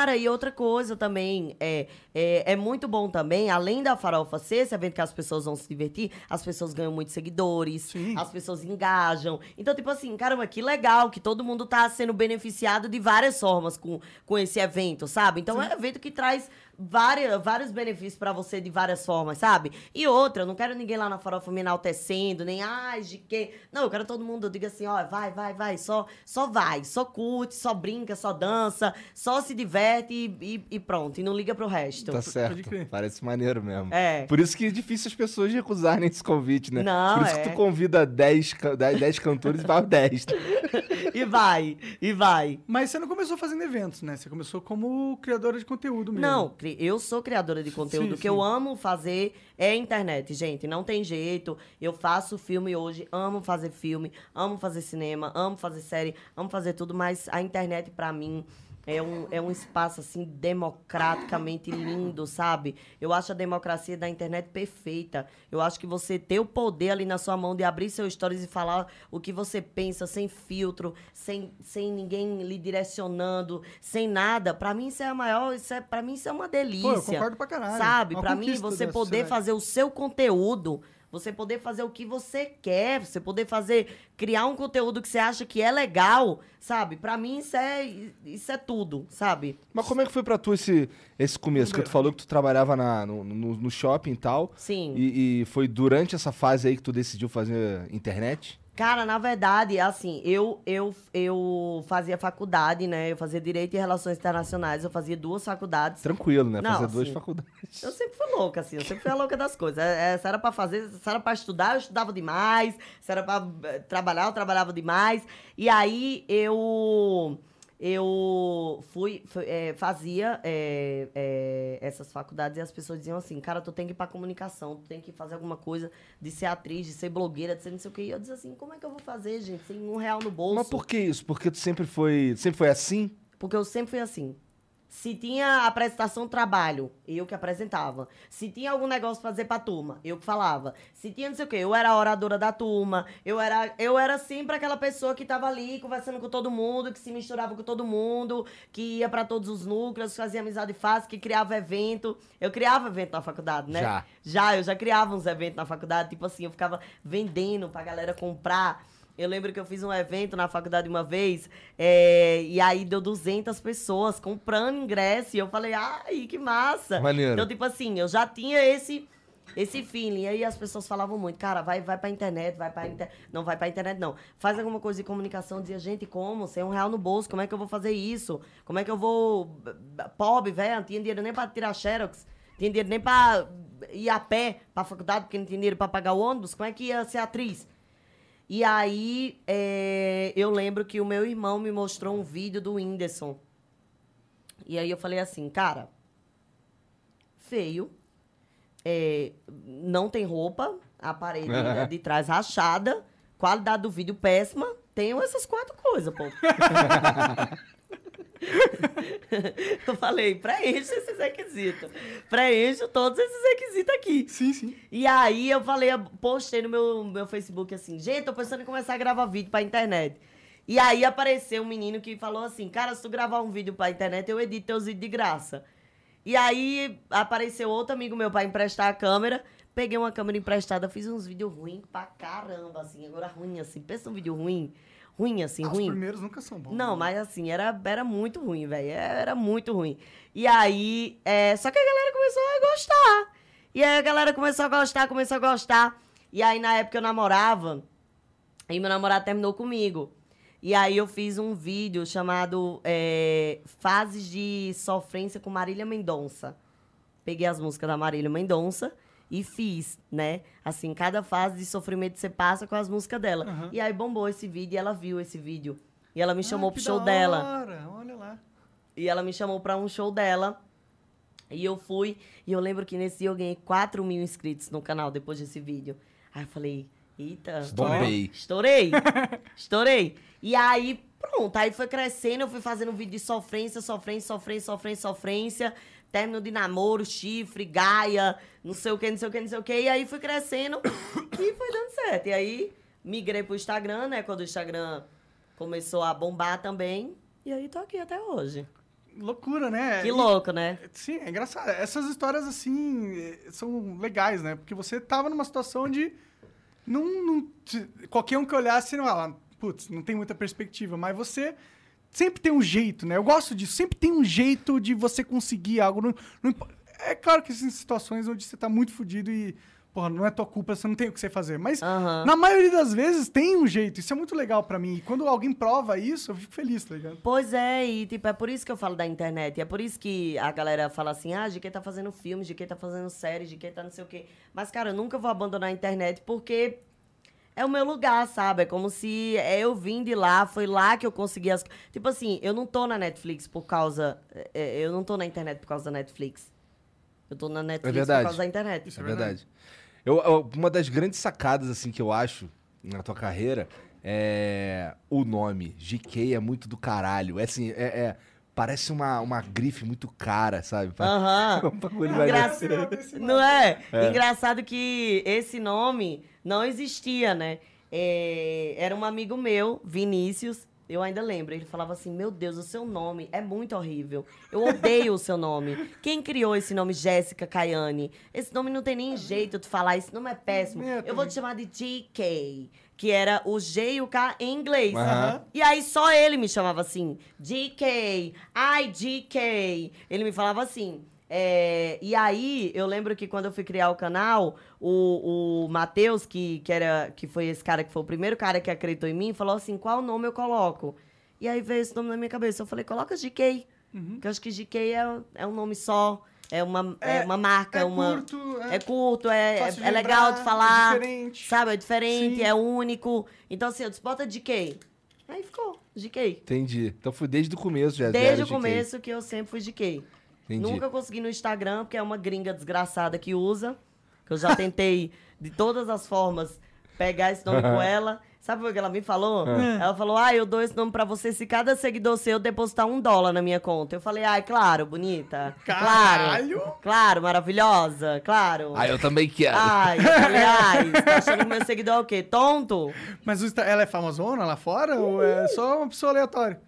Cara, e outra coisa também, é, é, é muito bom também, além da farofa ser esse evento que as pessoas vão se divertir, as pessoas ganham muitos seguidores, Sim. as pessoas engajam. Então, tipo assim, caramba, que legal que todo mundo tá sendo beneficiado de várias formas com, com esse evento, sabe? Então, é um evento que traz várias, vários benefícios pra você de várias formas, sabe? E outra, eu não quero ninguém lá na farofa me enaltecendo, nem, ai, de quê? Não, eu quero todo mundo, eu digo assim, ó, vai, vai, vai, só, só vai, só curte, só brinca, só dança, só se diverte e, e- e pronto, e não liga pro resto. Tá certo. Parece maneiro mesmo. É. Por isso que é difícil as pessoas recusarem esse convite, né? Não, Por isso é. que tu convida 10, ca- 10, 10 cantores e vai 10. E vai, e vai. Mas você não começou fazendo eventos, né? Você começou como criadora de conteúdo mesmo. Não, cri- eu sou criadora de conteúdo. O que eu amo fazer é internet, gente. Não tem jeito. Eu faço filme hoje, amo fazer filme, amo fazer cinema, amo fazer série, amo fazer tudo, mas a internet, pra mim. É um, é um espaço, assim, democraticamente lindo, sabe? Eu acho a democracia da internet perfeita. Eu acho que você ter o poder ali na sua mão de abrir seus stories e falar o que você pensa, sem filtro, sem, sem ninguém lhe direcionando, sem nada. Pra mim, isso é a maior. Isso é, pra mim, isso é uma delícia. concordo pra caralho. Sabe? Uma Pra mim, você poder fazer o seu conteúdo. Você poder fazer o que você quer, você poder fazer, criar um conteúdo que você acha que é legal, sabe? Pra mim isso é isso é tudo, sabe? Mas como é que foi pra tu esse, esse começo? Que tu falou que tu trabalhava na, no, no, no shopping e tal. Sim. E, e foi durante essa fase aí que tu decidiu fazer internet? Cara, na verdade, assim, eu, eu, eu fazia faculdade, né? Eu fazia Direito e Relações Internacionais, eu fazia duas faculdades. Tranquilo, né? Não, fazer duas assim, faculdades. Eu sempre fui louca, assim, eu sempre fui a louca das coisas. É, é, Se era pra fazer, se era pra estudar, eu estudava demais. Se era pra eh, trabalhar, eu trabalhava demais. E aí eu. Eu fui, fui, eh, fazia eh, eh, essas faculdades e as pessoas diziam assim, cara, tu tem que ir pra comunicação, tu tem que fazer alguma coisa de ser atriz, de ser blogueira, de ser não sei o quê. E eu dizia assim, como é que eu vou fazer, gente, sem um real no bolso? Mas por que isso? Porque tu sempre foi, sempre foi assim? Porque eu sempre fui assim. Se tinha apresentação de trabalho, eu que apresentava. Se tinha algum negócio pra fazer pra turma, eu que falava. Se tinha não sei o quê, eu era a oradora da turma. Eu era, eu era sempre aquela pessoa que tava ali conversando com todo mundo, que se misturava com todo mundo, que ia pra todos os núcleos, fazia amizade fácil, que criava evento. Eu criava evento na faculdade, né? Já. Já, eu já criava uns eventos na faculdade, tipo assim, eu ficava vendendo pra galera comprar. Eu lembro que eu fiz um evento na faculdade uma vez, é, e aí deu 200 pessoas comprando ingresso, e eu falei, ai, que massa. Maneiro. Então, tipo assim, eu já tinha esse esse feeling. E aí as pessoas falavam muito, cara, vai, vai pra internet, vai pra internet. Não, vai pra internet, não. Faz alguma coisa de comunicação. Dizia, gente, como? Sem um real no bolso, como é que eu vou fazer isso? Como é que eu vou. Pobre, velho, não tinha dinheiro nem pra tirar xerox. Tinha dinheiro nem pra ir a pé pra faculdade, porque não tinha dinheiro pra pagar o ônibus. Como é que ia ser atriz? E aí, é, eu lembro que o meu irmão me mostrou um vídeo do Whindersson. E aí eu falei assim, cara, feio, é, não tem roupa, a parede né, de trás rachada, qualidade do vídeo péssima, tenho essas quatro coisas, pô. eu falei, preencha esses requisitos. Preencho todos esses requisitos aqui. Sim, sim. E aí eu falei, eu postei no meu, meu Facebook assim, gente, tô pensando em começar a gravar vídeo pra internet. E aí apareceu um menino que falou assim, cara, se tu gravar um vídeo pra internet, eu edito teus vídeos de graça. E aí apareceu outro amigo meu pra emprestar a câmera. Peguei uma câmera emprestada, fiz uns vídeos ruins pra caramba, assim. Agora ruim, assim. Pensa um vídeo ruim. Ruim, assim, Ah, Os ruim. primeiros nunca são bons. Não, né? mas assim, era, era muito ruim, velho. Era muito ruim. E aí, é, só que a galera começou a gostar. E aí a galera começou a gostar, começou a gostar. E aí, na época, eu namorava. E meu namorado terminou comigo. E aí eu fiz um vídeo chamado é, Fases de Sofrência com Marília Mendonça. Peguei as músicas da Marília Mendonça e fiz, né? Assim, cada fase de sofrimento você passa com as músicas dela. E aí bombou esse vídeo e ela viu esse vídeo. E ela me chamou Ah, pro que show dela. Olha lá. E ela me chamou pra um show dela. E eu fui. E eu lembro que nesse dia eu ganhei 4 mil inscritos no canal depois desse vídeo. Aí eu falei, eita. Bombei. Estourei. Estourei. E aí, pronto. Aí foi crescendo, eu fui fazendo um vídeo de sofrência, sofrência, sofrência, sofrência, sofrência. Término de namoro, chifre, gaia, não sei o que, não sei o que, não sei o que. E aí fui crescendo e foi dando certo. E aí migrei pro Instagram, né? Quando o Instagram começou a bombar também. E aí tô aqui até hoje. Loucura, né? Que E- louco, né? Sim, é engraçado. Essas histórias, assim, eh, são legais, né? Porque você tava numa situação onde não, não qualquer um que olhasse não fala, putz, não tem muita perspectiva, mas você sempre tem um jeito, né? Eu gosto disso, sempre tem um jeito de você conseguir algo. Não, não é claro que existem situações onde você tá muito fudido e, porra, não é tua culpa, você não tem o que você fazer. Mas na maioria das vezes tem um jeito, isso é muito legal pra mim. E quando alguém prova isso, eu fico feliz, tá ligado? Pois é, e tipo, é por isso que eu falo da internet. É por isso que a galera fala assim, ah, de quem tá fazendo filmes, de quem tá fazendo séries, de quem tá não sei o quê. Mas, cara, eu nunca vou abandonar a internet porque é o meu lugar, sabe? É como se é, eu vim de lá, foi lá que eu consegui as... Tipo assim, eu não tô na Netflix por causa... é, é, eu não tô na internet por causa da Netflix. Eu tô na Netflix por verdade. causa da internet. É verdade. Eu, eu- uma das grandes sacadas, assim, que eu acho na tua carreira é o nome. GK é muito do caralho. É assim, é. é- parece uma, uma grife muito cara, sabe? Aham. Um vai Engra-. Não é? Engraçado que esse nome não existia, né? É, Era um amigo meu, Vinícius. Eu ainda lembro. Ele falava assim: Meu Deus, o seu nome é muito horrível. Eu odeio o seu nome. Quem criou esse nome, Jéssica Caiane? Esse nome não tem nem jeito de falar. Esse nome é péssimo. É, Eu vou te chamar de GK, que era o G e o K em inglês. Aham. E aí só ele me chamava assim, GK, ai GK. Ele me falava assim. É, e aí, eu lembro que quando eu fui criar o canal, o, o Matheus, que, que, era, que foi esse cara que foi o primeiro cara que acreditou em mim, falou assim: qual nome eu coloco? E aí veio esse nome na minha cabeça. Eu falei: coloca GK. Porque eu acho que GK é, é um nome só, é uma, é, É- uma marca, é uma. curto, é é curto, é, é, de é legal de é falar. diferente. Sabe? É diferente, Sim. é único. Então, assim, eu disse, bota GK. Aí ficou, GK. Entendi. Então foi desde o começo já. Desde o GK. começo que eu sempre fui GK. Entendi. Nunca consegui no Instagram, porque é uma gringa desgraçada que usa. Que eu já tentei, de todas as formas, pegar esse nome com ela. Sabe o que ela me falou? É. Ela falou, ah, eu dou esse nome pra você se cada seguidor seu depositar um dólar na minha conta. Eu falei, ai, claro, bonita. Caralho! Claro, claro, maravilhosa, claro. Ah, eu também quero. Ai, eu falei, ai, você tá achando que meu seguidor é o quê? Tonto? Mas ela é famosona lá fora ou é só uma pessoa aleatória?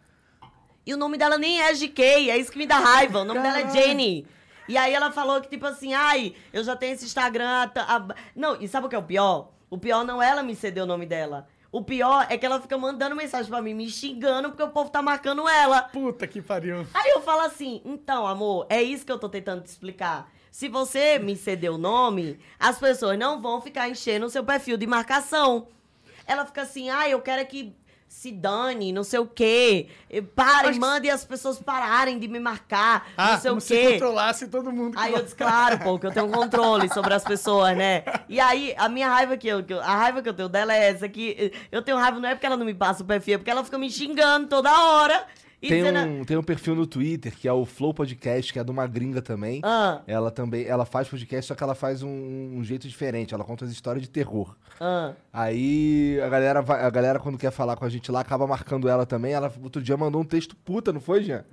E o nome dela nem é GK, é isso que me dá raiva. O nome dela é Caralho. Jenny. E aí ela falou que, tipo assim, ai, eu já tenho esse Instagram. tá- a- Não, e sabe o que é o pior? O pior não é ela me ceder o nome dela. O pior é que ela fica mandando mensagem pra mim, me xingando, porque o povo tá marcando ela. Puta que pariu. Aí eu falo assim, então, amor, é isso que eu tô tentando te explicar. Se você me ceder o nome, as pessoas não vão ficar enchendo o seu perfil de marcação. Ela fica assim, ah, eu quero é que se dane, não sei o quê. Parem, Acho mandem as pessoas pararem de me marcar, Ah, não sei o se quê. controlasse todo mundo. Aí eu disse, claro, pô, que eu tenho um controle sobre as pessoas, né? E aí, a minha raiva que eu, a raiva que eu tenho dela é essa, que eu tenho raiva não é porque ela não me passa o perfil, é porque ela fica me xingando toda hora. E Tem dizendo, um, tem um perfil no Twitter que é o Flow Podcast, que é de uma gringa também. Ah. Ela também, ela faz podcast, só que ela faz um, um jeito diferente. Ela conta as histórias de terror. ah, Aí a galera, vai- a galera quando quer falar com a gente lá acaba marcando ela também. Ela outro dia mandou um texto puta, não foi, Jean?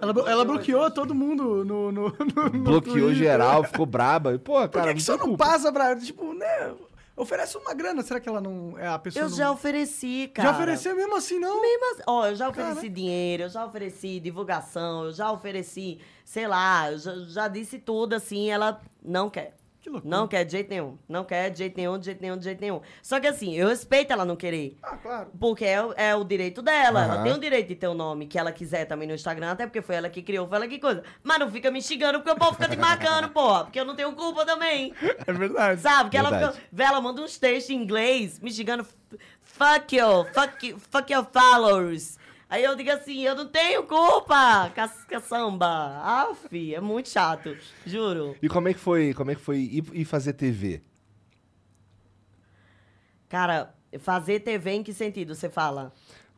Ela, ela bloqueou todo mundo no. no, no- no Bloqueou Twitter. geral, ficou braba. E, Pô, Por cara, que, que não você tem não passa pra. Tipo, né? Oferece uma grana. Será que ela não. É a pessoa. eu não... já ofereci, cara. Já ofereceu mesmo assim, não? Mesmo assim, ó, eu já ofereci dinheiro, eu já ofereci divulgação, eu já ofereci, sei lá, eu já, já disse tudo assim, ela não quer. Que loucura. Não quer de jeito nenhum. Não quer de jeito nenhum, de jeito nenhum, de jeito nenhum. Só que assim, eu respeito ela não querer. Ah, claro. Porque é, o- é o direito dela. Ela tem o direito de ter o nome que ela quiser também no Instagram, até porque foi ela que criou, foi ela que coisa. Mas não fica me xingando porque o povo fica te marcando, porra. Porque eu não tenho culpa também. É verdade. Sabe? Que ela Verdade. fica. Vê, ela manda uns textos em inglês me xingando. Fuck you, fuck you, fuck your followers. Aí eu digo assim, eu não tenho culpa, ca- caçamba. Aff, é muito chato, juro. E como é que foi, como é que foi ir, ir fazer TV? Cara, fazer TV em que sentido você fala?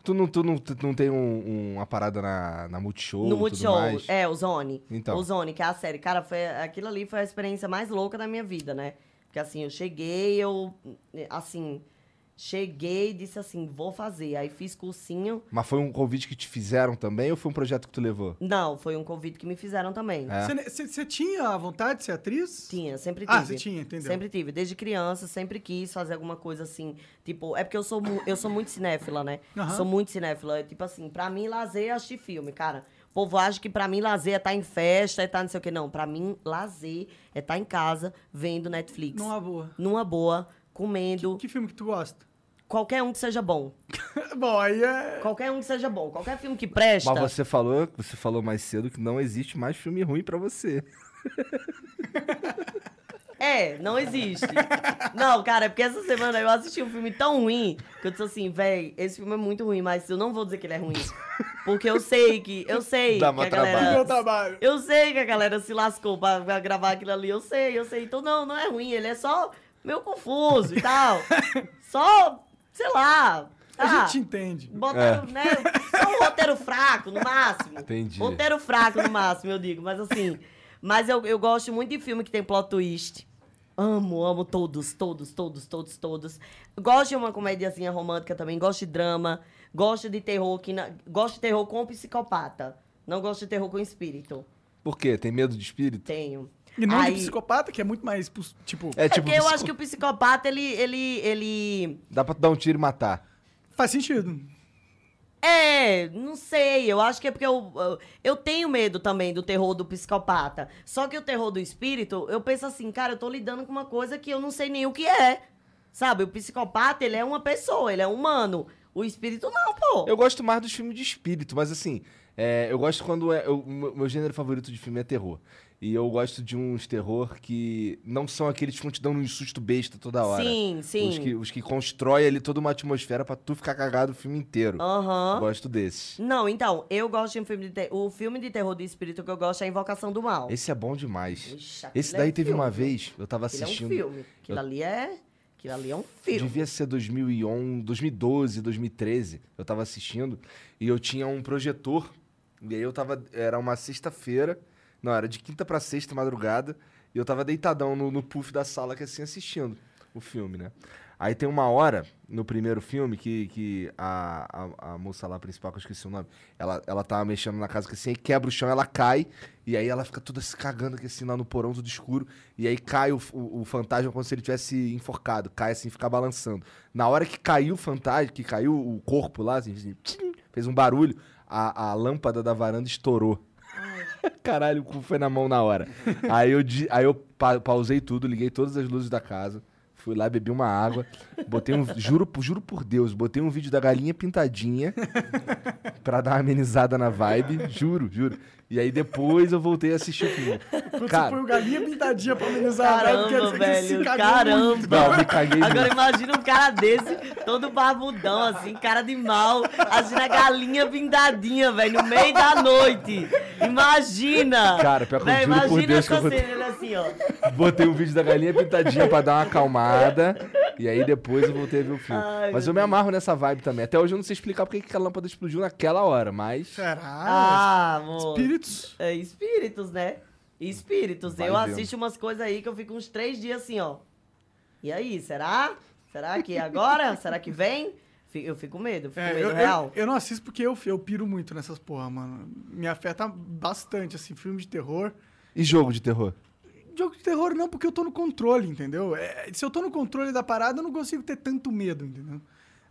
Tu não, tu não, tu não tem um- uma parada na, na Multishow no Multishow, mais? é, o Zone. Então. O Zone, que é a série. Cara, foi, aquilo ali foi a experiência mais louca da minha vida, né? Porque assim, eu cheguei, eu, assim, cheguei e disse assim, vou fazer. Aí fiz cursinho. Mas foi um convite que te fizeram também ou foi um projeto que tu levou? Não, foi um convite que me fizeram também. É. Você- você tinha a vontade de ser atriz? Tinha, sempre tive. Ah, você tinha, entendeu. Sempre tive. Desde criança, sempre quis fazer alguma coisa assim. Tipo, é porque eu sou, eu sou muito cinéfila, né? Aham. Sou muito cinéfila. É, Tipo assim, pra mim, lazer é assistir filme, cara. O povo acha que pra mim, lazer é estar em festa, é estar não sei o que. Não, pra mim, lazer é estar em casa, vendo Netflix. Numa boa. Numa boa, comendo. Que filme que tu gosta? Qualquer um que seja bom. Bom, aí é. Qualquer um que seja bom. Qualquer filme que presta. Mas você falou, você falou mais cedo que não existe mais filme ruim pra você. É, não existe. não, cara, é porque essa semana eu assisti um filme tão ruim que eu disse assim, véi, esse filme é muito ruim, mas eu não vou dizer que ele é ruim. Porque eu sei que. Eu sei Dá que a galera. trabalho. Meu trabalho. Eu sei que a galera se lascou pra, pra gravar aquilo ali. Eu sei, eu sei. Então não, não é ruim. Ele é só meio confuso e tal. só, sei lá. A ah, gente entende. Botaram, né? Só um roteiro fraco, no máximo. Entendi. Roteiro fraco, no máximo, eu digo. Mas assim. Mas eu, eu gosto muito de filme que tem plot twist. Amo, amo todos, todos, todos, todos, todos. Gosto de uma comediazinha romântica também. Gosto de drama. Gosto de terror. Que na- Gosto de terror com psicopata. Não gosto de terror com espírito. Por quê? Tem medo de espírito? Tenho. E não Aí- de psicopata, que é muito mais. Tipo. É É tipo, porque eu psico- acho que o psicopata, ele, ele, ele... dá pra dar um tiro e matar. Faz sentido. É, não sei. Eu acho que é porque eu, eu, eu tenho medo também do terror do psicopata. Só que o terror do espírito, eu penso assim, cara, eu tô lidando com uma coisa que eu não sei nem o que é. Sabe? O psicopata, ele é uma pessoa, ele é humano. O espírito não, pô. Eu gosto mais dos filmes de espírito, mas assim, é, eu gosto quando é. eu- O meu meu gênero favorito de filme é terror. E eu gosto de uns terror que não são aqueles que te dando um susto besta toda hora. Sim, sim. Os que, os que constroem ali toda uma atmosfera pra tu ficar cagado o filme inteiro. Aham. Gosto desses. Não, então, eu gosto de um filme de terror. O filme de terror do espírito que eu gosto é Invocação do Mal. Esse é bom demais. Ixi, Esse é daí um teve filme, uma vez, eu tava Aquilo é um assistindo. filme. Aquilo eu- ali é. Aquilo ali é um filme. Devia ser 2011, 2012, 2013. Eu tava assistindo e eu tinha um projetor. E aí eu tava. Era uma sexta-feira. Não, era de quinta pra sexta, madrugada. E eu tava deitadão no, no puff da sala, que assim, assistindo o filme, né? Aí tem uma hora no primeiro filme que, que a, a, a moça lá principal, que eu esqueci o nome, ela, ela tá mexendo na casa que assim, aí quebra o chão, ela cai, e aí ela fica toda se cagando aqui assim lá no porão tudo escuro, e aí cai o, o, o fantasma como se ele tivesse enforcado, cai assim, fica balançando. Na hora que caiu o fantasma, que caiu o corpo lá, assim, fez um barulho, a, a lâmpada da varanda estourou. Caralho, o cu foi na mão na hora. Aí eu, aí eu pa- pausei tudo, liguei todas as luzes da casa, fui lá, bebi uma água, botei um. Juro, juro por Deus, botei um vídeo da galinha pintadinha pra dar uma amenizada na vibe. Juro, juro. E aí depois eu voltei a assistir o filme. Quando Cara, você põe o galinha pintadinha pra amenizar a quer Caramba, você se velho. Caramba. não, me caguei Agora muito. imagina um cara desse, todo barbudão, assim, cara de mal, assistindo a galinha pindadinha, velho, no meio da noite. Imagina! Cara, pior que eu juro por imagina Deus que eu ele assim, ó. Botei um vídeo da galinha pintadinha pra dar uma acalmada. E aí depois eu voltei a ver o filme. Ai, mas eu me amarro nessa vibe também. Até hoje eu não sei explicar porque que a lâmpada explodiu naquela hora, mas. Será? Ah, amor. Espíritos. É, espíritos, né? Espíritos. Vai eu vendo. assisto umas coisas aí que eu fico uns três dias assim, ó. E aí, será? Será que é agora? será que vem? Eu fico com medo, fico com É, medo eu, real. eu, eu não assisto porque eu, eu piro muito nessas porra, mano. Me afeta bastante, assim, filme de terror. E jogo de terror? Jogo de terror não, porque eu tô no controle, entendeu? É, se eu tô no controle da parada, eu não consigo ter tanto medo, entendeu?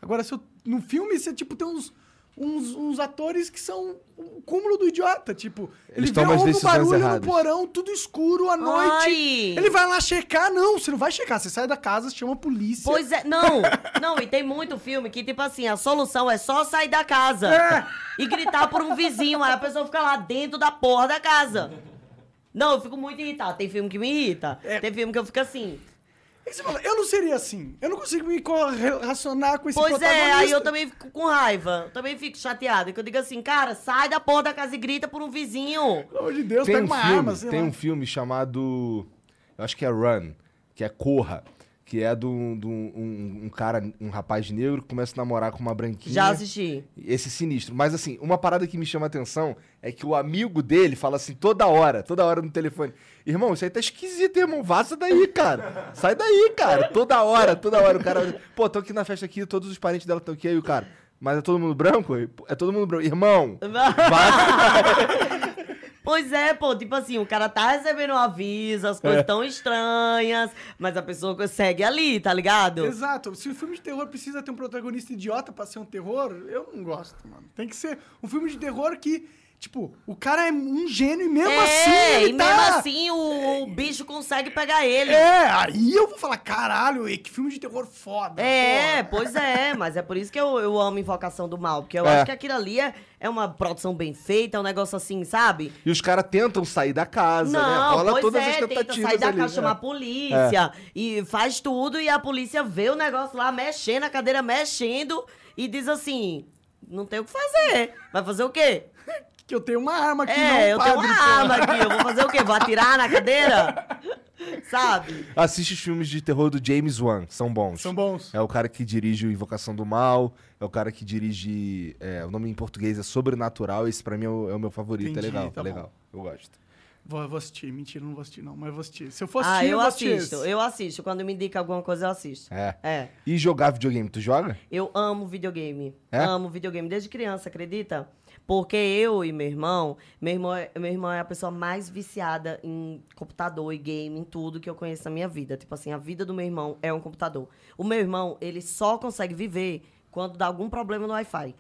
Agora, se eu, no filme, você, tipo, tem uns, uns, uns atores que são o cúmulo do idiota, tipo... Eles ele vê um barulho erradas. no porão, tudo escuro, à noite. Ai! Ele vai lá checar, não, você não vai checar, você sai da casa, chama a polícia. Pois é, não, não, e tem muito filme que, tipo assim, a solução é só sair da casa É. e gritar por um vizinho, aí a pessoa fica lá dentro da porra da casa. Não, eu fico muito irritado. Tem filme que me irrita. É. Tem filme que eu fico assim. E você fala, eu não seria assim, eu não consigo me correlacionar com esse Pois é, aí eu também fico com raiva. Eu também fico chateada. Que eu digo assim, cara, sai da porra da casa e grita por um vizinho. Pelo amor de Deus, tem pega um uma filme, arma, sei tem lá. um filme chamado. Eu acho que é Run, que é Corra. Que é de um, um- um cara, um rapaz negro que começa a namorar com uma branquinha. Já assisti. Esse sinistro. Mas assim, uma parada que me chama a atenção é que o amigo dele fala assim toda hora, toda hora no telefone. Irmão, isso aí tá esquisito, irmão. Vaza daí, cara. Sai daí, cara. Toda hora, toda hora. O cara. Pô, tô aqui na festa aqui, todos os parentes dela estão aqui, aí o cara. Mas é todo mundo branco? É todo mundo branco. Irmão, vaza. Pois é, pô, tipo assim, o cara tá recebendo um aviso, as coisas É. tão estranhas, mas a pessoa segue ali, tá ligado? Exato. Se o filme de terror precisa ter um protagonista idiota pra ser um terror, eu não gosto, mano. Tem que ser um filme de terror que, tipo, o cara é um gênio e mesmo é, assim ele e tá... mesmo assim o, o bicho consegue pegar ele. É, aí eu vou falar, caralho, que filme de terror foda. É, porra. pois é, mas é por isso que eu, eu amo Invocação do Mal, porque eu É. acho que aquilo ali é, é uma produção bem feita, é um negócio assim, sabe? E os caras tentam sair da casa, né? Não, Rola pois todas é, as tenta tentativas sair da ali, casa, né? chamar a polícia, e faz tudo, e a polícia vê o negócio lá mexendo, a cadeira mexendo, e diz assim, não tem o que fazer, vai fazer o quê? Que eu tenho uma arma aqui, é, não eu tenho uma arma aqui, eu vou fazer o quê? Vou atirar na cadeira? Sabe? Assiste os filmes de terror do James Wan, são bons. São bons. É o cara que dirige o Invocação do Mal, é o cara que dirige. é, o nome em português é Sobrenatural, esse pra mim é o, é o meu favorito, Entendi, é legal, tá é bom. legal. Eu gosto. Vou, vou assistir. Mentira, não vou assistir, não. Mas eu vou assistir. Se eu for Ah, assistir, eu vou assistir assisto, esse. eu assisto. Quando me indica alguma coisa, eu assisto. É. É. E jogar videogame, tu joga? Eu amo videogame. É? Amo videogame desde criança, acredita? Porque eu e meu irmão, meu irmão, é- meu irmão é a pessoa mais viciada em computador e game, em tudo que eu conheço na minha vida. Tipo assim, a vida do meu irmão é um computador. O meu irmão, ele só consegue viver quando dá algum problema no Wi-Fi.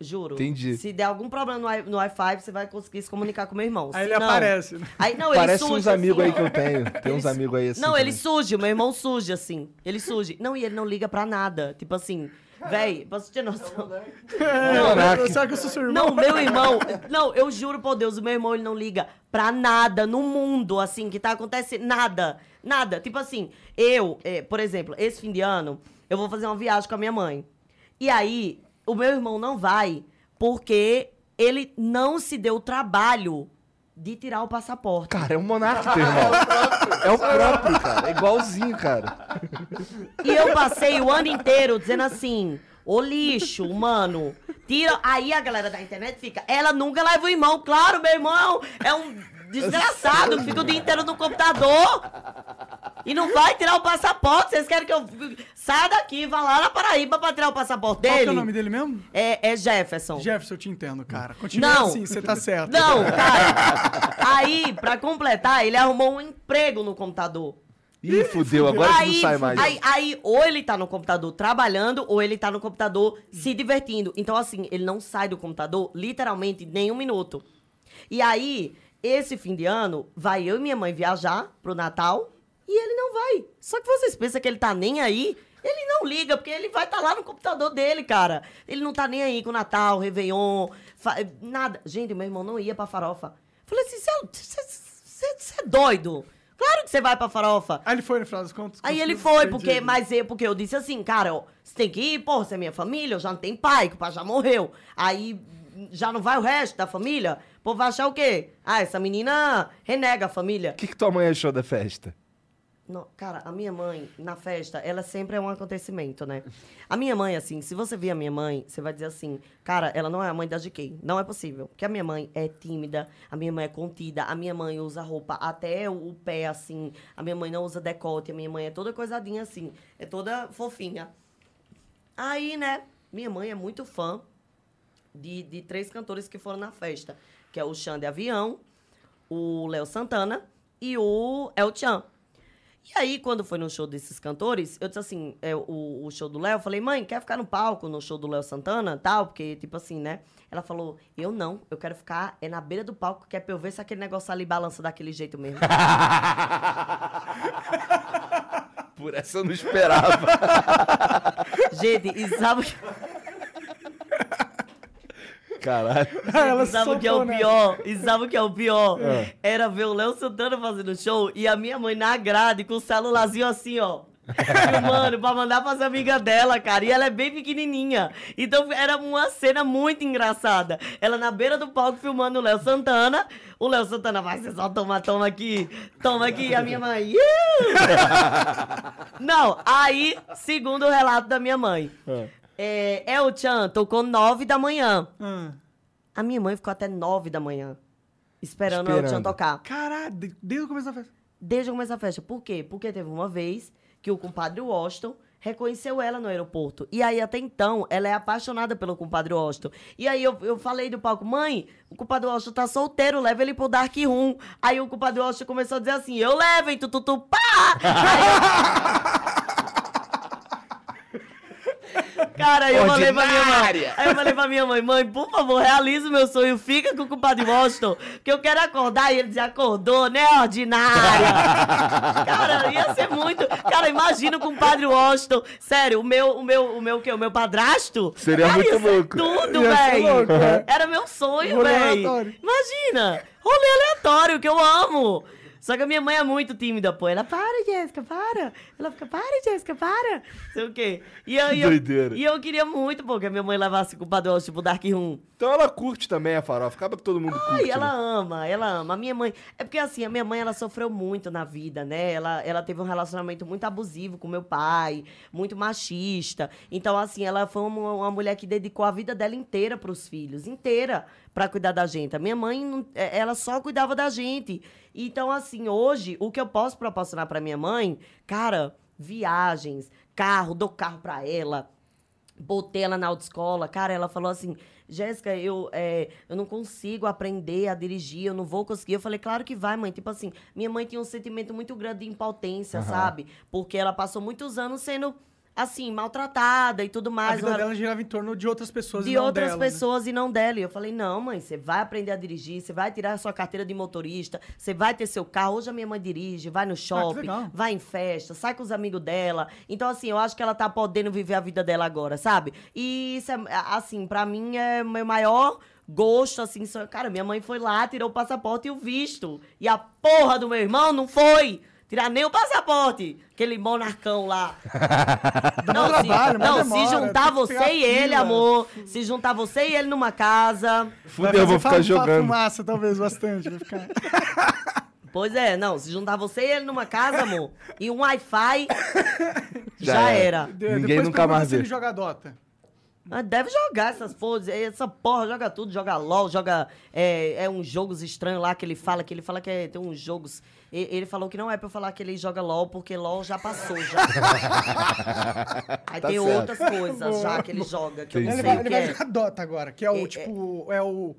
Juro. Entendi. Se der algum problema no, Wi- no Wi-Fi, você vai conseguir se comunicar com meu irmão. Aí Se ele não- aparece, né? Aí, não, Parece ele surge uns amigos assim, aí que eu tenho. Tem uns Ele- amigos aí assim. Não, ele também. surge, o meu irmão surge, assim. Ele surge. Não, e ele não liga pra nada. Tipo assim, véi, posso ter noção? É, Caraca. Será que eu sou seu irmão? Não, meu irmão. Não, eu juro por Deus, o meu irmão ele não liga pra nada no mundo, assim, que tá acontecendo. Nada. Nada. Tipo assim, eu, eh, por exemplo, esse fim de ano, eu vou fazer uma viagem com a minha mãe. E aí, o meu irmão não vai porque ele não se deu o trabalho de tirar o passaporte. Cara, é um monarca, teu irmão. É o próprio, cara. É igualzinho, cara. E eu passei o ano inteiro dizendo assim: ô lixo, mano, tira. Aí a galera da internet fica: ela nunca leva o irmão. Claro, meu irmão é um desgraçado que fica o dia inteiro no computador. E não vai tirar o passaporte. Vocês querem que eu saia daqui, vá lá na Paraíba pra tirar o passaporte Qual que dele? é o nome dele mesmo? É, é Jefferson. Jefferson, eu te entendo, cara. Continua Não. assim, você tá certo. Não, cara. Aí, pra completar, ele arrumou um emprego no computador. Ih, fudeu, agora que não sai mais. Aí, aí, ou ele tá no computador trabalhando, ou ele tá no computador se divertindo. Então, assim, ele não sai do computador, literalmente, nem um minuto. E aí, esse fim de ano, vai eu e minha mãe viajar pro Natal, e ele não vai. Só que vocês pensam que ele tá nem aí? Ele não liga, porque ele vai estar lá no computador dele, cara. Ele não tá nem aí com o Natal, Réveillon, fa- nada. Gente, meu irmão não ia pra farofa. Falei assim, você é doido? Claro que você vai pra farofa. Aí ele foi no final das contas? Aí ele foi, porque, mas eu, porque eu disse assim, cara, ó, você tem que ir, pô, você é minha família, eu já não tenho pai, que o pai já morreu. Aí já não vai o resto da família? Pô, vai achar o quê? Ah, essa menina renega a família. O que, que tua mãe achou da festa? Cara, a minha mãe, na festa, ela sempre é um acontecimento, né? A minha mãe, assim, se você vir a minha mãe, você vai dizer assim, cara, ela não é a mãe da GK. Não é possível. Porque a minha mãe é tímida, a minha mãe é contida, a minha mãe usa roupa até o pé, assim. A minha mãe não usa decote, a minha mãe é toda coisadinha assim. É toda fofinha. Aí, né, minha mãe é muito fã de, de três cantores que foram na festa. Que é o Xande Avião, o Léo Santana e o El Chan. E aí, quando foi no show desses cantores, eu disse assim, é, o, o show do Léo, eu falei, mãe, quer ficar no palco no show do Léo Santana, tal? Porque, tipo assim, né? Ela falou, eu não, eu quero ficar é na beira do palco, que é pra eu ver se aquele negócio ali balança daquele jeito mesmo. Por essa eu não esperava. Gente, e sabe, Caralho. Ela e sabe o que é o né? pior? E sabe o que é o pior? Era ver o Léo Santana fazendo show e a minha mãe na grade com o celularzinho assim, ó. Filmando pra mandar pras amigas dela, cara. E ela é bem pequenininha. Então era uma cena muito engraçada. Ela na beira do palco filmando o Léo Santana. O Léo Santana vai, você só toma, toma aqui. Toma aqui. E a minha mãe. "Iu!" Não, aí, segundo o relato da minha mãe. É, El Chan tocou nove da manhã. Ah. A minha mãe ficou até nove da manhã. Esperando, o El Chan Esperando. tocar. Caralho, de- desde o começo da festa. Desde o começo da festa. Por quê? Porque teve uma vez que o compadre Washington reconheceu ela no aeroporto. E aí, até então, ela é apaixonada pelo compadre Washington. E aí, eu, eu falei do palco, mãe, o compadre Washington tá solteiro, leva ele pro Dark Room. Aí, o compadre Washington começou a dizer assim, eu levo, hein, tututu, pá! Aí eu... Cara, aí eu falei pra minha mãe. Aí eu falei pra minha mãe, mãe, por favor, realiza o meu sonho, fica com o compadre Washington, que eu quero acordar. E ele já acordou, né, ordinária? Cara, ia ser muito. Cara, imagina o compadre Washington. Sério, o meu, o meu, o meu o quê? O meu padrasto? Seria Cara, muito louco. Tudo, velho. é. Era meu sonho, velho. Imagina. Rolê aleatório, que eu amo. Só que a minha mãe é muito tímida, pô. Ela, para, Jéssica, para. Ela fica, para, Jéssica, para. Sei o quê. E eu, e eu, Doideira. e eu queria muito, pô, que a minha mãe levasse o Washington pro Dark Room. Então ela curte também a farofa. Acaba que todo mundo Ai, curte. ela né? ama, ela ama. A minha mãe. É porque assim, a minha mãe ela sofreu muito na vida, né? Ela, ela teve um relacionamento muito abusivo com meu pai, muito machista. Então, assim, ela foi uma, uma mulher que dedicou a vida dela inteira pros filhos, inteira, pra cuidar da gente. A minha mãe, é, ela só cuidava da gente. Então, assim, hoje, o que eu posso proporcionar pra minha mãe, cara, viagens, carro, dou carro pra ela botei ela na autoescola, cara, ela falou assim, Jéssica, eu, é, eu não consigo aprender a dirigir, eu não vou conseguir. Eu falei, claro que vai, mãe. Tipo assim, minha mãe tinha um sentimento muito grande de impotência, sabe? Porque ela passou muitos anos sendo, assim, maltratada e tudo A mais. vida Ela- dela girava em torno de outras pessoas e de não outras dela, né? pessoas e não dela. E eu falei, não, mãe, você vai aprender a dirigir, você vai tirar a sua carteira de motorista, você vai ter seu carro. Hoje a minha mãe dirige, vai no shopping, legal. vai em festa, sai com os amigos dela. Então, assim, eu acho que ela tá podendo viver a vida dela agora, sabe? E isso é, assim, pra mim é meu maior gosto, assim. só- Cara, minha mãe foi lá, tirou o passaporte e o visto. E a porra do meu irmão não foi. Tirar nem o passaporte. Aquele monarcão lá. Não, se, trabalho, não, demora, se juntar você e ele, fila. amor. Se juntar você e ele numa casa. Fudeu, eu vou ficar jogando. fumaça, talvez, bastante. Vai ficar... Pois é, não. Se juntar você e ele numa casa, amor. E um Wi-Fi. Já já era. era. Ninguém depois nunca mais se ele vê. joga Dota. Mas deve jogar essas porras. Essa porra joga tudo, joga LOL, joga. É, é uns jogos estranhos lá que ele fala, que ele fala que é- tem uns jogos. e- Ele falou que não é pra eu falar que ele joga LOL, porque LOL já passou, já. Aí Tá tem certo. outras coisas já que ele joga, que eu não Ele sei vai, o ele que vai é. jogar Dota agora, que é o, É, tipo, é o,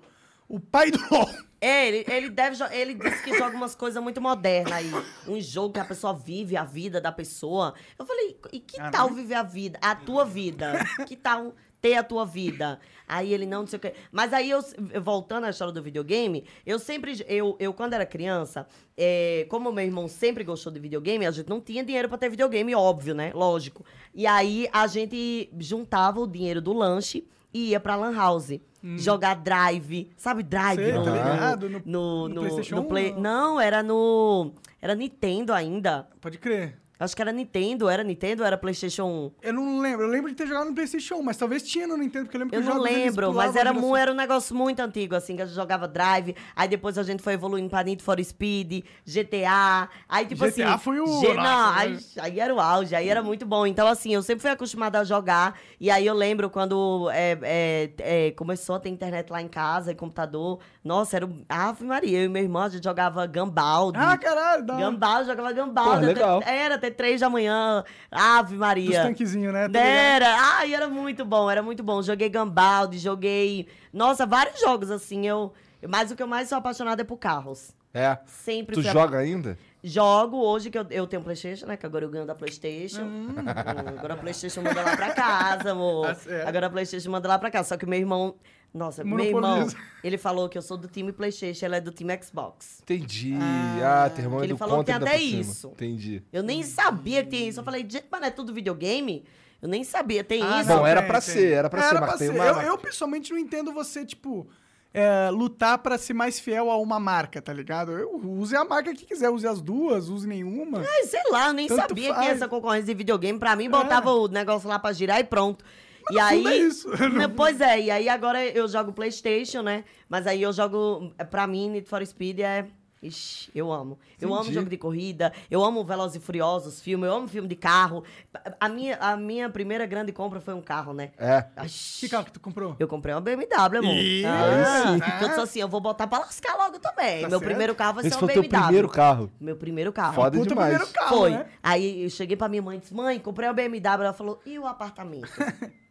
o pai do LoL. É, ele, ele deve Ele disse que joga umas coisas muito modernas aí. Um jogo que a pessoa vive a vida da pessoa. Eu falei, e que tal viver a vida? A tua vida? Que tal ter a tua vida? Aí ele não, não sei o quê. Mas aí eu, voltando à história do videogame, eu sempre. Eu, eu quando era criança, é, como meu irmão sempre gostou de videogame, a gente não tinha dinheiro pra ter videogame, óbvio, né? Lógico. E aí a gente juntava o dinheiro do lanche e ia pra Lan House. Jogar drive, sabe drive? Sei, no- tá ligado? No- no, no no, PlayStation no 1, Play. não? Não, era no. Era Nintendo ainda. Pode crer. Acho que era Nintendo, era Nintendo ou era PlayStation 1? Eu não lembro. Eu lembro de ter jogado no PlayStation 1, mas talvez tinha no Nintendo, porque eu lembro Eu que os não lembro, mas era, mu- era um negócio muito antigo, assim, que a gente jogava Drive, aí depois a gente foi evoluindo pra Need for Speed, GTA, aí tipo GTA assim... foi o- G- não, né? aí, aí era o auge, aí era muito bom. Então, assim, eu sempre fui acostumada a jogar, e aí eu lembro quando é, é, é, começou a ter internet lá em casa, e computador, nossa, era o... Ave Maria, eu e meu irmão, a gente jogava Gambaldi. Ah, caralho, da hora. Gambal, jogava Gambal. Pô, legal. Era até três da manhã. Ave Dos Maria. tanquezinhos, né? Ligado. Era. Ai, era muito bom, era muito bom. Joguei Gambaldi, joguei. Nossa, vários jogos, assim. Eu... Mas o que eu mais sou apaixonada é por carros. É. Sempre Tu joga ainda? Jogo hoje, que eu, eu tenho Playstation, né? Que agora eu ganho da Playstation. Hum. Hum, Agora a Playstation manda lá pra casa, amor. Tá certo. Agora a Playstation manda lá pra casa. Só que meu irmão... Nossa, meu irmão, ele falou que eu sou do time Playstation, ele é do time Xbox. Entendi. Ah, teu irmão é ele do falou que contra tem ainda até isso. Entendi. Eu nem sabia que tinha isso. Eu falei, gente, mas não é tudo videogame? Eu nem sabia, tem Ah, isso? Bom, era tem, pra tem. ser, era pra ser, Era mas pra tem ser. uma- Eu, eu, pessoalmente, não entendo você, tipo, é, lutar pra ser mais fiel a uma marca, tá ligado? Eu use a marca que quiser, use as duas, use nenhuma. Ai, sei lá, eu nem Tanto sabia que faz. tinha essa concorrência de videogame. Pra mim, botava o negócio lá pra girar e pronto. E aí. é isso. Né, Pois é, e aí agora eu jogo PlayStation, né? Mas aí eu jogo. Pra mim, Need for Speed é. Ixi, eu amo. Eu amo Entendi. jogo de corrida, eu amo Velozes e Furiosos, filme, eu amo filme de carro. A minha, a minha primeira grande compra foi um carro, né? É. Ixi. Que carro que tu comprou? Eu comprei uma BMW, amor. Ih, ah, sim. eu disse assim, eu vou botar pra lascar logo também. Tá Meu certo. primeiro carro vai Esse ser uma foi teu BMW. primeiro carro. Meu primeiro carro. Foda Puta demais. primeiro carro, Foi. né? Aí eu cheguei pra minha mãe e disse, mãe, comprei uma BMW. Ela falou, e o apartamento?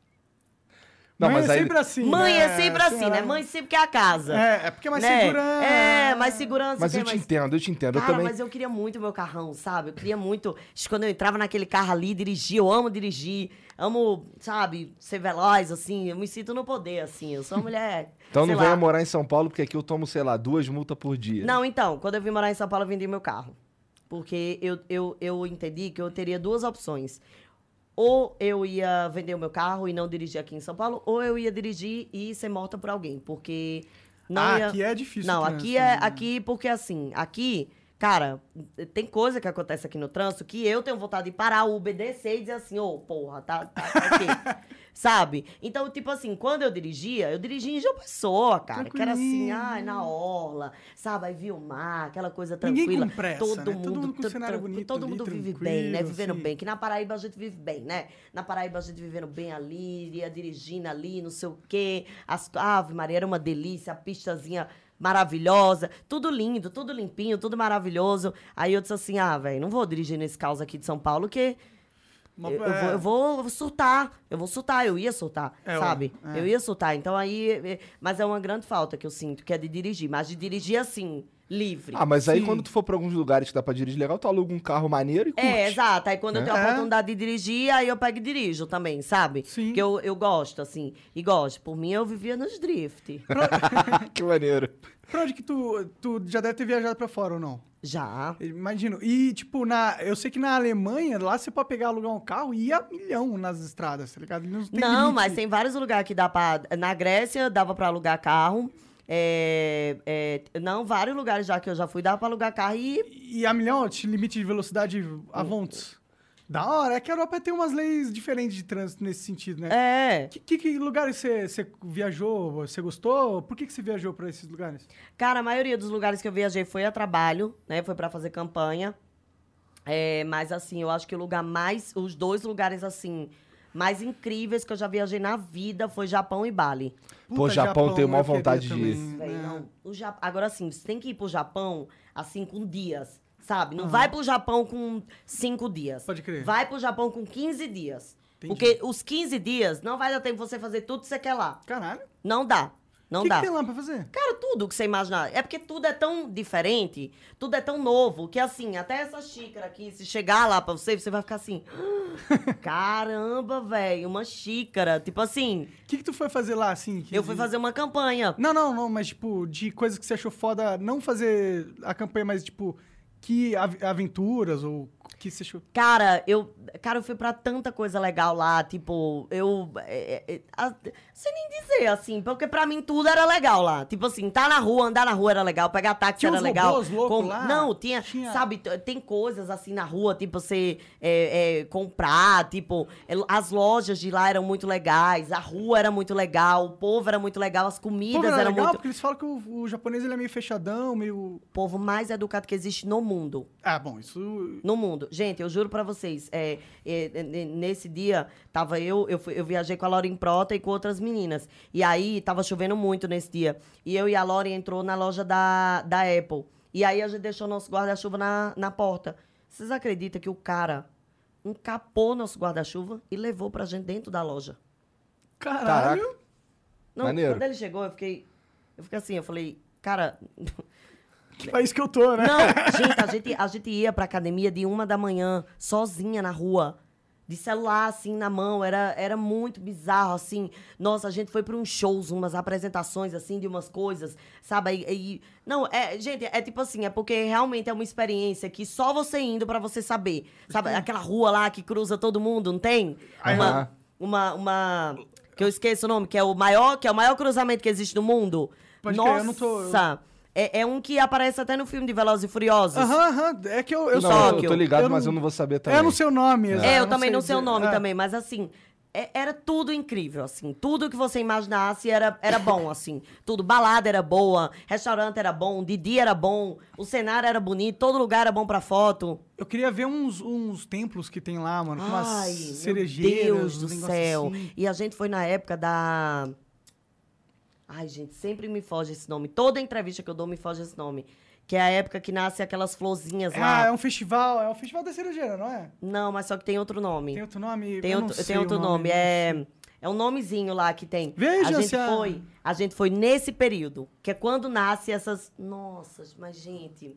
Não, Mãe mas é aí. sempre assim, mãe né? é sempre assim, Sei né? Mãe sempre quer a casa. É, é porque é mais né? segurança. É, mais segurança. Mas eu te mais... entendo, eu te entendo. Cara, eu também. mas eu queria muito meu carrão, sabe? Eu queria muito. Quando eu entrava naquele carro ali, dirigir, eu amo dirigir. Amo, sabe, ser veloz, assim. Eu me sinto no poder, assim. Eu sou uma mulher. Então sei não venha lá. morar em São Paulo, porque aqui eu tomo, sei lá, duas multas por dia. Não, então, quando eu vim morar em São Paulo, eu vendi meu carro. Porque eu, eu, eu entendi que eu teria duas opções. Ou eu ia vender o meu carro e não dirigir aqui em São Paulo, ou eu ia dirigir e ser morta por alguém. Porque não Ah, ia... aqui é difícil Não, aqui é né? aqui porque assim, aqui, cara, tem coisa que acontece aqui no trânsito que eu tenho vontade de parar o Uber descer e dizer assim, ô, porra, tá, tá, tá o quê? Sabe? Então, tipo assim, quando eu dirigia, eu dirigia em João Pessoa, cara. Que era assim, ai, na orla, sabe? Aí viu o mar, aquela coisa Ninguém tranquila. com pressa, todo né? Todo mundo, mundo com cenário bonito Todo ali, mundo vive bem, né? Vivendo assim. bem. Que na Paraíba a gente vive bem, né? Na Paraíba a gente vivendo bem ali, ia dirigindo ali, não sei o quê. As, Ave Maria, era uma delícia, a pistazinha maravilhosa, tudo lindo, tudo limpinho, tudo maravilhoso. Aí eu disse assim, ah, velho, não vou dirigir nesse caos aqui de São Paulo, que Uma- eu, vou, eu vou- eu vou surtar. Eu vou surtar, eu ia surtar, É, sabe? é. Eu ia surtar. Então aí. é- Mas é uma grande falta que eu sinto, que é de dirigir. Mas de dirigir assim, livre. Ah, mas aí Sim. quando tu for pra alguns lugares que dá pra dirigir legal, tu aluga um carro maneiro e curte. É, exato. Aí quando eu tenho a É. oportunidade de dirigir, aí eu pego e dirijo também, sabe? Sim. Porque eu, eu gosto, assim. E gosto. Por mim, eu vivia nos drift. que maneiro. Pra onde que tu, tu já deve ter viajado pra fora ou não? Já. Imagino. E, tipo, na, eu sei que na Alemanha, lá você pode pegar, alugar um carro e ir a milhão nas estradas, tá ligado? Não, Não, limite. mas tem vários lugares que dá pra. Na Grécia dava pra alugar carro. É, é, não, vários lugares já que eu já fui, dava pra alugar carro e E a milhão, te- limite de velocidade a volts. Da hora. É que a Europa tem umas leis diferentes de trânsito nesse sentido, né? É. Que, que, que lugares você, viajou? Você gostou? Por que, que você viajou pra esses lugares? Cara, a maioria dos lugares que eu viajei foi a trabalho, né? Foi pra fazer campanha. É, mas assim, eu acho que o lugar mais. Os dois lugares, assim, mais incríveis que eu já viajei na vida foi Japão e Bali. Pô, Japão, tenho maior vontade de ir. também, né? não, o Ja- Agora sim, você tem que ir pro Japão, assim, com dias, sabe? Não vai pro Japão com cinco dias. Pode crer. Vai pro Japão com 15 dias. Entendi. Porque os 15 dias não vai dar tempo você fazer tudo que você quer lá. Caralho. Não dá. Não o que, dá. que tem lá pra fazer? Cara, tudo que você imaginar. É porque tudo é tão diferente, tudo é tão novo, que assim, até essa xícara aqui, se chegar lá pra você, você vai ficar assim. Caramba, velho, uma xícara. Tipo assim, O que, que tu foi fazer lá, assim? que- eu fui fazer uma campanha. Não, não, não, mas tipo, de coisas que você achou foda, não fazer a campanha, mas tipo, que av- aventuras ou que. Cara, eu, cara, eu fui pra tanta coisa legal lá, tipo, eu. É, é, é, a- sem nem dizer, assim, porque pra mim tudo era legal lá. Tipo assim, tá na rua, andar na rua era legal, pegar táxi Tinha era legal. loucos lá? Não, tinha, Tinha- sabe, tem coisas assim na rua, tipo, você é, é, comprar, tipo, é, as lojas de lá eram muito legais, a rua era muito legal, o povo era muito legal, as comidas era eram legal, muito. porque eles falam que o, o japonês ele é meio fechadão, meio. O povo mais educado que existe no mundo. Ah, bom, isso. No mundo. Gente, eu juro pra vocês, é, é, é, é, nesse dia, tava eu, eu, fui- eu viajei com a Lauren Prota e com outras meninas. E aí, tava chovendo muito nesse dia. E eu e a Lauren entrou na loja da, da Apple. E aí, a gente deixou nosso guarda-chuva na, na porta. Vocês acreditam que o cara encapou nosso guarda-chuva e levou pra gente dentro da loja? Caralho. Caraca. Não, Maneiro. quando ele chegou, eu fiquei... Eu fiquei assim, eu falei, cara... Que país que eu tô, né? Não, gente, a gente, a gente ia pra academia de uma da manhã, sozinha na rua. De celular, assim, na mão. Era, era muito bizarro, assim. Nossa, a gente foi pra uns shows, umas apresentações, assim, de umas coisas, sabe? E, e- não, é, gente, é tipo assim, é porque realmente é uma experiência que só você indo pra você saber. Sabe, aquela rua lá que cruza todo mundo, não tem? Uma, Aham. uma, uma... Que eu esqueço o nome, que é o maior, que é o maior cruzamento que existe no mundo. Pode crer, Nossa! eu não tô- É, é um que aparece até no filme de Velozes e Furiosos. Aham, aham. É que eu, eu Não, só. eu tô ligado, eu mas não- eu não vou saber também. Eu não sei o nome. exato, É, eu também não sei o nome É. também, mas assim, é- era tudo incrível, assim. Tudo que você imaginasse era, era bom, assim. Tudo. Balada era boa, restaurante era bom, de dia era bom, o cenário era bonito, todo lugar era bom pra foto. Eu queria ver uns, uns templos que tem lá, mano, com umas Ai, cerejeiras. meu Deus do céu. assim. E a gente foi na época da... Ai, gente, sempre me foge esse nome. Toda entrevista que eu dou me foge esse nome. Que é a época que nasce aquelas florzinhas lá. Ah, é um festival, é um festival da cerejeira, não é? Não, mas só que tem outro nome. Tem outro nome? Tem Eu não outro, tem outro nome. não É, é um nomezinho lá que tem. Veja a gente a- foi, a gente foi nesse período, que é quando nasce essas. Nossa, mas gente,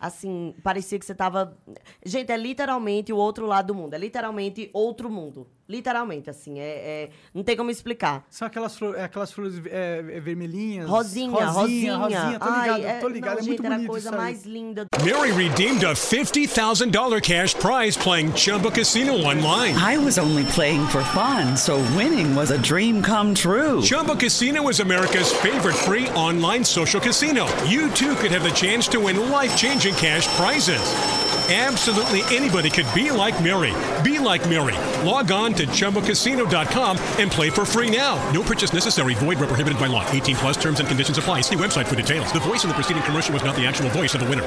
assim, parecia que você tava. Gente, é literalmente o outro lado do mundo. É literalmente outro mundo. Literalmente, assim, é, é- não tem como explicar. São aquelas, flor, é, aquelas flores é, é, vermelhinhas. Rosinha, rosinha. rosinha. Tô Ai, ligado, tô ligado. não, é gente, muito era bonito a coisa mais linda. Mary redeemed a $50,000 cash prize playing Chumba Casino online. I was only playing for fun, so winning was a dream come true. Chumba Casino is America's favorite free online social casino. You too could have the chance to win life changing cash prizes. Absolutely anybody could be like Mary. Be like Mary. Log on to ChumbaCasino.com and play for free now. No purchase necessary. Void where prohibited by law. 18 plus terms and conditions apply. See website for details. The voice in the preceding commercial was not the actual voice of the winner.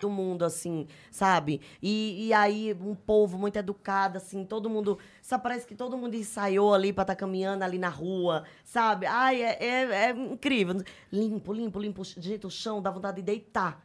do mundo, assim, sabe? E, e aí, um povo muito educado, assim, todo mundo. Sabe, parece que todo mundo ensaiou ali pra estar caminhando ali na rua, sabe? Ai, é, é, é incrível. Limpo, limpo, limpo. Gente, o chão dá vontade de deitar.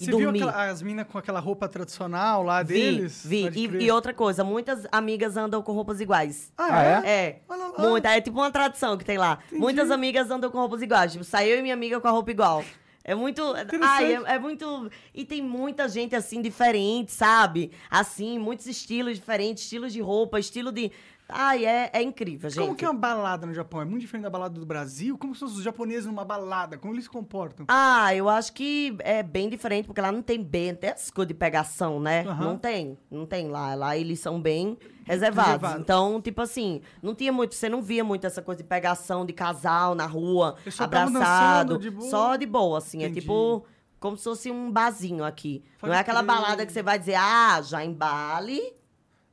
E Você dormir. viu aquela- as minas com aquela roupa tradicional lá Vi, deles? vi. E, e outra coisa, muitas amigas andam com roupas iguais. Ah, é? É. Olha lá. Muita, é tipo uma tradição que tem lá. Muitas amigas andam com roupas iguais. Tipo, saiu eu e minha amiga com a roupa igual. É muito. Ai, é, é muito. E tem muita gente assim, diferente, sabe? Assim, muitos estilos diferentes, estilos de roupa, estilo de. Ai, é, é incrível, gente. Como que é uma balada no Japão? É muito diferente da balada do Brasil? Como são os japoneses numa balada? Como eles se comportam? Ah, eu acho que é bem diferente, porque lá não tem bem, tem essas coisas de pegação, né? Aham. Não tem, não tem lá. Lá eles são bem reservados. Reservado. Então, tipo assim, não tinha muito, você não via muito essa coisa de pegação de casal na rua, só abraçado. de boa? Só de boa, assim. Entendi. É tipo como se fosse um barzinho aqui. Pode não é aquela crer. balada que você vai dizer, ah, já em Bali.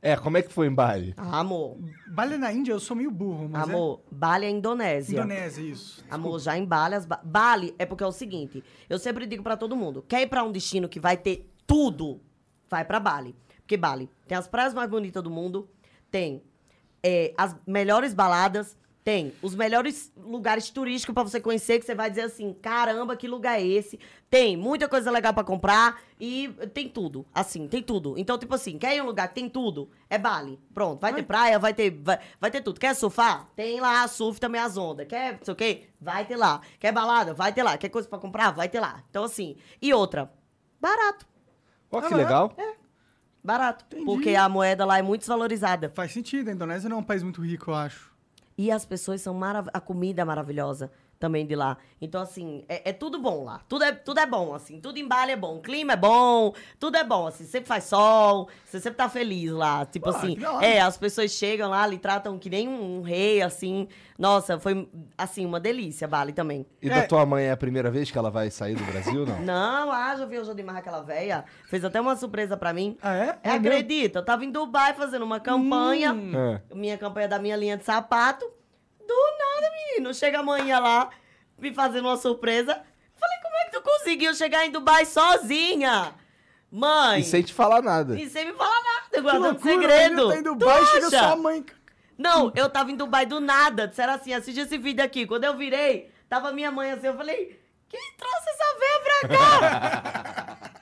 É, como é que foi em Bali? Ah, amor, Bali na Índia, eu sou meio burro, mas amor, Bali é é... Indonésia. Indonésia, isso. Amor, já em Bali, as ba- Bali é porque é o seguinte, eu sempre digo pra todo mundo, quer ir pra um destino que vai ter tudo, vai pra Bali. Porque Bali tem as praias mais bonitas do mundo, tem é, as melhores baladas, tem os melhores lugares turísticos pra você conhecer, que você vai dizer assim, caramba, que lugar é esse? Tem muita coisa legal pra comprar e tem tudo, assim, tem tudo. Então, tipo assim, quer ir um lugar que tem tudo? É Bali. Pronto, vai ter praia, vai ter, vai, vai ter tudo. Quer surfar? Tem lá, surf também as ondas. Quer não sei o quê? Vai ter lá. Quer balada? Vai ter lá. Quer coisa pra comprar? Vai ter lá. Então, assim, e outra, barato. Ó, que legal. Barato. Entendi. Porque a moeda lá é muito desvalorizada. Faz sentido, a Indonésia não é um país muito rico, eu acho. E as pessoas são maravilhosas. A comida é maravilhosa também de lá. Então, assim, é, é tudo bom lá. Tudo é, tudo é bom, assim. Tudo em Bali é bom. O clima é bom. Tudo é bom, assim. Sempre faz sol. Você sempre tá feliz lá. Tipo Pô, assim. da hora. É, as pessoas chegam lá, lhe tratam que nem um, um rei, assim. Nossa, foi, assim, uma delícia Bali também. E É. da tua mãe é a primeira vez que ela vai sair do Brasil, não? Não, ah, já viu o Jodimar, aquela véia? Fez até uma surpresa pra mim. Ah, é? É, É acredita? Eu tava em Dubai fazendo uma campanha. É. Minha campanha da minha linha de sapato. Do nada, menino. Chega amanhã lá, me fazendo uma surpresa. Falei, como é que tu conseguiu chegar em Dubai sozinha? Mãe. E sem te falar nada. E sem me falar nada, guardando loucura, segredo. tá em Tu Dubai e chega acha? sua mãe. Não, eu tava em Dubai do nada. Disseram assim, assiste esse vídeo aqui. Quando eu virei, tava minha mãe assim, eu falei, quem trouxe essa véia pra cá?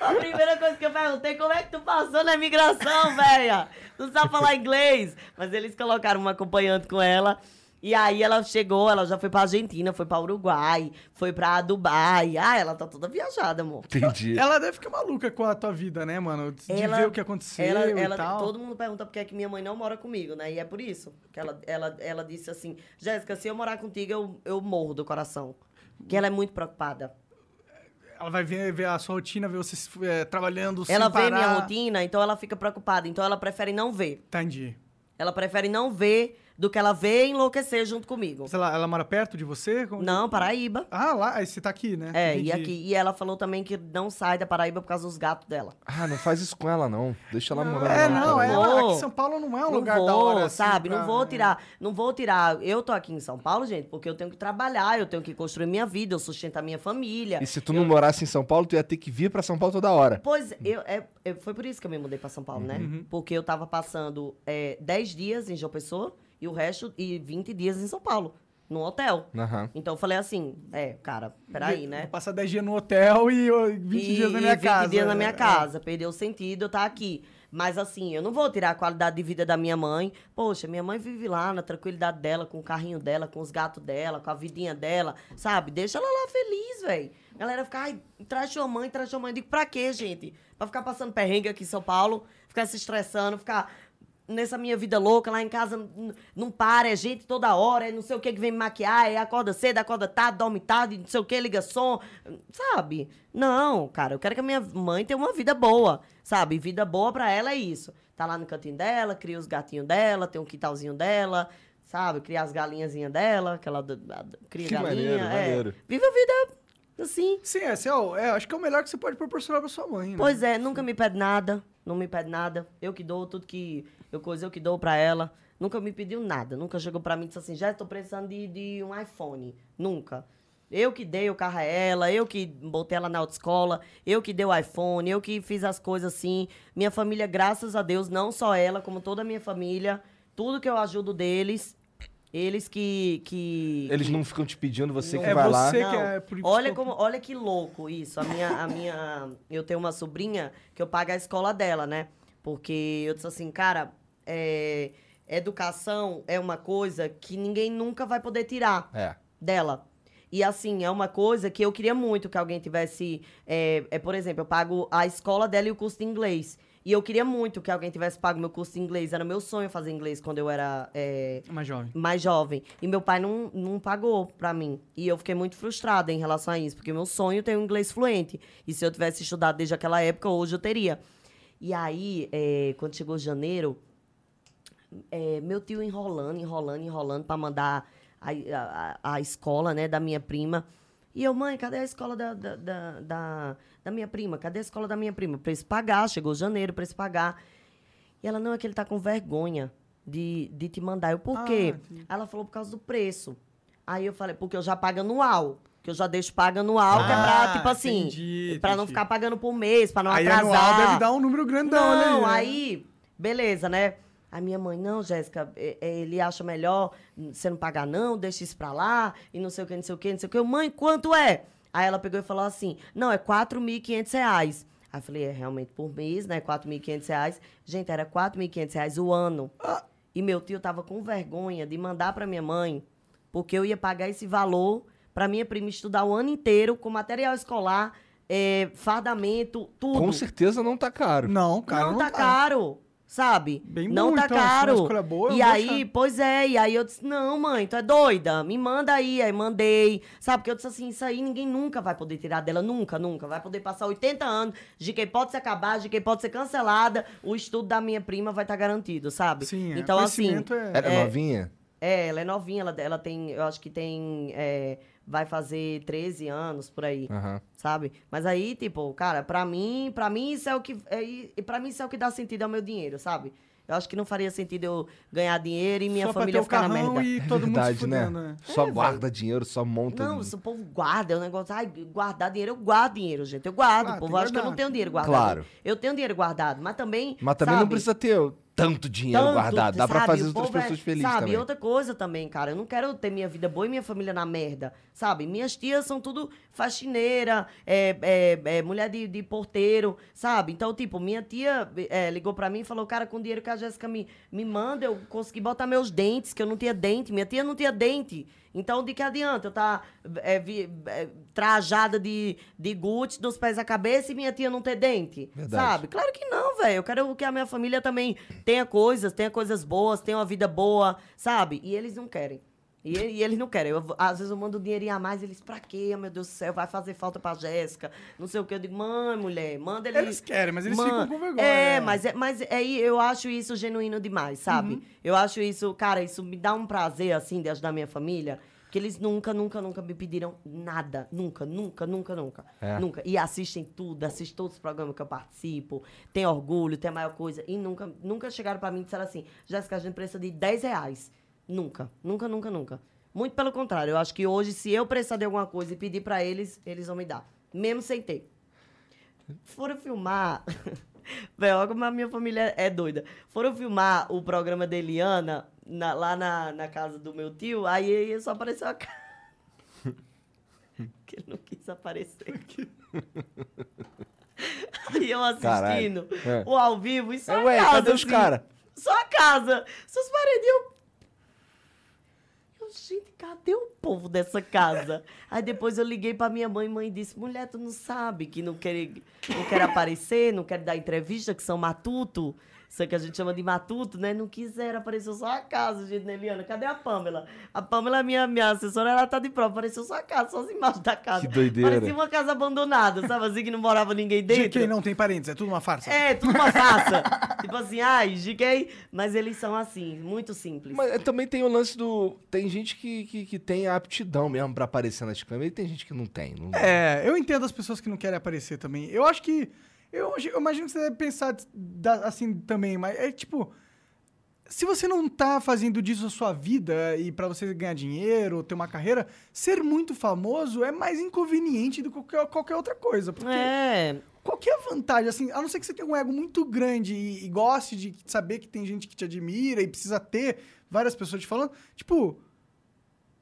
A primeira coisa que eu perguntei, como é que tu passou na imigração, véia? Não sabe falar inglês. Mas eles colocaram uma acompanhante com ela. E aí ela chegou, ela já foi pra Argentina, foi pra Uruguai, foi pra Dubai. Ah, ela tá toda viajada, amor. Entendi. Ela deve ficar maluca com a tua vida, né, mano? De Ela- ver o que aconteceu ela, e ela- tal. Todo mundo pergunta por que é que minha mãe não mora comigo, né? E é por isso que ela, ela, ela disse assim, Jéssica, se eu morar contigo, eu, eu morro do coração. Porque ela é muito preocupada. Ela vai ver, ver a sua rotina, ver você é, trabalhando ela vê parar. minha rotina, então ela fica preocupada. Então ela prefere não ver. Entendi. Ela prefere não ver do que ela ver e enlouquecer junto comigo. Sei lá, ela mora perto de você? Como- Não, Paraíba. Ah, lá, aí você tá aqui, né? É, e Entendi. aqui. E ela falou também que não sai da Paraíba por causa dos gatos dela. Ah, não faz isso com ela, não. Deixa ela morar É, lá, não, é, Vou. aqui em São Paulo não é um não lugar vou, da hora. assim, sabe? pra- Não vou tirar, não vou tirar. Eu tô aqui em São Paulo, gente, porque eu tenho que trabalhar, eu tenho que construir minha vida, eu sustento a minha família. E se tu não morasse em São Paulo, tu ia ter que vir pra São Paulo toda hora. Pois, eu, é, é- foi por isso que eu me mudei pra São Paulo, né? Uhum. Porque eu tava passando é, 10 dias em João Pessoa e o resto, e 20 dias em São Paulo, num hotel. Aham. Então eu falei assim, é, cara, peraí, né? Vou passar 10 dias no hotel e ó, 20 e, dias na minha e 20 casa. dias na minha É. casa. Perdeu o sentido eu estar aqui. Mas assim, eu não vou tirar a qualidade de vida da minha mãe. Poxa, minha mãe vive lá na tranquilidade dela, com o carrinho dela, com os gatos dela, com a vidinha dela, sabe? Deixa ela lá feliz, velho. Galera fica, ai, traz sua mãe, traz sua mãe. Eu digo, pra quê, gente? Pra ficar passando perrengue aqui em São Paulo, ficar se estressando, ficar nessa minha vida louca, lá em casa não para, é gente toda hora, é não sei o que que vem me maquiar, é acorda cedo, acorda tarde, dorme tarde, não sei o que, liga som, sabe? Não, cara, eu quero que a minha mãe tenha uma vida boa, sabe? Vida boa pra ela é isso. Tá lá no cantinho dela, cria os gatinhos dela, tem um quintalzinho dela, sabe? Cria as galinhazinhas dela, que ela d- d- cria Que galinha. maneiro, é. maneiro. Vive a vida assim. Sim, é, o- é, acho que é o melhor que você pode proporcionar pra sua mãe, né? Pois é, nunca me pede nada, não me pede nada. Eu que dou tudo que eu coisa, eu que dou pra ela. Nunca me pediu nada, nunca chegou pra mim e disse assim, já estou precisando de, de um iPhone. Nunca. Eu que dei o carro a ela, eu que botei ela na autoescola, eu que dei o iPhone, eu que fiz as coisas assim. Minha família, graças a Deus, não só ela, como toda a minha família, tudo que eu ajudo deles, eles que... que Eles não ficam te pedindo, você que É vai lá. você que não, é por olha como, olha que louco isso. A minha, a minha, eu tenho uma sobrinha que eu pago a escola dela, né? Porque eu disse assim, cara, é, educação é uma coisa que ninguém nunca vai poder tirar É. dela. E assim, é uma coisa que eu queria muito que alguém tivesse. É, é, por exemplo, eu pago a escola dela e o curso de inglês. E eu queria muito que alguém tivesse pago meu curso de inglês. Era meu sonho fazer inglês quando eu era é, Mais jovem. mais jovem. E meu pai não, não pagou pra mim. E eu fiquei muito frustrada em relação a isso, porque meu sonho é ter um inglês fluente. E se eu tivesse estudado desde aquela época, hoje eu teria. E aí, é, quando chegou janeiro, é, meu tio enrolando, enrolando, enrolando pra mandar a, a, a- a escola, né, da minha prima. E eu, mãe, cadê a escola da, da, da, da, da minha prima? Cadê a escola da minha prima? Pra eles pagar, chegou janeiro pra eles pagar. E ela, não, é que ele tá com vergonha de, de te mandar. Eu, por Ah, quê? entendi. Ela falou por causa do preço. Aí eu falei, porque eu já pago anual. Que eu já deixo pago anual, que é pra, Ah, tipo assim, entendi, pra não entendi. ficar pagando por mês, pra não Aí atrasar. anual deve dar um número grandão, Não, né? aí, beleza, né? A minha mãe, não, Jéssica, é- é, ele acha melhor você não pagar não, deixa isso pra lá, e não sei o que, não sei o que, não sei o que. Mãe, quanto é? Aí ela pegou e falou assim, não, é 4.500 reais. Aí eu falei, é realmente por mês, né, 4.500 reais. Gente, era 4.500 reais o ano. E meu tio tava com vergonha de mandar pra minha mãe, porque eu ia pagar esse valor pra minha prima estudar o ano inteiro com material escolar, é, fardamento, tudo. Com certeza não tá caro. Não, cara, não, não tá caro, sabe? Bem não bom, tá então, uma caro. escolha boa, eu e aí, achar. pois é, e aí eu disse, não, mãe, tu é doida? Me manda aí. Aí mandei, sabe? Porque eu disse assim, isso aí ninguém nunca vai poder tirar dela, nunca, nunca. Vai poder passar 80 anos, de quem pode se acabar, de quem pode ser cancelada, o estudo da minha prima vai estar garantido, sabe? Sim, é. então assim... Conhecimento é- Era é, novinha? é, ela é novinha, ela, ela tem, eu acho que tem, é, vai fazer 13 anos por aí, Aham. sabe? Mas aí, tipo, cara, pra mim, pra mim isso é o que, é, e pra mim isso é o que dá sentido ao meu dinheiro, sabe? Eu acho que não faria sentido eu ganhar dinheiro e minha Só família ter o ficar na carrão merda. e É todo mundo se verdade, né? fudendo, né? Só guarda dinheiro, só monta. Não, se o povo guarda, é um negócio, ai, guardar dinheiro, eu guardo dinheiro, gente, eu guardo. Ah, o povo acha que eu não tenho dinheiro guardado. Claro. Eu tenho dinheiro guardado, mas também, Mas também não sabe? precisa ter tanto dinheiro Tanto, guardado. Dá pra sabe? fazer O outras é- pessoas felizes Sabe, também. outra coisa também, cara, eu não quero ter minha vida boa e minha família na merda, sabe? Minhas tias são tudo faxineira, é, é, é, mulher de, de porteiro, sabe? Então, tipo, minha tia é, ligou pra mim e falou, cara, com o dinheiro que a Jéssica me, me manda, eu consegui botar meus dentes, que eu não tinha dente. Minha tia não tinha dente. Então, de que adianta eu estar trajada de, de Gucci dos pés à cabeça e minha tia não ter dente? Verdade. Sabe? Claro que não, velho. Eu quero que a minha família também tenha coisas, tenha coisas boas, tenha uma vida boa, sabe? E eles não querem. E, e eles não querem. Eu, às vezes eu mando um dinheirinho a mais, eles, pra quê? Meu Deus do céu, vai fazer falta pra Jéssica. Não sei o que. Eu digo, mãe, mulher, manda eles. Eles querem, mas eles Man- ficam com vergonha. É, mas, é, mas aí eu acho isso genuíno demais, sabe? Uhum. Eu acho isso, cara, isso me dá um prazer, assim, de ajudar minha família. Que eles nunca, nunca, nunca me pediram nada. Nunca, nunca, nunca, nunca. É. Nunca. E assistem tudo, assistem todos os programas que eu participo. Tem orgulho, tem a maior coisa. E nunca, nunca chegaram pra mim e disseram assim, Jéssica, a gente precisa de 10 reais. Nunca, nunca, nunca, nunca. Muito pelo contrário. Eu acho que hoje, se eu precisar de alguma coisa e pedir pra eles, eles vão me dar. Mesmo sem ter. Foram filmar. Velho, como a minha família é doida. Foram filmar o programa da Eliana na- lá na, na casa do meu tio, aí só apareceu a cara. que ele não quis aparecer. aí eu assistindo. É. o ao vivo e só É, ué, casa. cadê os assim. cara? Só a casa. Seus paredinhos. Gente, cadê o povo dessa casa? Aí depois eu liguei pra minha mãe, mãe disse, mulher, tu não sabe que não quer, não quer aparecer, não quer dar entrevista, que são matuto. Isso que a gente chama de matuto, né? Não quiseram, apareceu só a casa, gente, né, Eliana? Cadê a Pamela? A Pamela, minha, minha assessora, ela tá de prova, apareceu só a casa, só as imagens da casa. Que doideira. Parecia uma casa abandonada, sabe assim, que não morava ninguém dentro. De quem não tem parentes, é tudo uma farsa. É, tudo uma farsa. tipo assim, ai, GK. Mas eles são assim, muito simples. Mas é, também tem o lance do. Tem gente que, que, que tem a aptidão mesmo pra aparecer nas câmeras e tem gente que não tem. Não... É, eu entendo as pessoas que não querem aparecer também. Eu acho que. Eu, eu imagino que você deve pensar assim também, mas é tipo. Se você não tá fazendo disso a sua vida e pra você ganhar dinheiro, ter uma carreira, ser muito famoso é mais inconveniente do que qualquer, outra coisa. Porque É, qual que é a vantagem, assim, a não ser que você tenha um ego muito grande e, e goste de saber que tem gente que te admira e precisa ter várias pessoas te falando, tipo,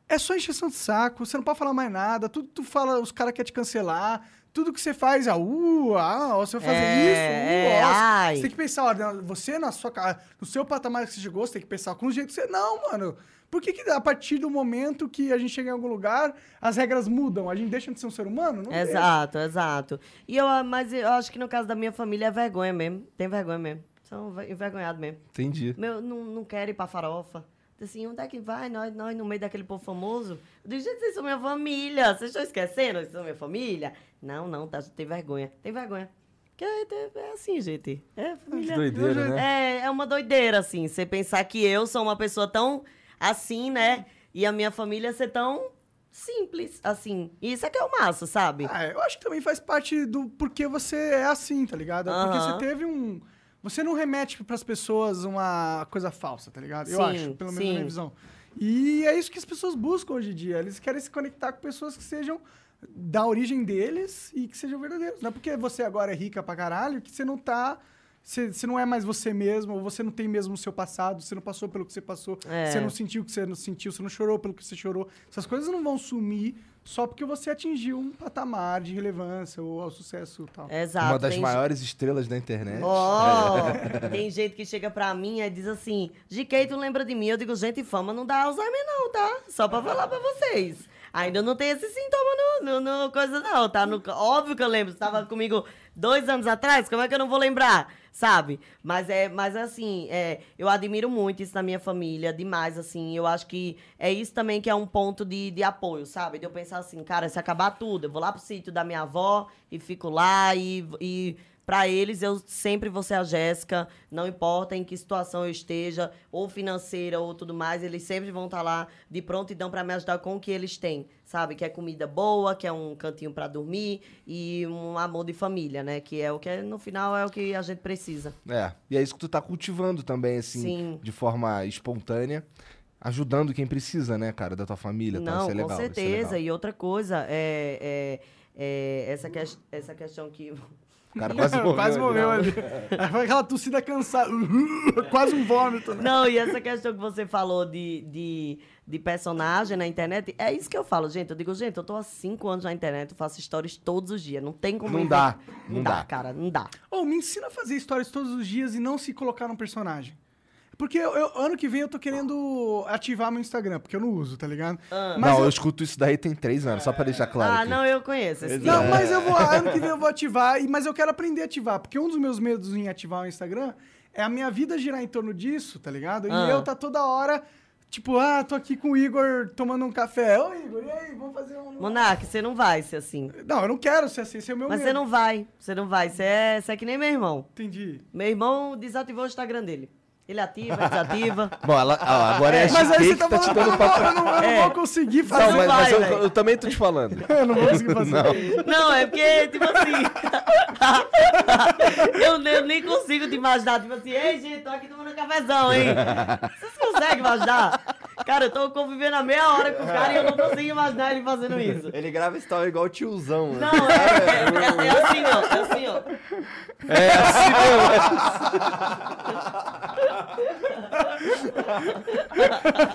é só encheção de saco, você não pode falar mais nada, tudo tu fala, os caras querem te cancelar, tudo que você faz, ah, uh, ah, você vai fazer É, isso, uh, é, ai. Você tem que pensar, ó, você na sua no seu patamar que você chegou, você tem que pensar com o jeito que você. Não, mano. Por que, que a partir do momento que a gente chega em algum lugar, as regras mudam? A gente deixa de ser um ser humano? Não deixa. exato, exato. E eu, mas eu acho que no caso da minha família é vergonha mesmo. Tem vergonha mesmo. São ve- envergonhados mesmo. Entendi. Meu, não, não quero ir pra farofa. Assim, onde é que vai? Nós, nós no meio daquele povo famoso. Eu digo, gente, vocês são minha família. Vocês estão esquecendo que vocês são minha família? Não, não, tá, tem vergonha. Tem vergonha. Porque é, é assim, gente. É família. Que doideira, né? É, é uma doideira, assim. Você pensar que eu sou uma pessoa tão assim, né? E a minha família ser tão simples, assim. E isso é que é o massa, sabe? Ah, eu acho que também faz parte do porquê você é assim, tá ligado? É Porque você teve um. Você não remete pras pessoas uma coisa falsa, tá ligado? Eu Sim, acho, pelo menos na minha visão. E é isso que as pessoas buscam hoje em dia. Eles querem se conectar com pessoas que sejam da origem deles e que sejam verdadeiros. Não é porque você agora é rica pra caralho que você não tá você, você não é mais você mesmo, ou você não tem mesmo o seu passado, você não passou pelo que você passou, É. você não sentiu o que você não sentiu, você não chorou pelo que você chorou. Essas coisas não vão sumir só porque você atingiu um patamar de relevância ou ao sucesso e tal. Exato. Uma das tem- maiores estrelas da internet. Ó, tem gente que chega pra mim e diz assim, GK, tu lembra de mim? Eu digo, gente, fama não dá Alzheimer não, tá? Só pra falar pra vocês. Ainda não tem esse sintoma no, no, no coisa não, tá? No- óbvio que eu lembro, você tava comigo dois anos atrás, como é que eu não vou lembrar? Sabe? Mas é, mas assim, é, eu admiro muito isso na minha família, demais, assim. Eu acho que é isso também que é um ponto de, de apoio, sabe? De eu pensar assim, cara, se acabar tudo, eu vou lá pro sítio da minha avó e fico lá e, e Pra eles, eu sempre vou ser a Jéssica, não importa em que situação eu esteja, ou financeira ou tudo mais, eles sempre vão estar lá de prontidão pra me ajudar com o que eles têm, sabe? Que é comida boa, que é um cantinho pra dormir e um amor de família, né? Que é o que é, no final é o que a gente precisa. É, e é isso que tu tá cultivando também, assim, Sim. de forma espontânea, ajudando quem precisa, né, cara, da tua família. tá? Não, Isso é legal, com é certeza. legal. E outra coisa, é, é, é essa, que, essa questão que. O cara quase morreu. Quase ali, morreu ali. Aí Foi aquela tossida cansada. Quase um vômito. né? Não, e essa questão que você falou de, de, de personagem na internet, é isso que eu falo, gente. Eu digo, gente, eu tô há cinco anos na internet, eu faço stories todos os dias. Não tem como. Não dá, Não, não dá, dá. cara, não dá. Ô, me ensina a fazer histórias todos os dias e não se colocar num personagem. Porque eu- eu- ano que vem eu tô querendo ativar meu Instagram, porque eu não uso, tá ligado? Mas não, eu... eu- escuto isso daí tem três anos, só pra deixar claro ah, aqui. não, eu conheço. Esse Não, É. mas eu vou. Ano que vem eu vou ativar, mas eu quero aprender a ativar. Porque um dos meus medos em ativar o Instagram é a minha vida girar em torno disso, tá ligado? E Ah. eu tá toda hora, tipo, ah, tô aqui com o Igor tomando um café. Ô, Igor, e aí, vamos fazer um. Monark, você não vai ser assim. Não, eu não quero ser assim, esse é o meu Mas medo. você não vai, você não vai. Você é, você é que nem meu irmão. Entendi. Meu irmão desativou o Instagram dele. Ele ativa, desativa. Bom, ela, ó, agora é, a Mas aí GK você que tá tá te falando dando eu não, papo. vou- eu não, eu não É. vou conseguir Não, fazer. mas, vai, mas eu, velho. eu também tô te falando. Eu não vou conseguir fazer. Não, é porque, tipo assim. eu, nem- eu nem consigo te imaginar. Tipo assim, ei, gente, tô aqui tomando um cafezão, hein? Vocês conseguem imaginar? Cara, eu tô convivendo a meia hora com o cara e eu não consigo imaginar ele fazendo isso. Ele grava story igual o tiozão. né? Não, é, é, é- é assim, ó. É assim, ó. É assim mesmo.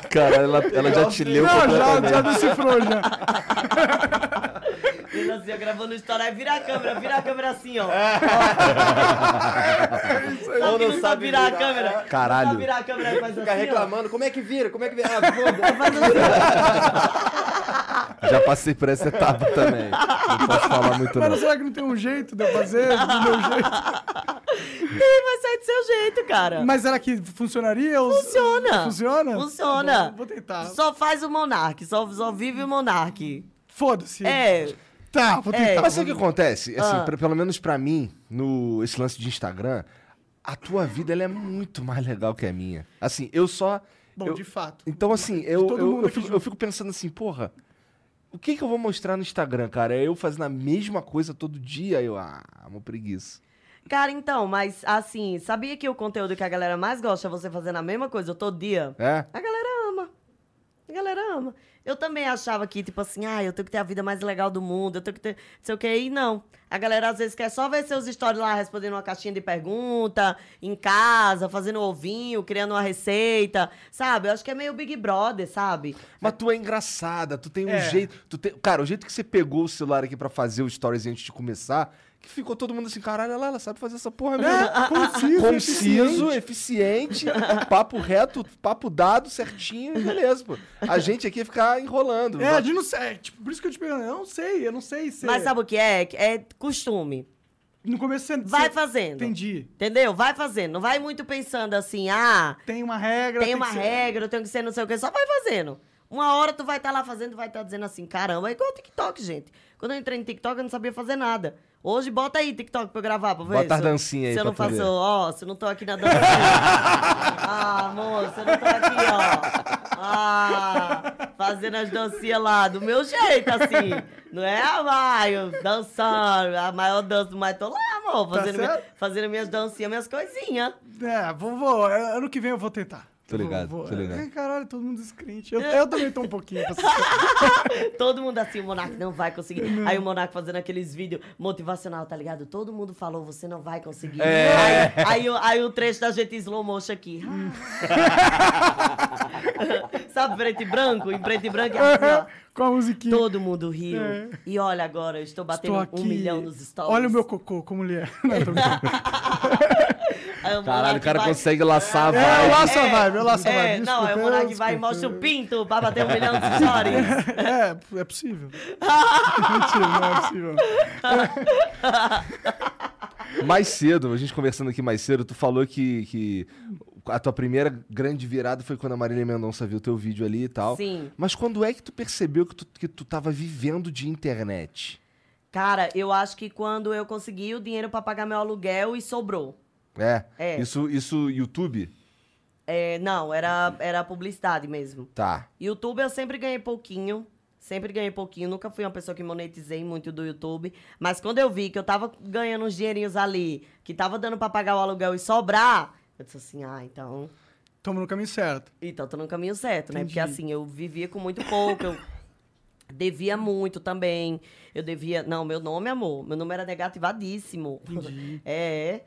Cara, ela, ela já te leu Não, já, já decifrou, já. Ele assim, ó, gravando história. Aí vira a câmera, vira a câmera assim, ó. Sabe Ou que não não sabe sabe virar a virar, câmera? é. Caralho. Não virar a câmera aí faz Fica assim, ó. reclamando, como é que vira? Como é que vira? Ah, foda. Assim, Já passei por essa etapa também. Não posso falar muito Mas não. será que não tem um jeito de eu fazer do meu jeito? Ih, vai sair do seu jeito, cara. Mas será que funcionaria? Funciona. Funciona? Funciona. Tá bom, vou tentar. Só faz o Monark, só, só vive o Monark. Foda-se. É, Tá, vou É. tentar. Mas sabe o que acontece? Assim, Ah. pra- pelo menos pra mim, no esse lance de Instagram, a tua vida ela é muito mais legal que a minha. Assim, eu só. Bom, eu- de fato. Então, assim, eu, todo eu, mundo eu, aqui fico, eu fico pensando assim, porra, o que que eu vou mostrar no Instagram, cara? É eu fazendo a mesma coisa todo dia? Eu, ah, uma preguiça. cara, então, mas assim, sabia que o conteúdo que a galera mais gosta é você fazendo a mesma coisa todo dia? É? A galera galera ama. Eu também achava que, tipo assim, ah, eu tenho que ter a vida mais legal do mundo, eu tenho que ter, não sei o que, e não. A galera às vezes quer só ver seus stories lá respondendo uma caixinha de pergunta, em casa, fazendo ovinho, criando uma receita, sabe? Eu acho que é meio Big Brother, sabe? Mas tu é engraçada, tu tem um É. jeito. Tu tem... Cara, o jeito que você pegou o celular aqui pra fazer o stories antes de começar, que ficou todo mundo assim, caralho, ela, ela sabe fazer essa porra mesmo. É, conciso, Conciso, eficiente, papo reto, papo dado certinho, e beleza, pô. A gente aqui ia ficar enrolando. É, de não sei. Tipo, por isso que eu te pergunto. Eu não sei, eu não sei se. Mas sabe o que é? É costume. No começo você. Vai você- fazendo. Entendi. Entendeu? Vai fazendo. Não vai muito pensando assim, ah, Tem uma regra. tem que uma ser- regra, eu tenho que ser não sei o quê. Só vai fazendo. Uma hora tu vai estar lá fazendo, vai estar dizendo assim, caramba, é igual o TikTok, gente. Quando eu entrei no TikTok, eu não sabia fazer nada. Hoje, bota aí TikTok pra eu gravar, pra ver. Bota as se dancinhas aí Se eu não faço, ó, se eu não tô aqui na dancinha. ah, moça, eu não tô aqui, ó. Ah, fazendo as dancinhas lá, do meu jeito, assim. Não é a Maio dançando, a maior dança, mas tô lá, amor, Tá fazendo, minha- certo? fazendo minhas dancinhas, minhas coisinhas. É, vou, vou. Ano que vem eu vou tentar. Tô ligado, Vou- vou- tô ligado. É, caralho, todo mundo descrente. Eu, eu também tô um pouquinho. Todo mundo assim, o Monark não vai conseguir. Aí o Monark fazendo aqueles vídeos motivacional, tá ligado? Todo mundo falou, você não vai conseguir. É. Aí, aí, o- aí o trecho da gente slow motion aqui. Sabe, preto e branco? Em preto e branco é assim, ó. Com a musiquinha. Todo mundo riu. É. E olha agora, eu estou batendo Estou um milhão nos stories. Olha o meu cocô, como ele é. Não, tô. Aí Caralho, o cara vai- consegue laçar a É, eu vibe. laço a vibe, eu laço a É, vibe. não, aí o Monark vai e mostra o pinto pra bater um milhão de stories. É, é possível. Mentira, não é possível. Mais cedo, a gente conversando aqui mais cedo, tu falou que, que a tua primeira grande virada foi quando a Marília Mendonça viu teu vídeo ali e tal. Sim. Mas quando é que tu percebeu que tu, que tu tava vivendo de internet? Cara, eu acho que quando eu consegui o dinheiro pra pagar meu aluguel e sobrou. É? É. Isso, isso YouTube? É, não, era, era publicidade mesmo. Tá. YouTube eu sempre ganhei pouquinho. Sempre ganhei pouquinho. Nunca fui uma pessoa que monetizei muito do YouTube. Mas quando eu vi que eu tava ganhando uns dinheirinhos ali, que tava dando pra pagar o aluguel e sobrar, eu disse assim, ah, então. Tamo no caminho certo. Então tô no caminho certo, né? Porque Entendi. assim, eu vivia com muito pouco, eu devia muito também. Eu devia. Não, meu nome, amor. Meu nome era negativadíssimo. É.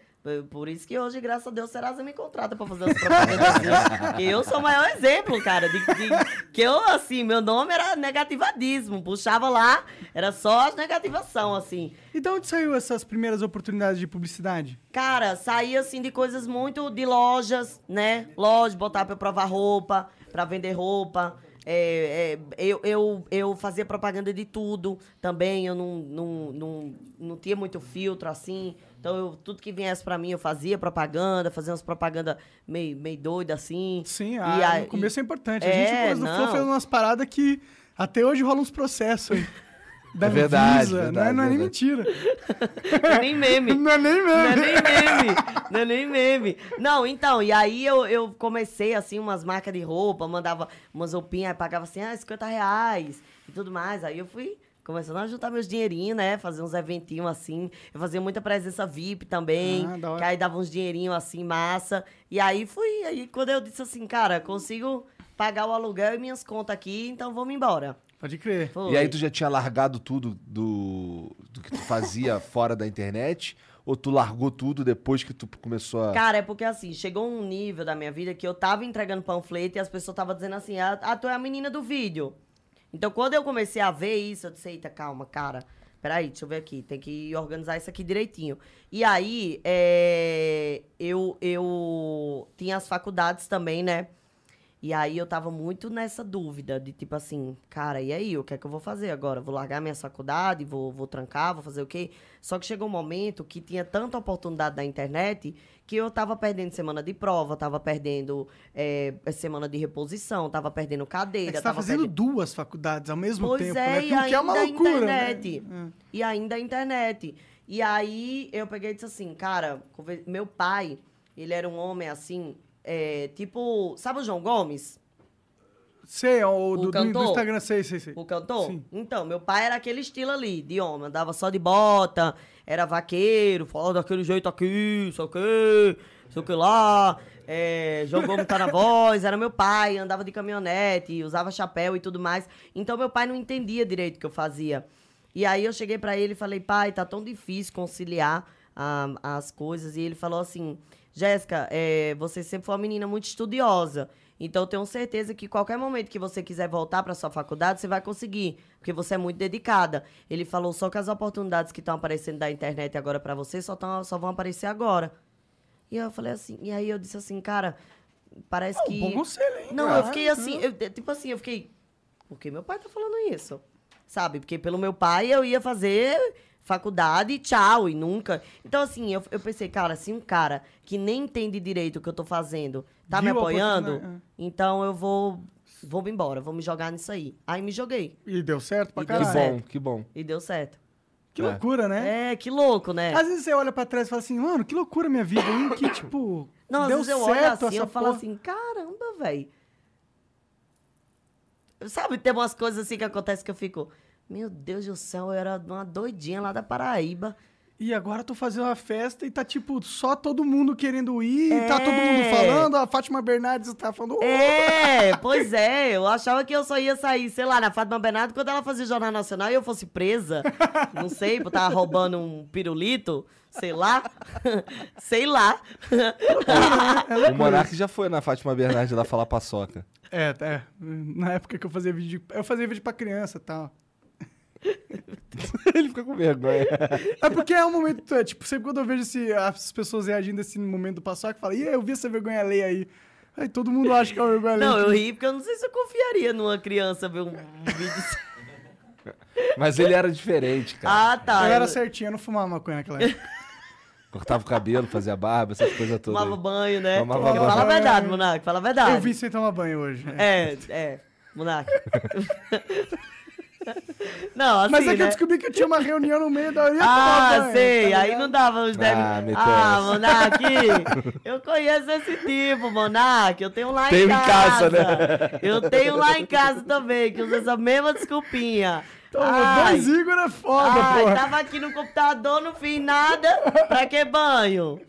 Por isso que hoje, graças a Deus, Serasa me contrata pra fazer as propagandas. eu sou o maior exemplo, cara. De, de- que eu, assim, meu nome era negativadíssimo. Puxava lá, era só as negativação, assim. E de onde saiu essas primeiras oportunidades de publicidade? Cara, saía assim de coisas muito de lojas, né? Loja, botar pra eu provar roupa, pra vender roupa. É, é, eu, eu, eu fazia propaganda de tudo também. Eu não, não, não, não tinha muito filtro assim. Então, eu- tudo que viesse pra mim, eu fazia propaganda, fazia umas propagandas meio, meio doida assim. Sim, E ah, aí- no começo é importante. A É, gente, depois do Flow, fez umas paradas que até hoje rolam uns processos aí. Da É verdade, Anvisa, verdade, não é, não é nem mentira. Não é nem meme. Não é nem Não é nem meme. Não é nem meme. Não, então, e aí eu, eu comecei, assim, umas marcas de roupa, mandava umas roupinhas, aí pagava assim, ah, 50 reais e tudo mais. Aí eu fui começando a juntar meus dinheirinhos, né? Fazer uns eventinhos assim. Eu fazia muita presença VIP também. Ah, que aí dava uns dinheirinhos assim, massa. E aí fui, aí quando eu disse assim, cara, consigo pagar o aluguel e minhas contas aqui, então vamos embora. Pode crer. Foi. E aí tu já tinha largado tudo do, do que tu fazia fora da internet? Ou tu largou tudo depois que tu começou a... Cara, é porque assim, chegou um nível da minha vida que eu tava entregando panfleto e as pessoas estavam dizendo assim, ah, ah, tu é a menina do vídeo. Então, quando eu comecei a ver isso, eu disse, eita, calma, cara, peraí, deixa eu ver aqui, tem que organizar isso aqui direitinho. E aí, é, eu, eu tinha as faculdades também, né? E aí eu tava muito nessa dúvida de tipo assim, cara, e aí, o que é que eu vou fazer agora? Vou largar minha faculdade, vou, vou trancar, vou fazer o quê? Só que chegou um momento que tinha tanta oportunidade na internet que eu tava perdendo semana de prova, tava perdendo é, semana de reposição, tava perdendo É cadeira. que você tá tava fazendo perdendo... duas faculdades ao mesmo Pois tempo, é, né? e o que é uma ainda loucura, internet. né? E ainda a internet. E aí eu peguei e disse assim, cara, meu pai, ele era um homem assim, é, tipo, sabe o João Gomes? Sei, o, O do, do-? Instagram, sei, sei, sei. O cantor? Sim. Então, meu pai era aquele estilo ali, de homem. Andava só de bota, era vaqueiro, falava daquele jeito aqui, sei o quê, sei o que lá. É, João Gomes tá na voz, era meu pai, andava de caminhonete, usava chapéu e tudo mais. Então, meu pai não entendia direito o que eu fazia. E aí, eu cheguei pra ele e falei, pai, tá tão difícil conciliar as coisas. E ele falou assim, Jéssica, é, você sempre foi uma menina muito estudiosa. Então, eu tenho certeza que qualquer momento que você quiser voltar para sua faculdade, você vai conseguir, porque você é muito dedicada. Ele falou só que as oportunidades que estão aparecendo da internet agora para você só, tão, só vão aparecer agora. E eu falei assim, e aí eu disse assim, cara, parece que. Bom conselho, hein? Não, cara? eu fiquei assim, eu- tipo assim, eu fiquei. Por que meu pai tá falando isso? Sabe? Porque pelo meu pai eu ia fazer faculdade e tchau, e nunca. Então, assim, eu, eu pensei, cara, se um cara que nem entende direito o que eu tô fazendo tá me Viu a apoiando, oportunidade, então eu vou. Vou me embora, vou me jogar nisso aí. Aí me joguei. E deu certo pra E deu Que caralho. bom, que bom. E deu certo. Que É. loucura, né? É, que louco, né? Às vezes você olha pra trás e fala assim, mano, que loucura minha vida, hein? Que, tipo, Não, às deu vezes eu certo olho assim, essa eu falo porra. assim, caramba, velho. Sabe, tem umas coisas assim que acontecem que eu fico, meu Deus do céu, eu era uma doidinha lá da Paraíba. E agora eu tô fazendo uma festa e tá, tipo, só todo mundo querendo ir, e tá todo É. mundo falando, a Fátima Bernardes tá falando... "Oh". É, pois é. Eu achava que eu só ia sair, sei lá, na Fátima Bernardo quando ela fazia Jornal Nacional e eu fosse presa. Não sei, por estar roubando um pirulito. Sei lá. sei lá. O Monark já foi na Fátima Bernardes lá falar paçoca. É, é. Na época que eu fazia vídeo... Eu fazia vídeo pra criança e tal. Ele fica com vergonha. É porque é um momento... É, tipo, sempre quando eu vejo esse, as pessoas reagindo desse momento do paçoca, eu falo, ih, eu vi essa vergonha alheia aí. Aí todo mundo acha que é uma vergonha alheia. Não, eu ri porque eu não sei se eu confiaria numa criança ver um vídeo. assim. Mas ele era diferente, cara. Ah, tá. Eu era certinho, eu não fumava maconha naquela época. Cortava o cabelo, fazia barba, essas coisas todas. tomava aí. banho, né? Tomava Porque banho. Fala a verdade, Monark, fala a verdade. Eu vim sem tomar banho hoje. É, é, Monark. Não, assim, Mas é que né? eu descobri que eu tinha uma reunião no meio da hora. eu Ah, banho, sei. tá aí não dava os 10 Ah, minutos. Ah. Monark, eu conheço esse tipo, Monark. Eu tenho lá Tenho em em casa. casa, né? Eu tenho lá em casa também, que usa essa mesma desculpinha. Então, Ai, dois Igor é foda, ai, porra. tava aqui no computador, não fiz nada. Pra que banho?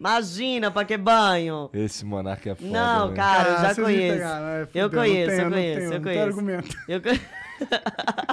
Imagina, pra que banho? Esse Monark é foda. Não, né? cara, eu Ah, já me conheço. pegaram, é, eu fudeu, não conheço, tenho, eu conheço, tenho, eu conheço. argumento. Eu conheço.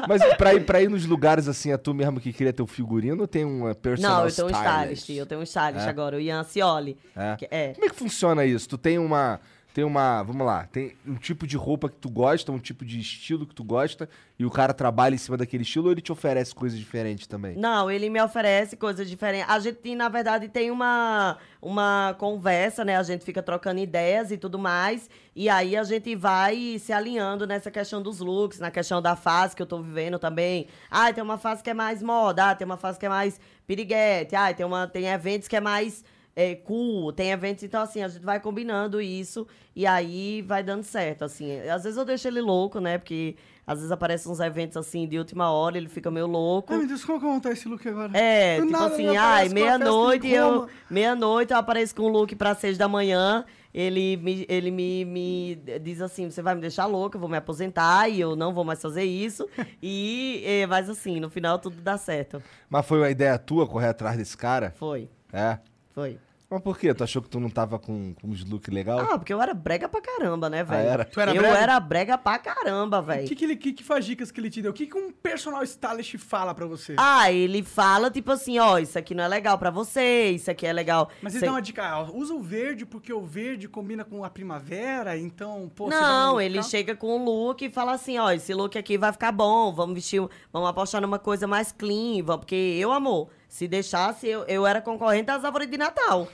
Mas pra ir, pra ir nos lugares assim, é tu mesmo que cria teu figurino ou tem uma personal Não, eu tenho um stylist? stylist. Eu tenho um stylist É? agora, o Ian Cioli. É. é. Como é que funciona isso? Tu tem uma. Tem uma. Vamos lá. Tem um tipo de roupa que tu gosta, um tipo de estilo que tu gosta, e o cara trabalha em cima daquele estilo ou ele te oferece coisas diferentes também? Não, ele me oferece coisas diferentes. A gente, na verdade, tem uma, uma conversa, né? A gente fica trocando ideias e tudo mais. E aí a gente vai se alinhando nessa questão dos looks, na questão da fase que eu tô vivendo também. Ah, tem uma fase que é mais moda, ah, tem uma fase que é mais piriguete, ah, tem, uma, tem eventos que é mais é, cool, tem eventos, então assim, a gente vai combinando isso e aí vai dando certo, assim. Às vezes eu deixo ele louco, né? Porque às vezes aparecem uns eventos assim de última hora, ele fica meio louco. Ai, meu Deus, como que eu vou montar esse look agora? É, Do tipo nada assim, me ai, meia-noite eu, meia-noite eu apareço com um look pra seis da manhã. Ele, me, ele me, me diz assim: você vai me deixar louca, eu vou me aposentar e eu não vou mais fazer isso. e, eh, mas assim, no final tudo dá certo. Mas foi uma ideia tua correr atrás desse cara? Foi, É. foi. Mas por quê? Tu achou que tu não tava com, com uns look legal? Ah, porque eu era brega pra caramba, né, velho? era? Tu era eu brega? era brega pra caramba, O velho. que, que, ele, que, que faz dicas que ele te deu? O que, que um personal stylist fala pra você? Ah, ele fala tipo assim: ó, isso aqui não é legal pra você, isso aqui é legal. Mas ele dá uma dica, ah, usa o verde porque o verde combina com a primavera, então, pô, você Não, ele chega com um look e fala assim, ó, esse look aqui vai ficar bom, vamos vestir, vamos apostar numa coisa mais clean, vamos- porque eu, amor, se deixasse, eu, eu era concorrente das árvores de Natal.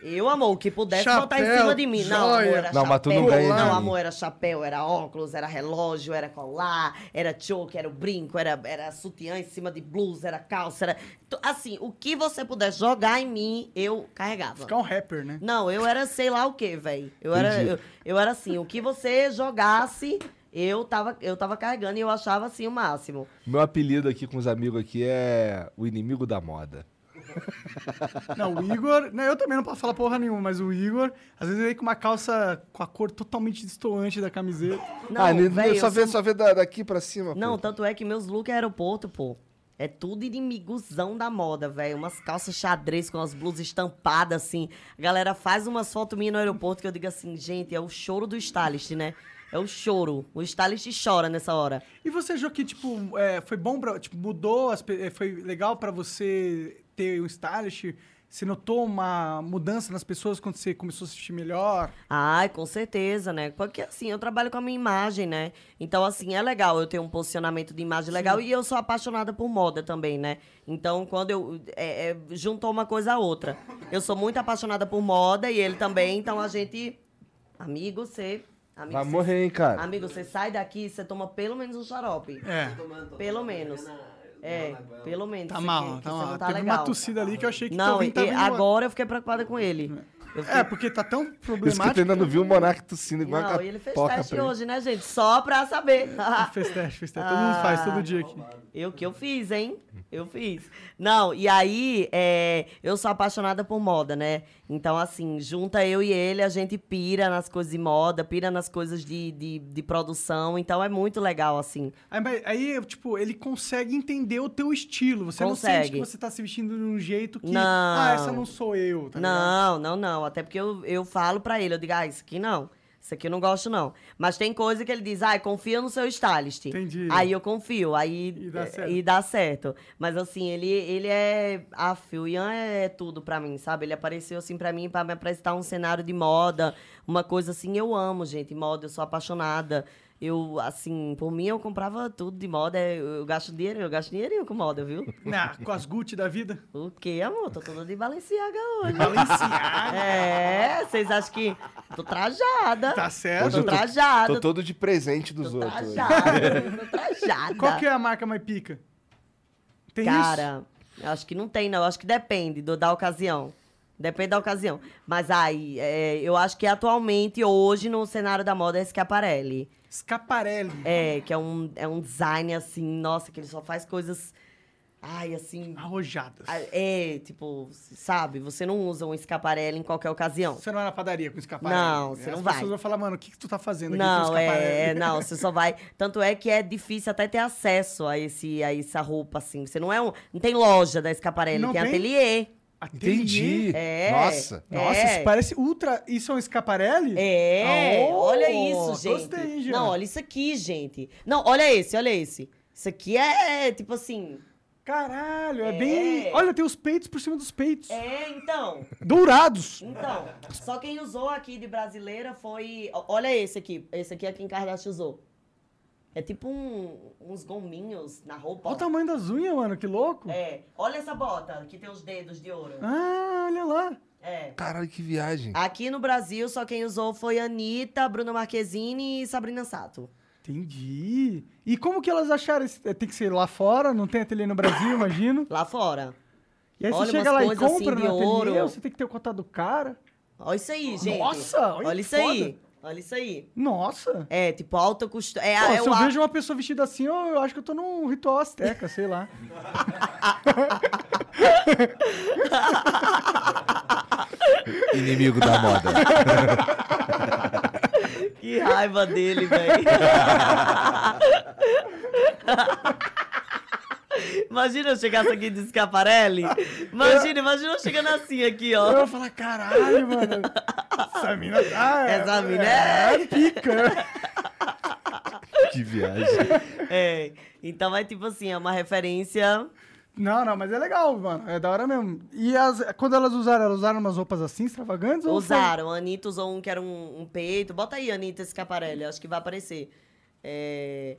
Eu, amor, o que pudesse botar em Chapéu, cima de mim. Não, amor, joia. era Não, não chapéu. ganha Não, de- amor, era chapéu, era óculos, era relógio, era colar, era choke, era o brinco, era, era sutiã em cima de blusa, era calça, era... Assim, o que você pudesse jogar em mim, eu carregava. Ficar um rapper, né? Não, eu era sei lá o quê, velho. Eu era, eu, eu era assim, o que você jogasse, eu tava, eu tava carregando e eu achava assim o máximo. Meu apelido aqui com os amigos aqui é o inimigo da moda. Não, o Igor. Né, eu também não posso falar porra nenhuma, mas o Igor, às vezes ele vem com uma calça com a cor totalmente destoante da camiseta. Não, ah, velho, só eu vê, sou- só vê da- daqui pra cima. Não, pô. tanto é que meus looks é aeroporto, pô. É tudo inimigozão da moda, velho. Umas calças xadrez com as blusas estampadas, assim. A galera faz umas fotos minhas no aeroporto que eu digo assim, gente, é o choro do stylist, né? É o choro. O stylist chora nessa hora. E você achou que, tipo, é, foi bom pra. Tipo, mudou, as é, foi legal pra você ter um stylist? Você notou uma mudança nas pessoas quando você começou a se sentir melhor? Ai, com certeza, né? Porque assim, eu trabalho com a minha imagem, né? Então, assim, é legal eu ter um posicionamento de imagem legal e eu sou apaixonada por moda também, né? Então, quando eu. É, é, juntou uma coisa a outra. Eu sou muito apaixonada por moda e ele também, então a gente. Amigo, você. Amigo, Vai morrer, hein, cara. Amigo, você sai daqui, você toma pelo menos um xarope. É. Pelo menos. É, pelo menos. Tá mal, tá que mal. tá Teve legal. uma tossida ali que eu achei que Não, e- tá e agora eu fiquei preocupada com ele. Eu fiquei É, porque tá tão Isso que problemático. ainda não viu o Monark tossindo igual Não, uma e ele fez teste hoje, né, gente? Só pra saber. Fez teste, fez teste. Todo mundo faz, todo dia aqui. Eu que eu fiz, hein? Eu fiz. Não, e aí, é, eu sou apaixonada por moda, né? Então, assim, junta eu e ele, a gente pira nas coisas de moda, pira nas coisas de, de, de produção. Então, é muito legal, assim. Aí, aí, tipo, ele consegue entender o teu estilo. Você não sente Consegue. que você tá se vestindo de um jeito que. Não. Ah, essa não sou eu, tá ligado? não, não, não. Até porque eu, eu falo pra ele, eu digo, ah, isso aqui não. Isso aqui eu não gosto, não. Mas tem coisa que ele diz, ah, confia no seu stylist. Entendi. Aí eu confio, aí E dá é, certo. e dá certo. Mas assim, ele, ele é. Aff, o Ian é tudo pra mim, sabe? Ele apareceu assim pra mim pra me apresentar um cenário de moda, uma coisa assim, eu amo, gente, moda, eu sou apaixonada. Eu, assim, por mim eu comprava tudo de moda. Eu, eu gasto dinheiro, eu gasto dinheirinho com moda, viu? Ah, com as Gucci da vida. O quê, amor? Tô toda de Balenciaga hoje. Balenciaga. É, vocês acham que. Tô trajada. Tá certo. Hoje Tô trajada. tô todo de presente dos Tô outros. hoje. trajada. Tô trajada. Qual que é a marca mais pica? Tem isso? Cara, acho que não tem, não. Acho que depende do, da ocasião. Depende da ocasião. Mas aí, é, eu acho que atualmente, hoje, no cenário da moda, é Schiaparelli. Scaparelli. É, que é um, é um design, assim, nossa, que ele só faz coisas... Ai, assim... Arrojadas. É, tipo, sabe? Você não usa um Schiaparelli em qualquer ocasião. Você não vai na padaria com Scaparelli. Não, você As não vai. pessoas vão falar, mano, o que, que tu tá fazendo aqui com Não, é, não, você só vai. Tanto é que é difícil até ter acesso a esse, a essa roupa assim. Você não é um, não tem loja da Escaparelli, Não tem, tem? ateliê. Entendi. É. Nossa. Nossa, É. isso parece ultra... Isso é um Scaparelli? É, Ah, oh, olha isso, gente. Gostei, Jean? Não, olha isso aqui, gente. Não, olha esse, olha esse. Isso aqui é, tipo assim. Caralho, é, É. bem... Olha, tem os peitos por cima dos peitos. É, então. Dourados. Então, só quem usou aqui de brasileira foi. Olha esse aqui. Esse aqui é quem Kardashian usou. É tipo um- uns gominhos na roupa. Olha o tamanho das unhas, mano, que louco. É, olha essa bota que tem os dedos de ouro. Ah, olha lá. É. Caralho, que viagem. Aqui no Brasil, só quem usou foi Anitta, Bruna Marquezine e Sabrina Sato. Entendi. E como que elas acharam? esse- Tem que ser lá fora, não tem ateliê no Brasil, imagino. Lá fora. E aí Olha você chega lá e assim compra de no ateliê, ouro. você tem que ter o contato do cara. Olha isso aí, gente. Nossa, olha olha isso aí. Olha isso aí. Nossa. É, tipo, alta costura. É, Pô, é se eu a- vejo uma pessoa vestida assim, eu, eu acho que eu tô num ritual asteca, sei lá. Inimigo da moda. Que raiva dele, velho. Imagina eu chegasse aqui de Scaparelli. Imagina, imagina eu chegando assim aqui, Eu ó. vou falar, caralho, mano. Essa mina tá. Essa mina é. é- pica. que viagem. É. Então é tipo assim, é uma referência. Não, não, mas é legal, mano. É da hora mesmo. E as, quando elas usaram, elas usaram umas roupas assim, extravagantes? foi- Usaram. A Anitta usou um que era um, um peito. Bota aí, Anitta Scaparelli, acho que vai aparecer. É,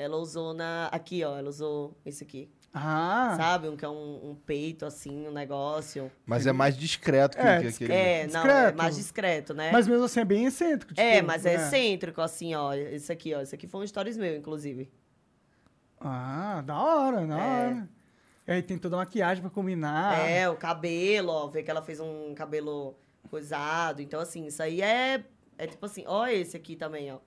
Ela usou na. Aqui, ó. Ela usou esse aqui. Ah, Sabe? Um que é um, um peito, assim, um negócio. Mas é mais discreto que, É, que aquele. É, não, é Discreto. mais discreto, né? mas mesmo assim é bem excêntrico. É, tipo, mas é excêntrico, assim, ó. Esse aqui, ó. Esse aqui foi um stories meu, inclusive. Ah, da hora, da É. hora. E aí tem toda a maquiagem pra combinar. É, o cabelo, ó. Vê que ela fez um cabelo coisado. Então, assim, isso aí é. É tipo assim, ó, esse aqui também, ó.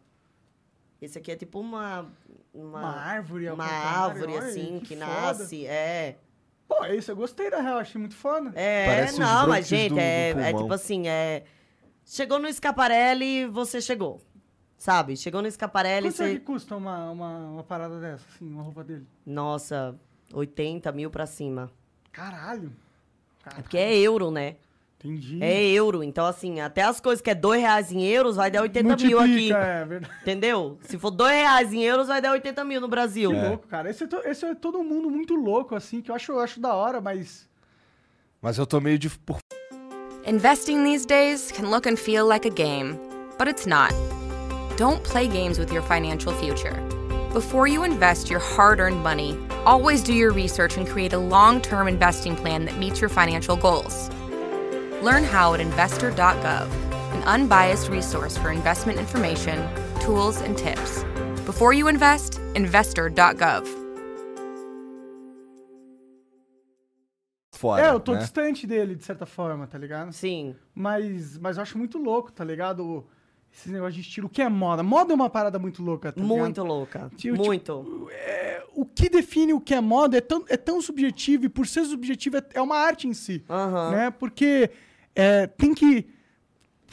Esse aqui é tipo uma. Uma, Uma árvore Uma árvore, olha, assim, que que, nasce. É. Pô, isso eu gostei da real, achei muito foda. É, Parece os não, mas, gente, do- do é, é tipo assim, é. Chegou no Scaparelli, você chegou. Sabe? Chegou no Scaparelli, Quanto você. que custa uma, uma, uma parada dessa, assim, uma roupa dele? Nossa, 80 mil pra cima. Caralho. É porque é euro, né? Entendi. É euro. Então, assim, até as coisas que é 2 reais em euros vai dar 80 mil aqui. Multiplica, É, verdade. Entendeu? Se for 2 reais em euros, vai dar 80 mil no Brasil. Que louco, cara. Esse é, to- esse é todo mundo muito louco, assim, que eu acho, eu acho da hora, mas... Mas eu tô meio de. Por... Investing these days can look and feel like a game, but it's not. Don't play games with your financial future. Before you invest your hard earned money, always do your research and create a long term investing plan that meets your financial goals. Learn how at investor.gov, an unbiased resource for investment information, tools, and tips. Before you invest, investor.gov. fora. É, eu tô né? distante dele, de certa forma, tá ligado? Sim. Mas, mas eu acho muito louco, tá ligado? Esse negócio de estilo. O que é moda? Moda é uma parada muito louca, tá ligado? Muito louca. Tipo, muito. É, o que define o que é moda é tão, é tão subjetivo e por ser subjetivo é, é uma arte em si, Aham. né? Porque é, tem que...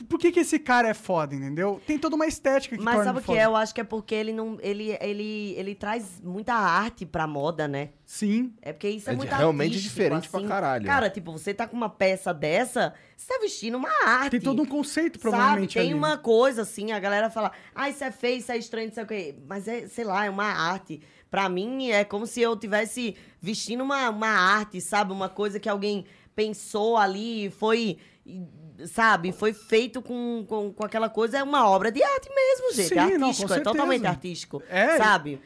Por que, que esse cara é foda, entendeu? Tem toda uma estética que Mas torna sabe o que é? Eu acho que é porque ele não. Ele, ele, ele traz muita arte pra moda, né? Sim. É porque isso é, É muito realmente diferente pra assim. caralho. Cara, tipo, você tá com uma peça dessa, você tá vestindo uma arte. Tem todo um conceito, Sabe? provavelmente, Tem ali. uma coisa assim, a galera fala, ah, isso é feio, isso é estranho, não sei o quê. Mas é, sei lá, é uma arte. Pra mim, é como se eu tivesse vestindo uma, uma arte, sabe? Uma coisa que alguém pensou ali, foi, sabe? Foi feito com, com, com aquela coisa. É uma obra de arte mesmo, gente. Sim, é não, com artístico, é certeza. totalmente artístico. É, Sabe?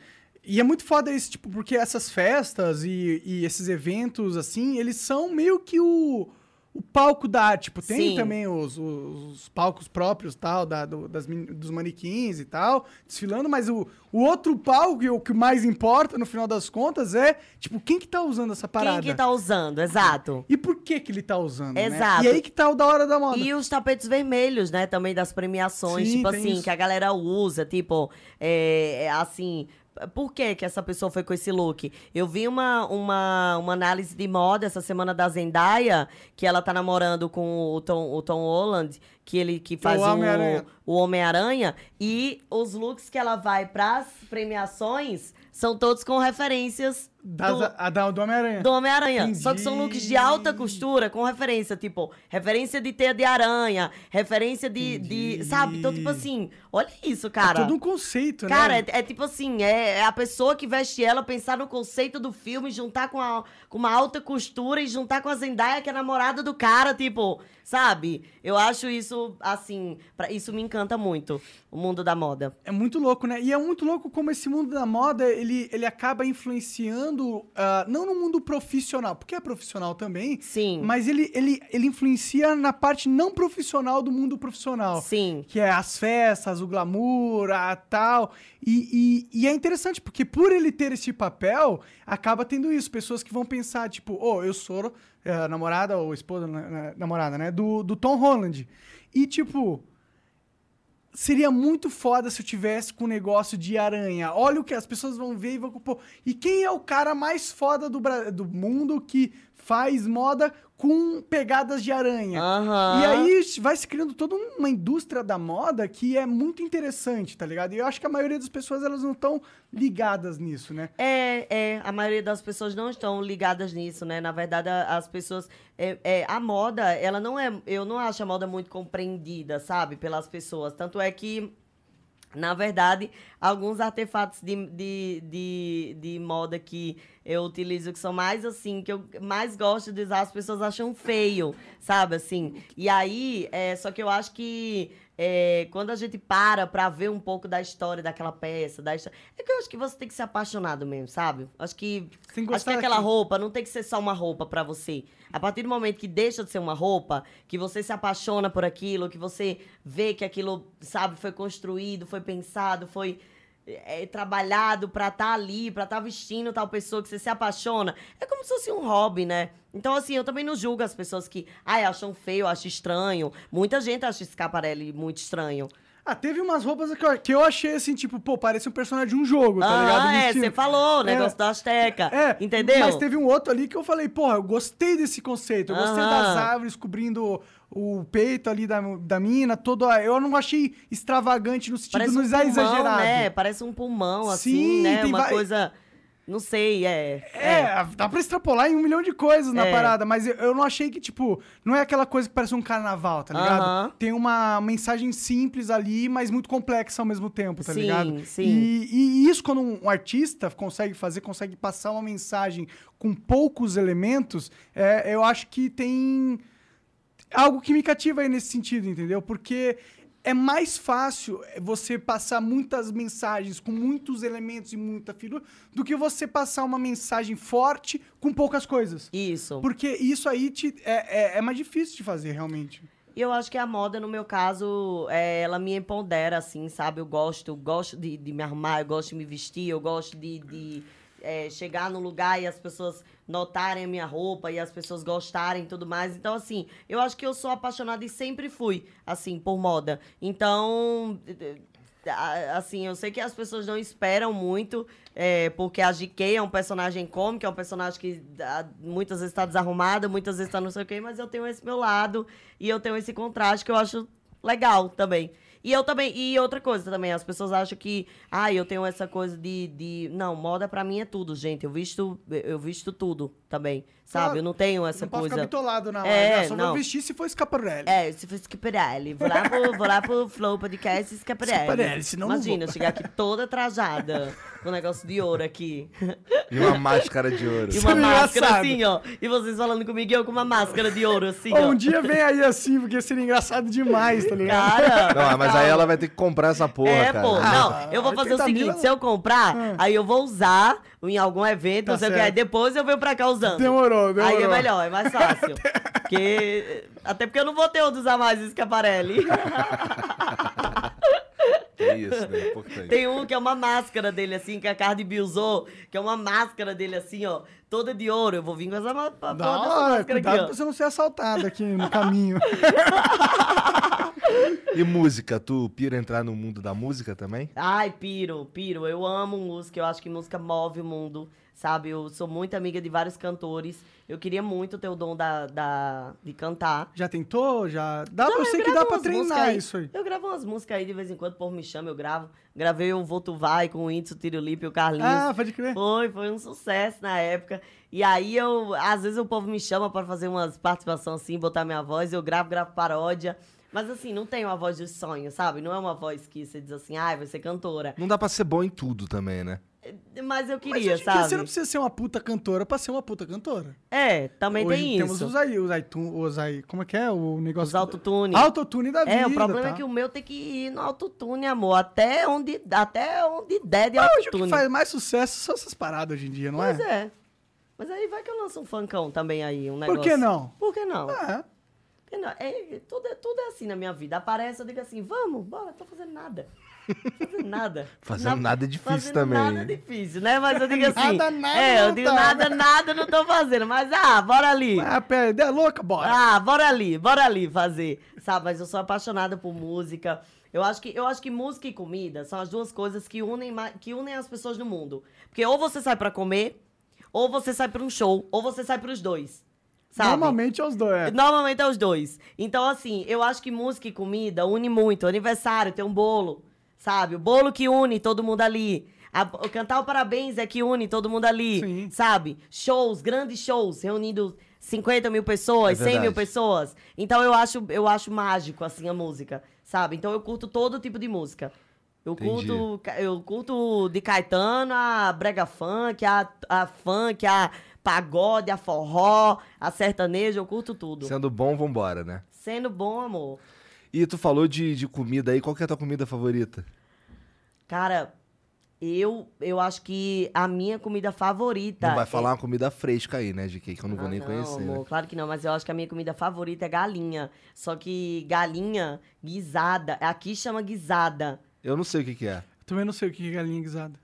E é muito foda isso, tipo, porque essas festas e, e esses eventos, assim, eles são meio que o, o palco da arte. Tipo, tem Sim. também os, os, os palcos próprios, tal, da, do- das, dos manequins e tal, desfilando, mas o, o outro palco, o que mais importa, no final das contas, é, tipo, quem que tá usando essa parada? Quem que tá usando, exato. E por que que ele tá usando, né? Exato. E aí que tá o da hora da moda. E os tapetes vermelhos, né? Também das premiações. Sim, tipo assim, isso. que a galera usa. Tipo, é, é, assim. Por que, que essa pessoa foi com esse look? Eu vi uma, uma, uma análise de moda essa semana da Zendaya, que ela tá namorando com o Tom, o Tom Holland, que ele que faz o Homem-Aranha. o Homem-Aranha. E os looks que ela vai pras premiações são todos com referências do, a da, do Homem-Aranha. do Homem-Aranha. Só que são looks de alta costura, com referência, tipo, referência de teia de aranha, referência de. de sabe? Então, tipo assim, olha isso, cara. É todo um conceito, Cara, né? é, é tipo assim, é, é a pessoa que veste ela pensar no conceito do filme, juntar com, a- com uma alta costura e juntar com a Zendaya, que é namorada do cara, tipo, sabe? Eu acho isso, assim, pra- isso me encanta muito, o mundo da moda. É muito louco, né? E é muito louco como esse mundo da moda, ele, ele acaba influenciando, ah, não no mundo profissional, porque é profissional também, Sim. mas ele, ele, ele influencia na parte não profissional do mundo profissional. Sim. Que é as festas, o glamour, a tal. E, e, e é interessante, porque por ele ter esse papel, acaba tendo isso. Pessoas que vão pensar, tipo, oh, eu sou eh, namorada ou esposa, namorada, né? Do, do Tom Holland. E, tipo, seria muito foda se eu tivesse com um negócio de aranha. Olha o que as pessoas vão ver e vão pô, e quem é o cara mais foda do, do mundo que faz moda com pegadas de aranha? Aham. E aí vai se criando toda uma indústria da moda que é muito interessante, tá ligado? E eu acho que a maioria das pessoas elas não estão ligadas nisso, né? É, é, a maioria das pessoas não estão ligadas nisso, né? Na verdade, a- as pessoas. É, é, a moda, ela não é. Eu não acho a moda muito compreendida, sabe? Pelas pessoas. Tanto é que. Na verdade, alguns artefatos de, de, de, de moda que eu utilizo, que são mais assim, que eu mais gosto de usar, as pessoas acham feio, sabe? Assim. E aí, é, só que eu acho que é, quando a gente para pra ver um pouco da história daquela peça, da história, é que eu acho que você tem que ser apaixonado mesmo, sabe? Acho que, acho que aquela daquilo. roupa não tem que ser só uma roupa pra você. A partir do momento que deixa de ser uma roupa, que você se apaixona por aquilo, que você vê que aquilo, sabe, foi construído, foi pensado, foi é, trabalhado pra estar ali, pra estar vestindo tal pessoa que você se apaixona, é como se fosse um hobby, né? Então, assim, eu também não julgo as pessoas que, ai, acham feio, acham estranho. Muita gente acha esse Scaparelli muito estranho. Ah, teve umas roupas que eu, que eu achei assim, tipo, pô, parece um personagem de um jogo, tá ligado? ah, é, você falou, o É. negócio da Azteca. É, entendeu? Mas teve um outro ali que eu falei, porra, eu gostei desse conceito. Eu gostei Aham. das árvores cobrindo o peito ali da, da mina, todo. a- Eu não achei extravagante no sentido Parece não um é pulmão, exagerado. né? Parece um pulmão, assim, Sim, né? tem Uma vai- coisa... Não sei, é... É, dá pra extrapolar em um milhão de coisas na É. parada, mas eu, eu não achei que, tipo, não é aquela coisa que parece um carnaval, tá ligado? Aham. Tem uma mensagem simples ali, mas muito complexa ao mesmo tempo, tá Sim, ligado? sim. E, e isso, quando um artista consegue fazer, consegue passar uma mensagem com poucos elementos, é, eu acho que tem algo que me cativa aí nesse sentido, entendeu? Porque é mais fácil você passar muitas mensagens com muitos elementos e muita figura do que você passar uma mensagem forte com poucas coisas. Isso. Porque isso aí te- é, é- é mais difícil de fazer, realmente. E eu acho que a moda, no meu caso, é, ela me empodera, assim, sabe? Eu gosto, gosto de, de me arrumar, eu gosto de me vestir, eu gosto de... de- é, chegar no lugar e as pessoas notarem a minha roupa e as pessoas gostarem e tudo mais. Então, assim, eu acho que eu sou apaixonada e sempre fui, assim, por moda. Então, assim, eu sei que as pessoas não esperam muito, é, porque a GK é um personagem cômico, é um personagem que muitas vezes está desarrumada, muitas vezes está não sei o quê, mas eu tenho esse meu lado e eu tenho esse contraste que eu acho legal também. E eu também, e outra coisa também, as pessoas acham que, ah, eu tenho essa coisa de, de não, moda pra mim é tudo, gente. Eu visto, eu visto tudo também, sabe? Claro. Eu não tenho essa não pode coisa. ficar bitolado na hora. É, né? Só não. vou vestir se for Scaparelli. É, se for Schiaparelli. Vou lá pro, vou lá pro Flow Podcast Schiaparelli. Schiaparelli, senão não Imagina, eu chegar aqui toda trajada, com um negócio de ouro aqui. E uma máscara de ouro. E uma Seria máscara engraçado. assim, ó. E vocês falando comigo e eu com uma máscara de ouro assim, ó. um dia vem aí assim, porque seria engraçado demais, tá ligado? Cara, Não, mas aí ela vai ter que comprar essa porra, É, cara. pô. Ah, não, eu vou fazer o 80 mil seguinte: é- se eu comprar, aí eu vou usar em algum evento, Tá não sei o que, certo. aí depois eu venho pra cá usando. Demorou, demorou. Aí é melhor, é mais fácil. porque, até porque eu não vou ter onde usar mais esse Caparelli. É isso, né? Importante. Tem um que é uma máscara dele, assim, que a Cardi B usou, que é uma máscara dele, assim, ó, toda de ouro. Eu vou vir com essa ma- Da hora, máscara cuidado aqui, pra ó. você não ser assaltado aqui no caminho. E música, tu pira entrar no mundo da música também? Ai, piro, piro. Eu amo música, eu acho que música move o mundo, sabe? Eu sou muito amiga de vários cantores. Eu queria muito ter o dom da, da, de cantar. Já tentou? Já. Dá Não, pra você eu que dá pra treinar isso aí. Eu gravo umas músicas aí de vez em quando, o povo me chama, eu gravo. Gravei o Voto Vai com o Índice, o Tiro Lipe e o Carlinhos. Ah, pode crer. Foi, foi um sucesso na época. E aí eu, às vezes o povo me chama pra fazer umas participações assim, botar minha voz, eu gravo, gravo paródia. Mas assim, não tem uma voz dos sonhos, sabe? Não é uma voz que você diz assim, ai, vai ser cantora. Não dá pra ser bom em tudo também, né? Mas eu Mas queria, hoje em dia sabe? você não precisa ser uma puta cantora pra ser uma puta cantora. É, também Hoje tem temos isso. os aí, os iTunes, os aí, como é que é o negócio? Os autotune. Autotune da vida, É, o problema tá? é que o meu tem que ir no autotune, amor. Até onde, até onde der de Mas hoje o autotune. que faz mais sucesso são essas paradas hoje em dia, não Pois é? é. Mas aí vai que eu lanço um funkão também aí, um negócio. Por que não? Por que não? É. É, tudo, é, tudo é assim na minha vida. Aparece, eu digo assim, vamos, bora, tô fazendo nada. Tô fazendo nada. Fazendo nada é difícil fazendo também, Nada é difícil, né? Mas eu digo assim. Nada, nada É, eu digo tá. nada, nada não tô fazendo. Mas, ah, bora ali. Ah, ideia louca, bora. Ah, bora ali, bora ali fazer. Sabe, mas eu sou apaixonada por música. Eu acho que, eu acho que música e comida são as duas coisas que unem, que unem as pessoas no mundo. Porque ou você sai pra comer, ou você sai pra um show, ou você sai pros dois. Sabe? Normalmente é os dois. é. Normalmente é os dois. Então, assim, eu acho que música e comida une muito. Aniversário, tem um bolo, sabe? O bolo que une todo mundo ali. A- o cantar o parabéns é que une todo mundo ali, Sim. sabe? Shows, grandes shows, reunindo 50 mil pessoas, É 100 mil pessoas. Então, eu acho, eu acho mágico, assim, a música, sabe? Então, eu curto todo tipo de música. Eu Entendi. curto, eu curto de Caetano a brega funk, a, a funk, a pagode, a forró, a sertanejo, eu curto tudo. Sendo bom, vambora, né? Sendo bom, amor. E tu falou de, de comida aí, qual que é a tua comida favorita? Cara, eu, eu acho que a minha comida favorita. Não vai é- falar uma comida fresca aí, né, de que eu não vou Ah, nem não, conhecer. amor, né? claro que não, mas eu acho que a minha comida favorita é galinha. Só que galinha guisada, aqui chama guisada. Eu não sei o que que é. Também não sei o que é galinha guisada.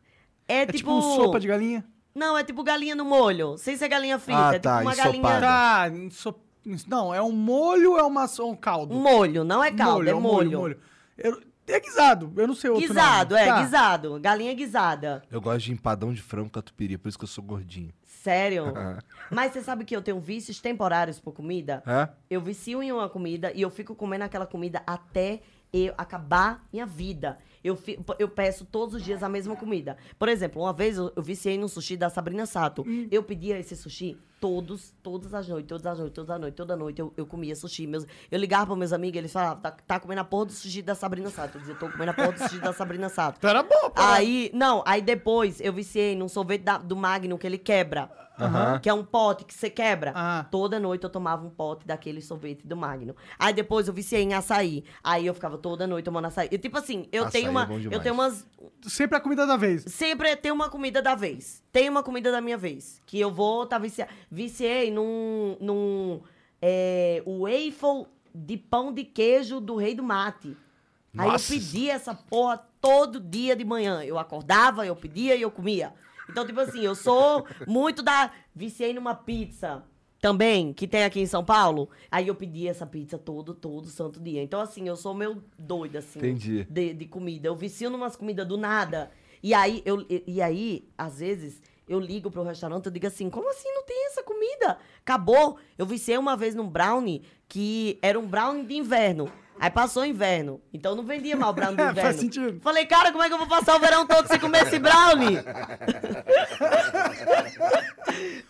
É, É tipo. tipo sopa de galinha? Não, é tipo galinha no molho. Sem ser galinha frita. Ah, é tipo tá, uma ensopada. galinha. Tá, em so- não, é um molho ou é uma, um caldo? Molho, não é caldo, é um molho. Eu- é guisado, eu não sei outro Guisado, nome. é, Tá. guisado. Galinha guisada. Eu gosto de empadão de frango catupiry, por isso que eu sou gordinho. Sério? Mas você sabe que eu tenho vícios temporários por comida? É? Eu vicio em uma comida e eu fico comendo aquela comida até eu acabar minha vida. Eu, eu peço todos os dias a mesma comida. Por exemplo, uma vez eu, eu viciei no sushi da Sabrina Sato. Eu pedia esse sushi todos, todas as noites, todas as noites, todas as noites, toda noite eu, eu comia sushi. Meus, eu ligava para meus amigos, eles falavam, tá, tá comendo a porra do sushi da Sabrina Sato. Eu dizia, tô comendo a porra do sushi da Sabrina Sato. Então era bom, pô. Aí, não, aí depois eu viciei num sorvete da- do Magno que ele quebra. Que é um pote que você quebra. Ah. Toda noite eu tomava um pote daquele sorvete do Magno. Aí depois eu viciei em açaí. Aí eu ficava toda noite tomando açaí. E tipo assim, eu Açaí tenho é uma. bom eu tenho umas. Sempre a comida da vez. Sempre tem uma comida da vez. Tem uma comida da minha vez. Que eu vou tá viciado. Viciei num. num é, waffle de pão de queijo do Rei do Mate. Aí eu Nossa. pedia essa porra todo dia de manhã. Eu acordava, eu pedia e eu comia. Então, tipo assim, eu sou muito da. Viciei numa pizza também, que tem aqui em São Paulo. Aí eu pedi essa pizza todo, todo santo dia. Então, assim, eu sou meio doida, assim. Entendi. De, de comida. Eu vicio numas comidas do nada. E aí, eu, e, e aí, às vezes, eu ligo pro restaurante e digo assim, como assim não tem essa comida? Acabou. Eu viciei uma vez num brownie que era um brownie de inverno. Aí passou o inverno. Então não vendia mal o brownie de Faz inverno. sentido. Falei, cara, como é que eu vou passar o verão todo sem comer esse brownie?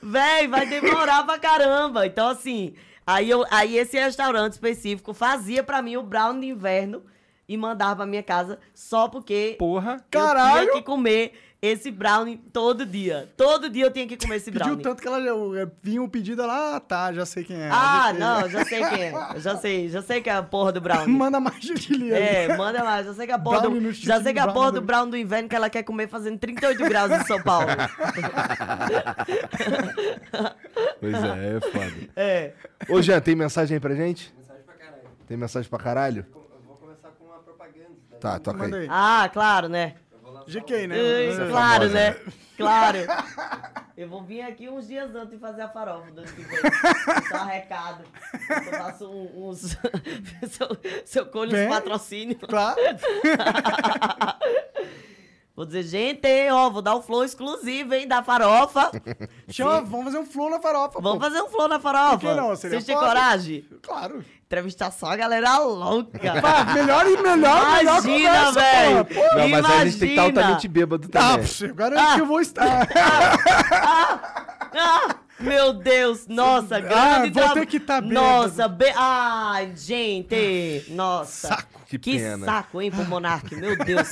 Véi, vai demorar pra caramba. Então, assim, aí, eu, aí esse restaurante específico fazia pra mim o brownie de inverno e mandava pra minha casa só porque Porra. eu Caralho! tinha que comer esse brownie todo dia. Todo dia eu tinha que comer esse Pediu brownie. tanto que ela já, vinha um pedido lá, ah, tá, já sei quem é. Ah, não, já sei quem é. Já sei, já sei que é a porra do brownie. Manda mais judilia. É, manda mais. Já sei que a porra, Brownie do, já sei que a brownie porra do- do brown do inverno que ela quer comer fazendo 38 graus em São Paulo. Pois é, é foda. É. Ô, Jean, tem mensagem aí pra gente? Mensagem pra caralho. Tem mensagem pra caralho? Eu vou começar com uma propaganda. Tá, toca aí. Aí. Ah, claro, né? GK, né? Ei, Você é claro, né? Claro. Eu vou vir aqui uns dias antes de fazer a farofa do ano que vem. Só recado. Eu faço um- uns. seu, seu colho Vem. uns patrocínios. Claro. Vou dizer, gente, ó, vou dar um flow exclusivo, hein, da farofa. Chama, vamos fazer um flow na farofa. Vamos pô. fazer um flow na farofa. Por que não? Seria Vocês têm foda. coragem? Claro. Entrevistar só a galera louca. Pá, melhor e melhor, melhor Imagina, conversa, velho. Pô, Não, mas aí a gente tem que estar Imagina. altamente bêbado Ah, também. pff, eu garanto que eu vou estar. Ah, meu Deus, nossa, Ah, grande vou tra- ter que tá bêbado. Nossa, be... ai, gente, nossa. Saco. Que Que pena. saco, hein, pro Monark, meu Deus.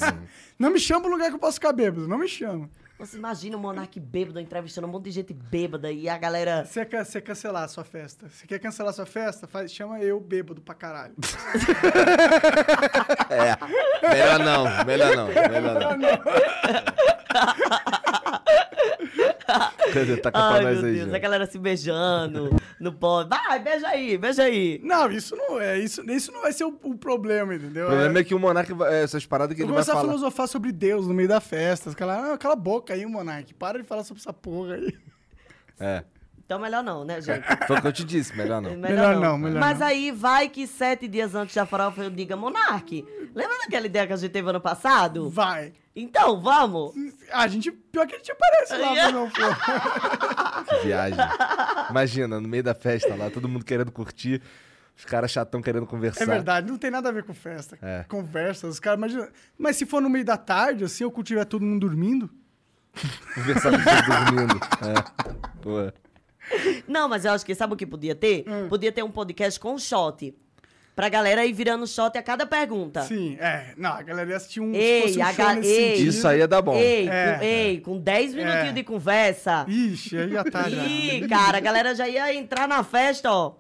Não me chama pro lugar que eu posso ficar bêbado, não me chama. Você imagina o Monark bêbado entrevistando um monte de gente bêbada e a galera... Você quer, você cancelar a sua festa? Você quer cancelar a sua festa? Faz, chama eu bêbado pra caralho. Melhor não, melhor não, melhor não. Pra Ai, meu aí, Deus, Jean. a galera se beijando no pódio. Vai, beija aí, beija aí. Não, isso não é. Isso, isso não vai ser o, o problema, entendeu? O problema é que o Monark, vai- é, essas paradas que Eu ele vai começar a falar. filosofar sobre Deus no meio da festa. Os caras, ah, cala a boca aí, Monark. Para de falar sobre essa porra aí. É, Então melhor não, né, gente? foi o que eu te disse, melhor não. Melhor não, melhor Mas não. aí vai que sete dias antes da farofa eu diga, Monark, lembra daquela ideia que a gente teve ano passado? Vai. Então, vamos. A gente, pior que a gente aparece lá flow. Que viagem. Imagina, no meio da festa lá, todo mundo querendo curtir, os caras chatão querendo conversar. É verdade, não tem nada a ver com festa. É. Conversa, os caras, imagina. Mas se for no meio da tarde, assim, ou tiver todo mundo dormindo, Conversar com você dormindo. É. Pô. Não, mas eu acho que sabe o que podia ter? Hum. Podia ter um podcast com shot. Pra galera ir virando shot a cada pergunta. sim, é. Não, a galera ia assistir um, se Ei, fosse um a show ga- nesse ei. sentido. Isso aí ia dar bom. Ei, É. com, ei, com 10 minutinhos É. de conversa. Ixi, aí já tá já. Ih, cara, a galera já ia entrar na festa, ó.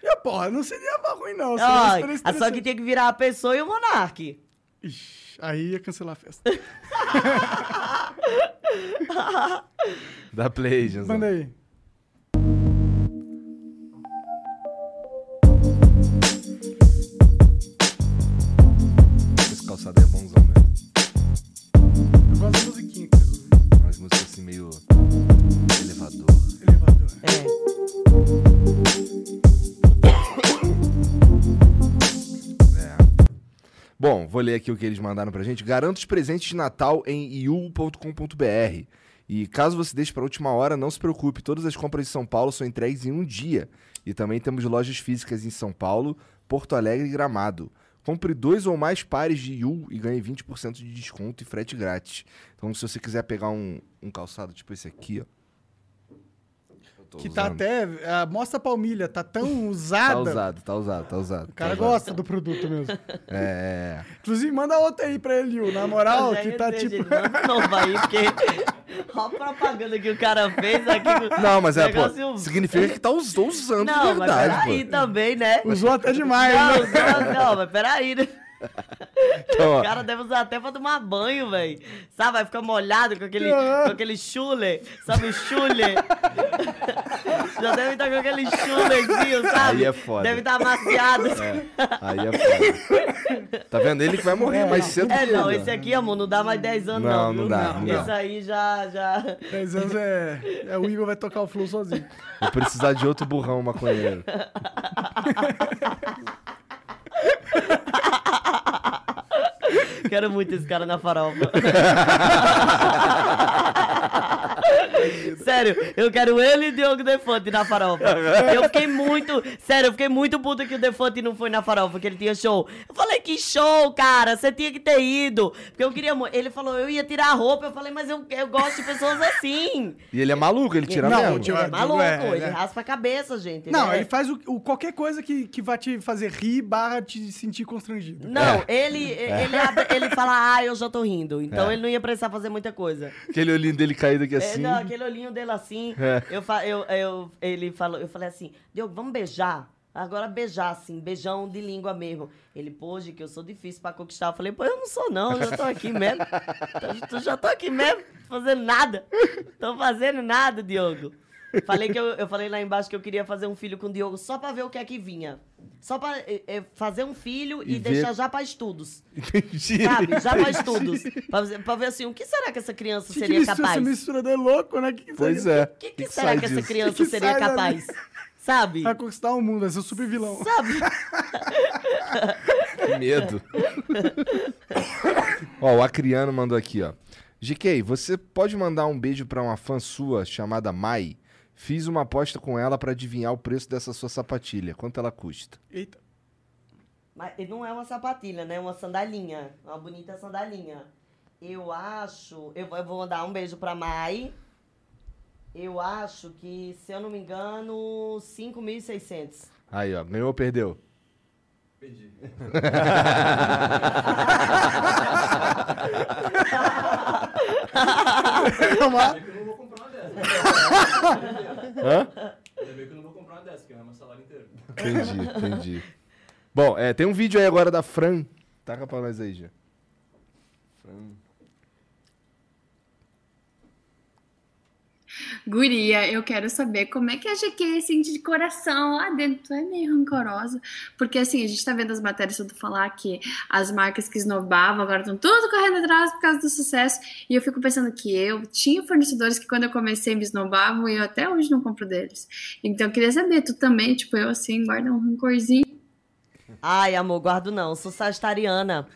E, porra, não seria ruim, não. Seria uma Ó, experiência a só que tinha que virar a pessoa e o monarque. Ixi, aí ia cancelar a festa. Dá play, Jesus. Manda aí. Umas músicas assim meio elevador. Elevador. É. Bom, vou ler aqui o que eles mandaram pra gente. Garanta os presentes de Natal em iu.com.br. E caso você deixe pra última hora, não se preocupe. Todas as compras de São Paulo são entregues em um dia. E também temos lojas físicas em São Paulo, Porto Alegre e Gramado. Compre dois ou mais pares de Iu e ganhe 20% de desconto e frete grátis. Então, se você quiser pegar um, um calçado tipo esse aqui, ó. Tô Que tá usando. até. ah, mostra a palmilha, tá tão usada. Tá usado, tá usado, tá usado. O cara tá usado. gosta do produto mesmo. É, é. Inclusive, manda outra aí pra ele, Yu, na moral, que tá tipo. de novo aí, porque. Olha a propaganda que o cara fez aqui. Não, mas é, pô, significa que tá us- usando Não, de mas verdade, peraí pô. também, né? Usou até demais, Não, né? não, não, mas peraí, né? Então, O cara deve usar até pra tomar banho, velho. Sabe, vai ficar molhado com aquele, Aham. com aquele chule. Sabe o chule? Já deve estar com aquele chulezinho, sabe? Aí é foda. Deve estar amaciado. É, aí é foda. Tá vendo? Ele que vai morrer mais cedo É, que não, esse aqui, amor, não dá mais 10 anos, Não, não. não dá, não. Esse aí já, já. 10 anos é, é. O Igor vai tocar o flow sozinho. Vou precisar de outro burrão maconheiro. Quero muito esse cara na farofa. Sério, eu quero ele e Diogo Defante na farofa. Eu fiquei muito. Sério, eu fiquei muito puto que o Defante não foi na farofa, que ele tinha show. Eu falei, que show, cara, você tinha que ter ido. Porque eu queria. Ele falou, eu ia tirar a roupa. Eu falei, mas eu, eu gosto de pessoas assim. E ele é maluco, ele tira Não, mesmo. o Diogo É maluco, é, ele né? raspa a cabeça, gente. Não, né? ele faz o, o- qualquer coisa que, que vai te fazer rir barra te sentir constrangido. Não, ele, ele, abre- ele fala, ah, eu já tô rindo. Então É. ele não ia precisar fazer muita coisa. Aquele olhinho dele caído aqui É, assim. não, aquele olhinho dele assim. É. Eu, eu, eu, ele falou, eu falei assim, Diogo, vamos beijar? Agora beijar, assim, beijão de língua mesmo. Ele, pô, que eu sou difícil pra conquistar. Eu falei, pô, eu não sou não, eu já tô aqui mesmo. Eu já tô aqui mesmo, fazendo nada. Tô fazendo nada, Diogo. Falei que eu, eu falei lá embaixo que eu queria fazer um filho com o Diogo só pra ver o que é que vinha. Só pra eh, eh, fazer um filho e, E ver- deixar já pra estudos. Entendi. Sabe? Já pra estudos. Pra, ver- pra ver assim, o que será que essa criança Que, que seria mistura, capaz? essa mistura é louco, né? Que que Pois é. O que, que que será que essa disso? criança Que seria capaz? Sabe? Vai conquistar o mundo, vai ser o super vilão. Sabe? Que medo. ó, o Acriano mandou aqui, ó. GK, você pode mandar um beijo pra uma fã sua chamada Mai? Fiz uma aposta com ela pra adivinhar o preço dessa sua sapatilha. Quanto ela custa? Eita. Mas não é uma sapatilha, né? É uma sandalinha. Uma bonita sandalinha. Eu acho. Eu, vou- mandar um beijo pra Mai. Eu acho que, se eu não me engano, 5.600. Aí, ó. Ganhou ou perdeu? Calma. Hã? Ainda bem que eu não vou comprar uma dessa, que é meu salário inteiro. Entendi, entendi. Bom, é, tem um vídeo aí agora da Fran. Taca pra nós aí, já. Guria, eu quero saber como é que a GQ sente de coração lá dentro. Tu é meio rancorosa. Porque assim, a gente tá vendo as matérias tudo falar que as marcas que esnobavam agora estão tudo correndo atrás por causa do sucesso. E eu fico pensando que eu tinha fornecedores que quando eu comecei me esnobavam e eu até hoje não compro deles. Então eu queria saber, tu também, tipo, eu assim, guarda um rancorzinho. Ai, amor, guardo não. Sou sagitariana.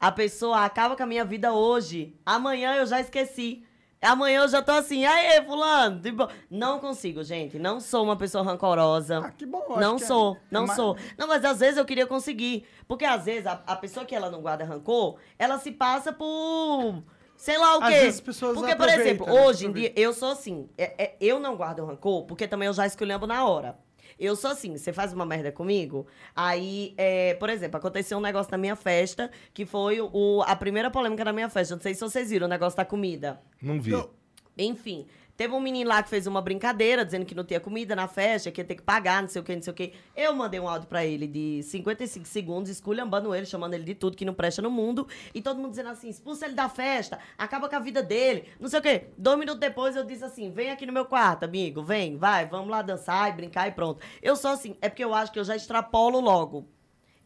A pessoa acaba com a minha vida hoje. Amanhã eu já esqueci. Amanhã eu já tô assim, aê, fulano. Tipo, não consigo, gente. Não sou uma pessoa rancorosa. Ah, que bom. Não é- sou, é não mais- sou. Não, mas às vezes eu queria conseguir. Porque às vezes a, a pessoa que ela não guarda rancor, ela se passa por. Sei lá o Às quê. vezes as pessoas porque, por exemplo, né? hoje em dia, eu sou assim. é- é- eu não guardo rancor, porque também eu já escolhendo na hora. Eu sou assim, você faz uma merda comigo, aí, é, por exemplo, aconteceu um negócio na minha festa, que foi o, a primeira polêmica da minha festa. Não sei se vocês viram o negócio da comida. Não vi. Não. Enfim, teve um menino lá que fez uma brincadeira, dizendo que não tinha comida na festa, que ia ter que pagar, não sei o que, não sei o que. Eu mandei um áudio pra ele de 55 segundos, esculhambando ele, chamando ele de tudo que não presta no mundo. E todo mundo dizendo assim, expulsa ele da festa, acaba com a vida dele, não sei o que. Dois minutos depois eu disse assim, vem aqui no meu quarto, amigo, vem, vai, vamos lá dançar e brincar e pronto. Eu sou assim, é porque eu acho que eu já extrapolo logo.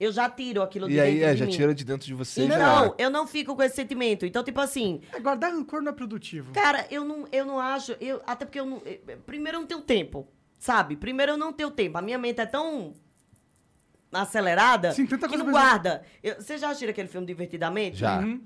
Eu já tiro aquilo de E aí, dentro é, de já mim. tira de dentro de você já Então, era. eu não fico com esse sentimento. Então, tipo assim, É, guardar rancor não é produtivo. Cara, eu não, eu não acho. Eu, até porque eu não. eh, Primeiro, eu não tenho tempo. Sabe? Primeiro, eu não tenho tempo. A minha mente é tão acelerada Sim, tanta que coisa não mesmo- guarda. Eu- você já assistiu aquele filme Divertidamente? Já. Uhum.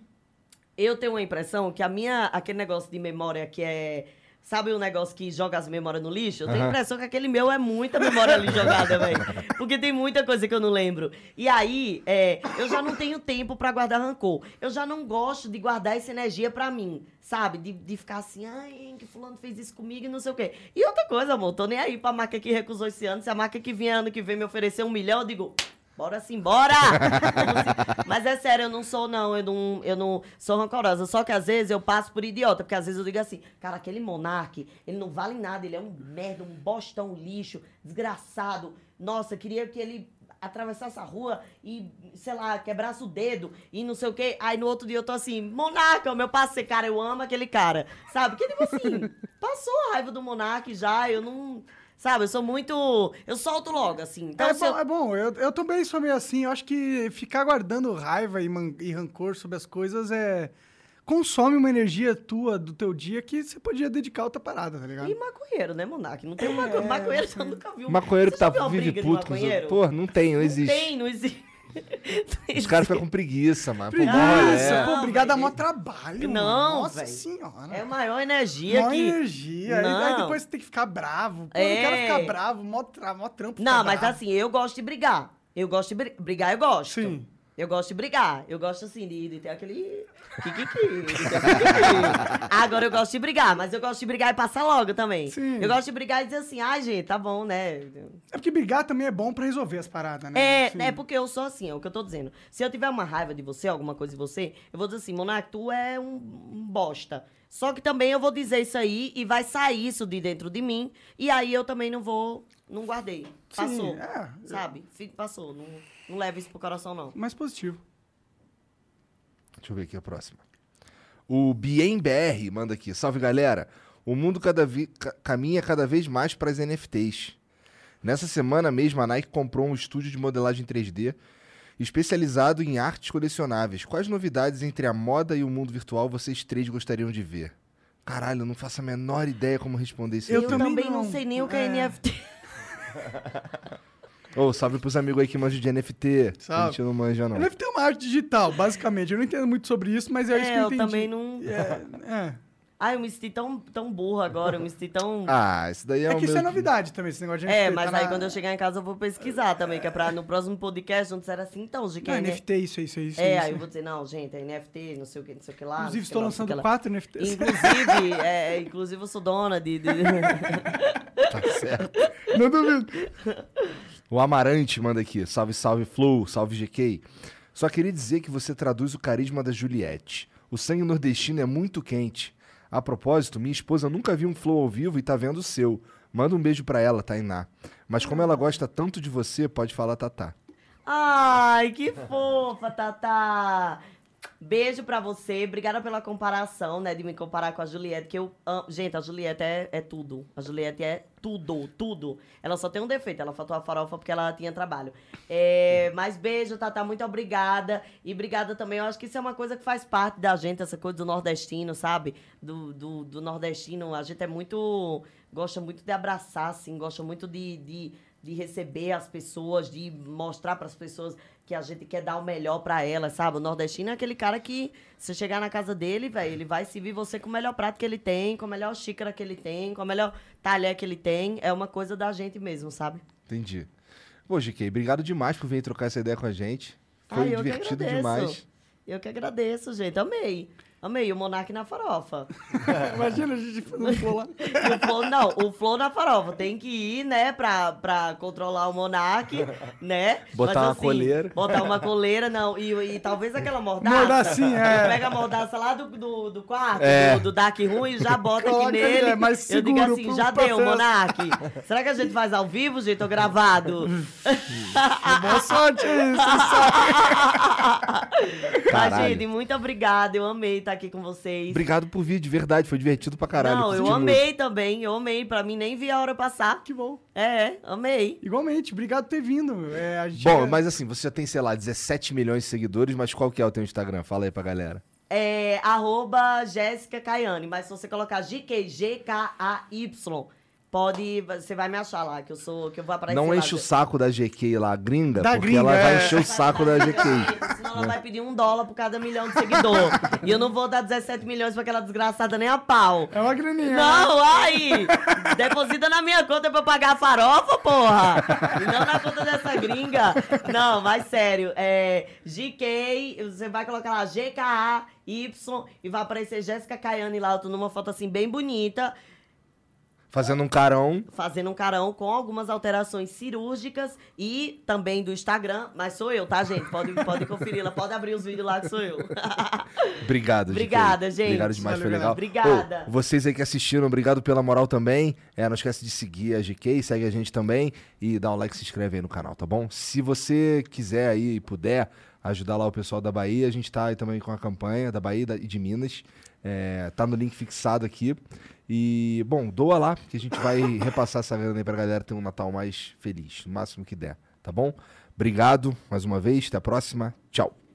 Eu tenho uma impressão que a minha. Aquele negócio de memória que é. Sabe o negócio que joga as memórias no lixo? Eu tenho a impressão que aquele meu é muita memória ali jogada, velho. Porque tem muita coisa que eu não lembro. E aí, é, eu já não tenho tempo pra guardar rancor. Eu já não gosto de guardar essa energia pra mim, sabe? De, de ficar assim, ai, que fulano fez isso comigo e não sei o quê. E outra coisa, amor, tô nem aí pra marca que recusou esse ano. Se a marca que vier ano que vem me oferecer um milhão, eu digo, Bora sim, bora! Mas é sério, eu não sou, não. Eu não, eu não sou rancorosa. Só que às vezes eu passo por idiota. Porque às vezes eu digo assim, cara, aquele monarque, ele não vale nada. Ele é um merda, um bostão, um lixo, desgraçado. Nossa, queria que ele atravessasse a rua e, sei lá, quebrasse o dedo e não sei o quê. Aí no outro dia eu tô assim, monarca, o meu parceiro, cara, eu amo aquele cara. Sabe? Que tipo assim, passou a raiva do monarque já, eu não... Sabe, eu sou muito. Eu solto logo, assim. Então, é, se bom, eu- é bom, eu, eu também sou meio assim. Eu acho que ficar guardando raiva e, man- e rancor sobre as coisas é. consome uma energia tua do teu dia que você podia dedicar a outra parada, tá ligado? E maconheiro, né, Monark? Não tem um maco... maconheiro, você nunca viu. Maconheiro que tá de puto maconheiro? Pô, não tem, não existe. Tem, não existe. Os caras ficam com preguiça, mano. Preguiça, olha, pô, Não, obrigado dá mó trabalho. Não, Nossa velho. senhora. É maior energia Mó que. energia. Aí- Aí, Não. depois você tem que ficar bravo. Pô, É. eu quero ficar bravo, mó, tra... mó trampo. Não, mas bravo. assim, eu gosto de brigar. Eu gosto de bri- brigar, eu gosto. Sim. Eu gosto de brigar. Eu gosto, assim, de, de ter aquele. Kikiki, de ter aquele kikiki. Agora eu gosto de brigar, mas eu gosto de brigar e passar logo também. Sim. Eu gosto de brigar e dizer assim, ai, gente, tá bom, né? É porque brigar também é bom pra resolver as paradas, né? É, Sim. é porque eu sou assim, é o que eu tô dizendo. Se eu tiver uma raiva de você, alguma coisa de você, eu vou dizer assim, Monark, tu é um, um bosta. Só que também eu vou dizer isso aí e vai sair isso de dentro de mim. E aí eu também não vou. Não guardei. Passou. Sim, é. Sabe? Passou. Não, não leva isso pro coração, não. Mais positivo. Deixa eu ver aqui a próxima. O Bien BR manda aqui. Salve, galera. O mundo cada vi- ca- caminha cada vez mais para as NFTs. Nessa semana mesmo, a Nike comprou um estúdio de modelagem 3D especializado em artes colecionáveis. Quais novidades entre a moda e o mundo virtual vocês três gostariam de ver? Caralho, eu não faço a menor ideia como responder isso. Eu Eu, também também, não. não. sei nem o que é, É. NFT. Ô, salve pros amigos aí que manjam de NFT. Salve. A gente não manja, não. NFT é uma arte digital, basicamente. Eu não entendo muito sobre isso, mas é, isso que É, eu eu entendi. também não. É, é. Ai, eu me senti tão, tão burra agora. Eu me senti tão. Ah, isso daí é, É o que isso meu... é novidade também, esse negócio de NFT. É, mas tá aí na- quando eu chegar em casa eu vou pesquisar também, que é pra no próximo podcast não disser assim, então, de que Não, é NFT, isso, isso, isso. É, isso. aí eu vou dizer, não, gente, é NFT, não sei o que, não sei o que lá. Inclusive, estou lá, lançando quatro NFTs. Inclusive, é, inclusive eu sou dona de. de- Tá certo. Não duvido. O Amarante manda aqui. Salve, salve, Flow. Salve, GK. Só queria dizer que você traduz o carisma da Juliette. O sangue nordestino é muito quente. A propósito, minha esposa nunca viu um Flow ao vivo e tá vendo o seu. Manda um beijo pra ela, Tainá. Mas como ela gosta tanto de você, pode falar Tatá. Ai, que fofa, Tatá! Beijo pra você, obrigada pela comparação, né? De me comparar com a Juliette, que eu amo. Gente, a Juliette é, é tudo. A Juliette é tudo, tudo. Ela só tem um defeito, ela faltou a farofa porque ela tinha trabalho. É, mas beijo, Tatá, muito obrigada. E obrigada também, eu acho que isso é uma coisa que faz parte da gente, essa coisa do nordestino, sabe? Do, do, do nordestino, a gente é muito. Gosta muito de abraçar, assim, gosta muito de- de de receber as pessoas, de mostrar para as pessoas que a gente quer dar o melhor para elas, sabe? O nordestino é aquele cara que, se chegar na casa dele, velho, ele vai servir você com o melhor prato que ele tem, com a melhor xícara que ele tem, com a melhor talher que ele tem. É uma coisa da gente mesmo, sabe? Entendi. Pô, GK, obrigado demais por vir trocar essa ideia com a gente. Foi Ai, eu que divertido demais. Eu que agradeço, gente. Amei. Amei o Monark na farofa. Imagina a gente fazendo flow lá. O flow, não, o flow na farofa. Tem que ir, né, pra, pra controlar o Monark, né? Botar uma coleira. Botar uma coleira, não. E, e talvez aquela mordaça. Mordacinha, é. Pega a mordaça lá do, do, do quarto, É. do, do Dark Room e já bota Coloca aqui ele, nele. é mais eu digo seguro assim, já deu. Monark. Será que a gente faz ao vivo, gente, ou gravado? Boa sorte aí, você Mas, Caralho. gente, muito obrigada. Eu amei estar aqui com vocês. Obrigado por vir, de verdade. Foi divertido pra caralho. Não, eu amei também, eu amei. Pra mim, nem vi a hora passar. Que bom. É, amei. Igualmente, obrigado por ter vindo. É, a gente Bom, é- mas assim, você já tem, sei lá, 17 milhões de seguidores, mas qual que é o teu Instagram? Fala aí pra galera. É, arroba Jéssica Caiane. Mas se você colocar GK, pode. Você vai me achar lá, que eu sou. Que eu vou aparecer. Não lá. enche o saco da GK lá, gringa, Da porque gringa, ela vai é. encher o saco da GK. Senão ela vai pedir um dólar por cada milhão de seguidor. e eu não vou dar 17 milhões pra aquela desgraçada nem a pau. É uma graninha. Não, aí! Deposita na minha conta pra eu pagar a farofa, porra! E não na conta dessa gringa. Não, mas sério. É GK, você vai colocar lá GKAY e vai aparecer Jéssica Caiane lá. Eu tô numa foto assim bem bonita, Fazendo um carão. fazendo um carão com algumas alterações cirúrgicas e também do Instagram. Mas sou eu, tá, gente? Pode, pode conferir lá, pode abrir os vídeos lá que sou eu. Obrigado. Obrigada, gente. Obrigado demais, foi legal. Obrigada. Ô, vocês aí que assistiram, obrigado pela moral também. É, não esquece de seguir a GK, segue a gente também e dá um like, se inscreve aí no canal, tá bom? Se você quiser aí e puder ajudar lá o pessoal da Bahia, a gente tá aí também com a campanha da Bahia e e de Minas. É, tá no link fixado aqui. E, bom, doa lá, que a gente vai repassar essa grana aí pra galera ter um Natal mais feliz, no máximo que der, tá bom? Obrigado mais uma vez, até a próxima. Tchau.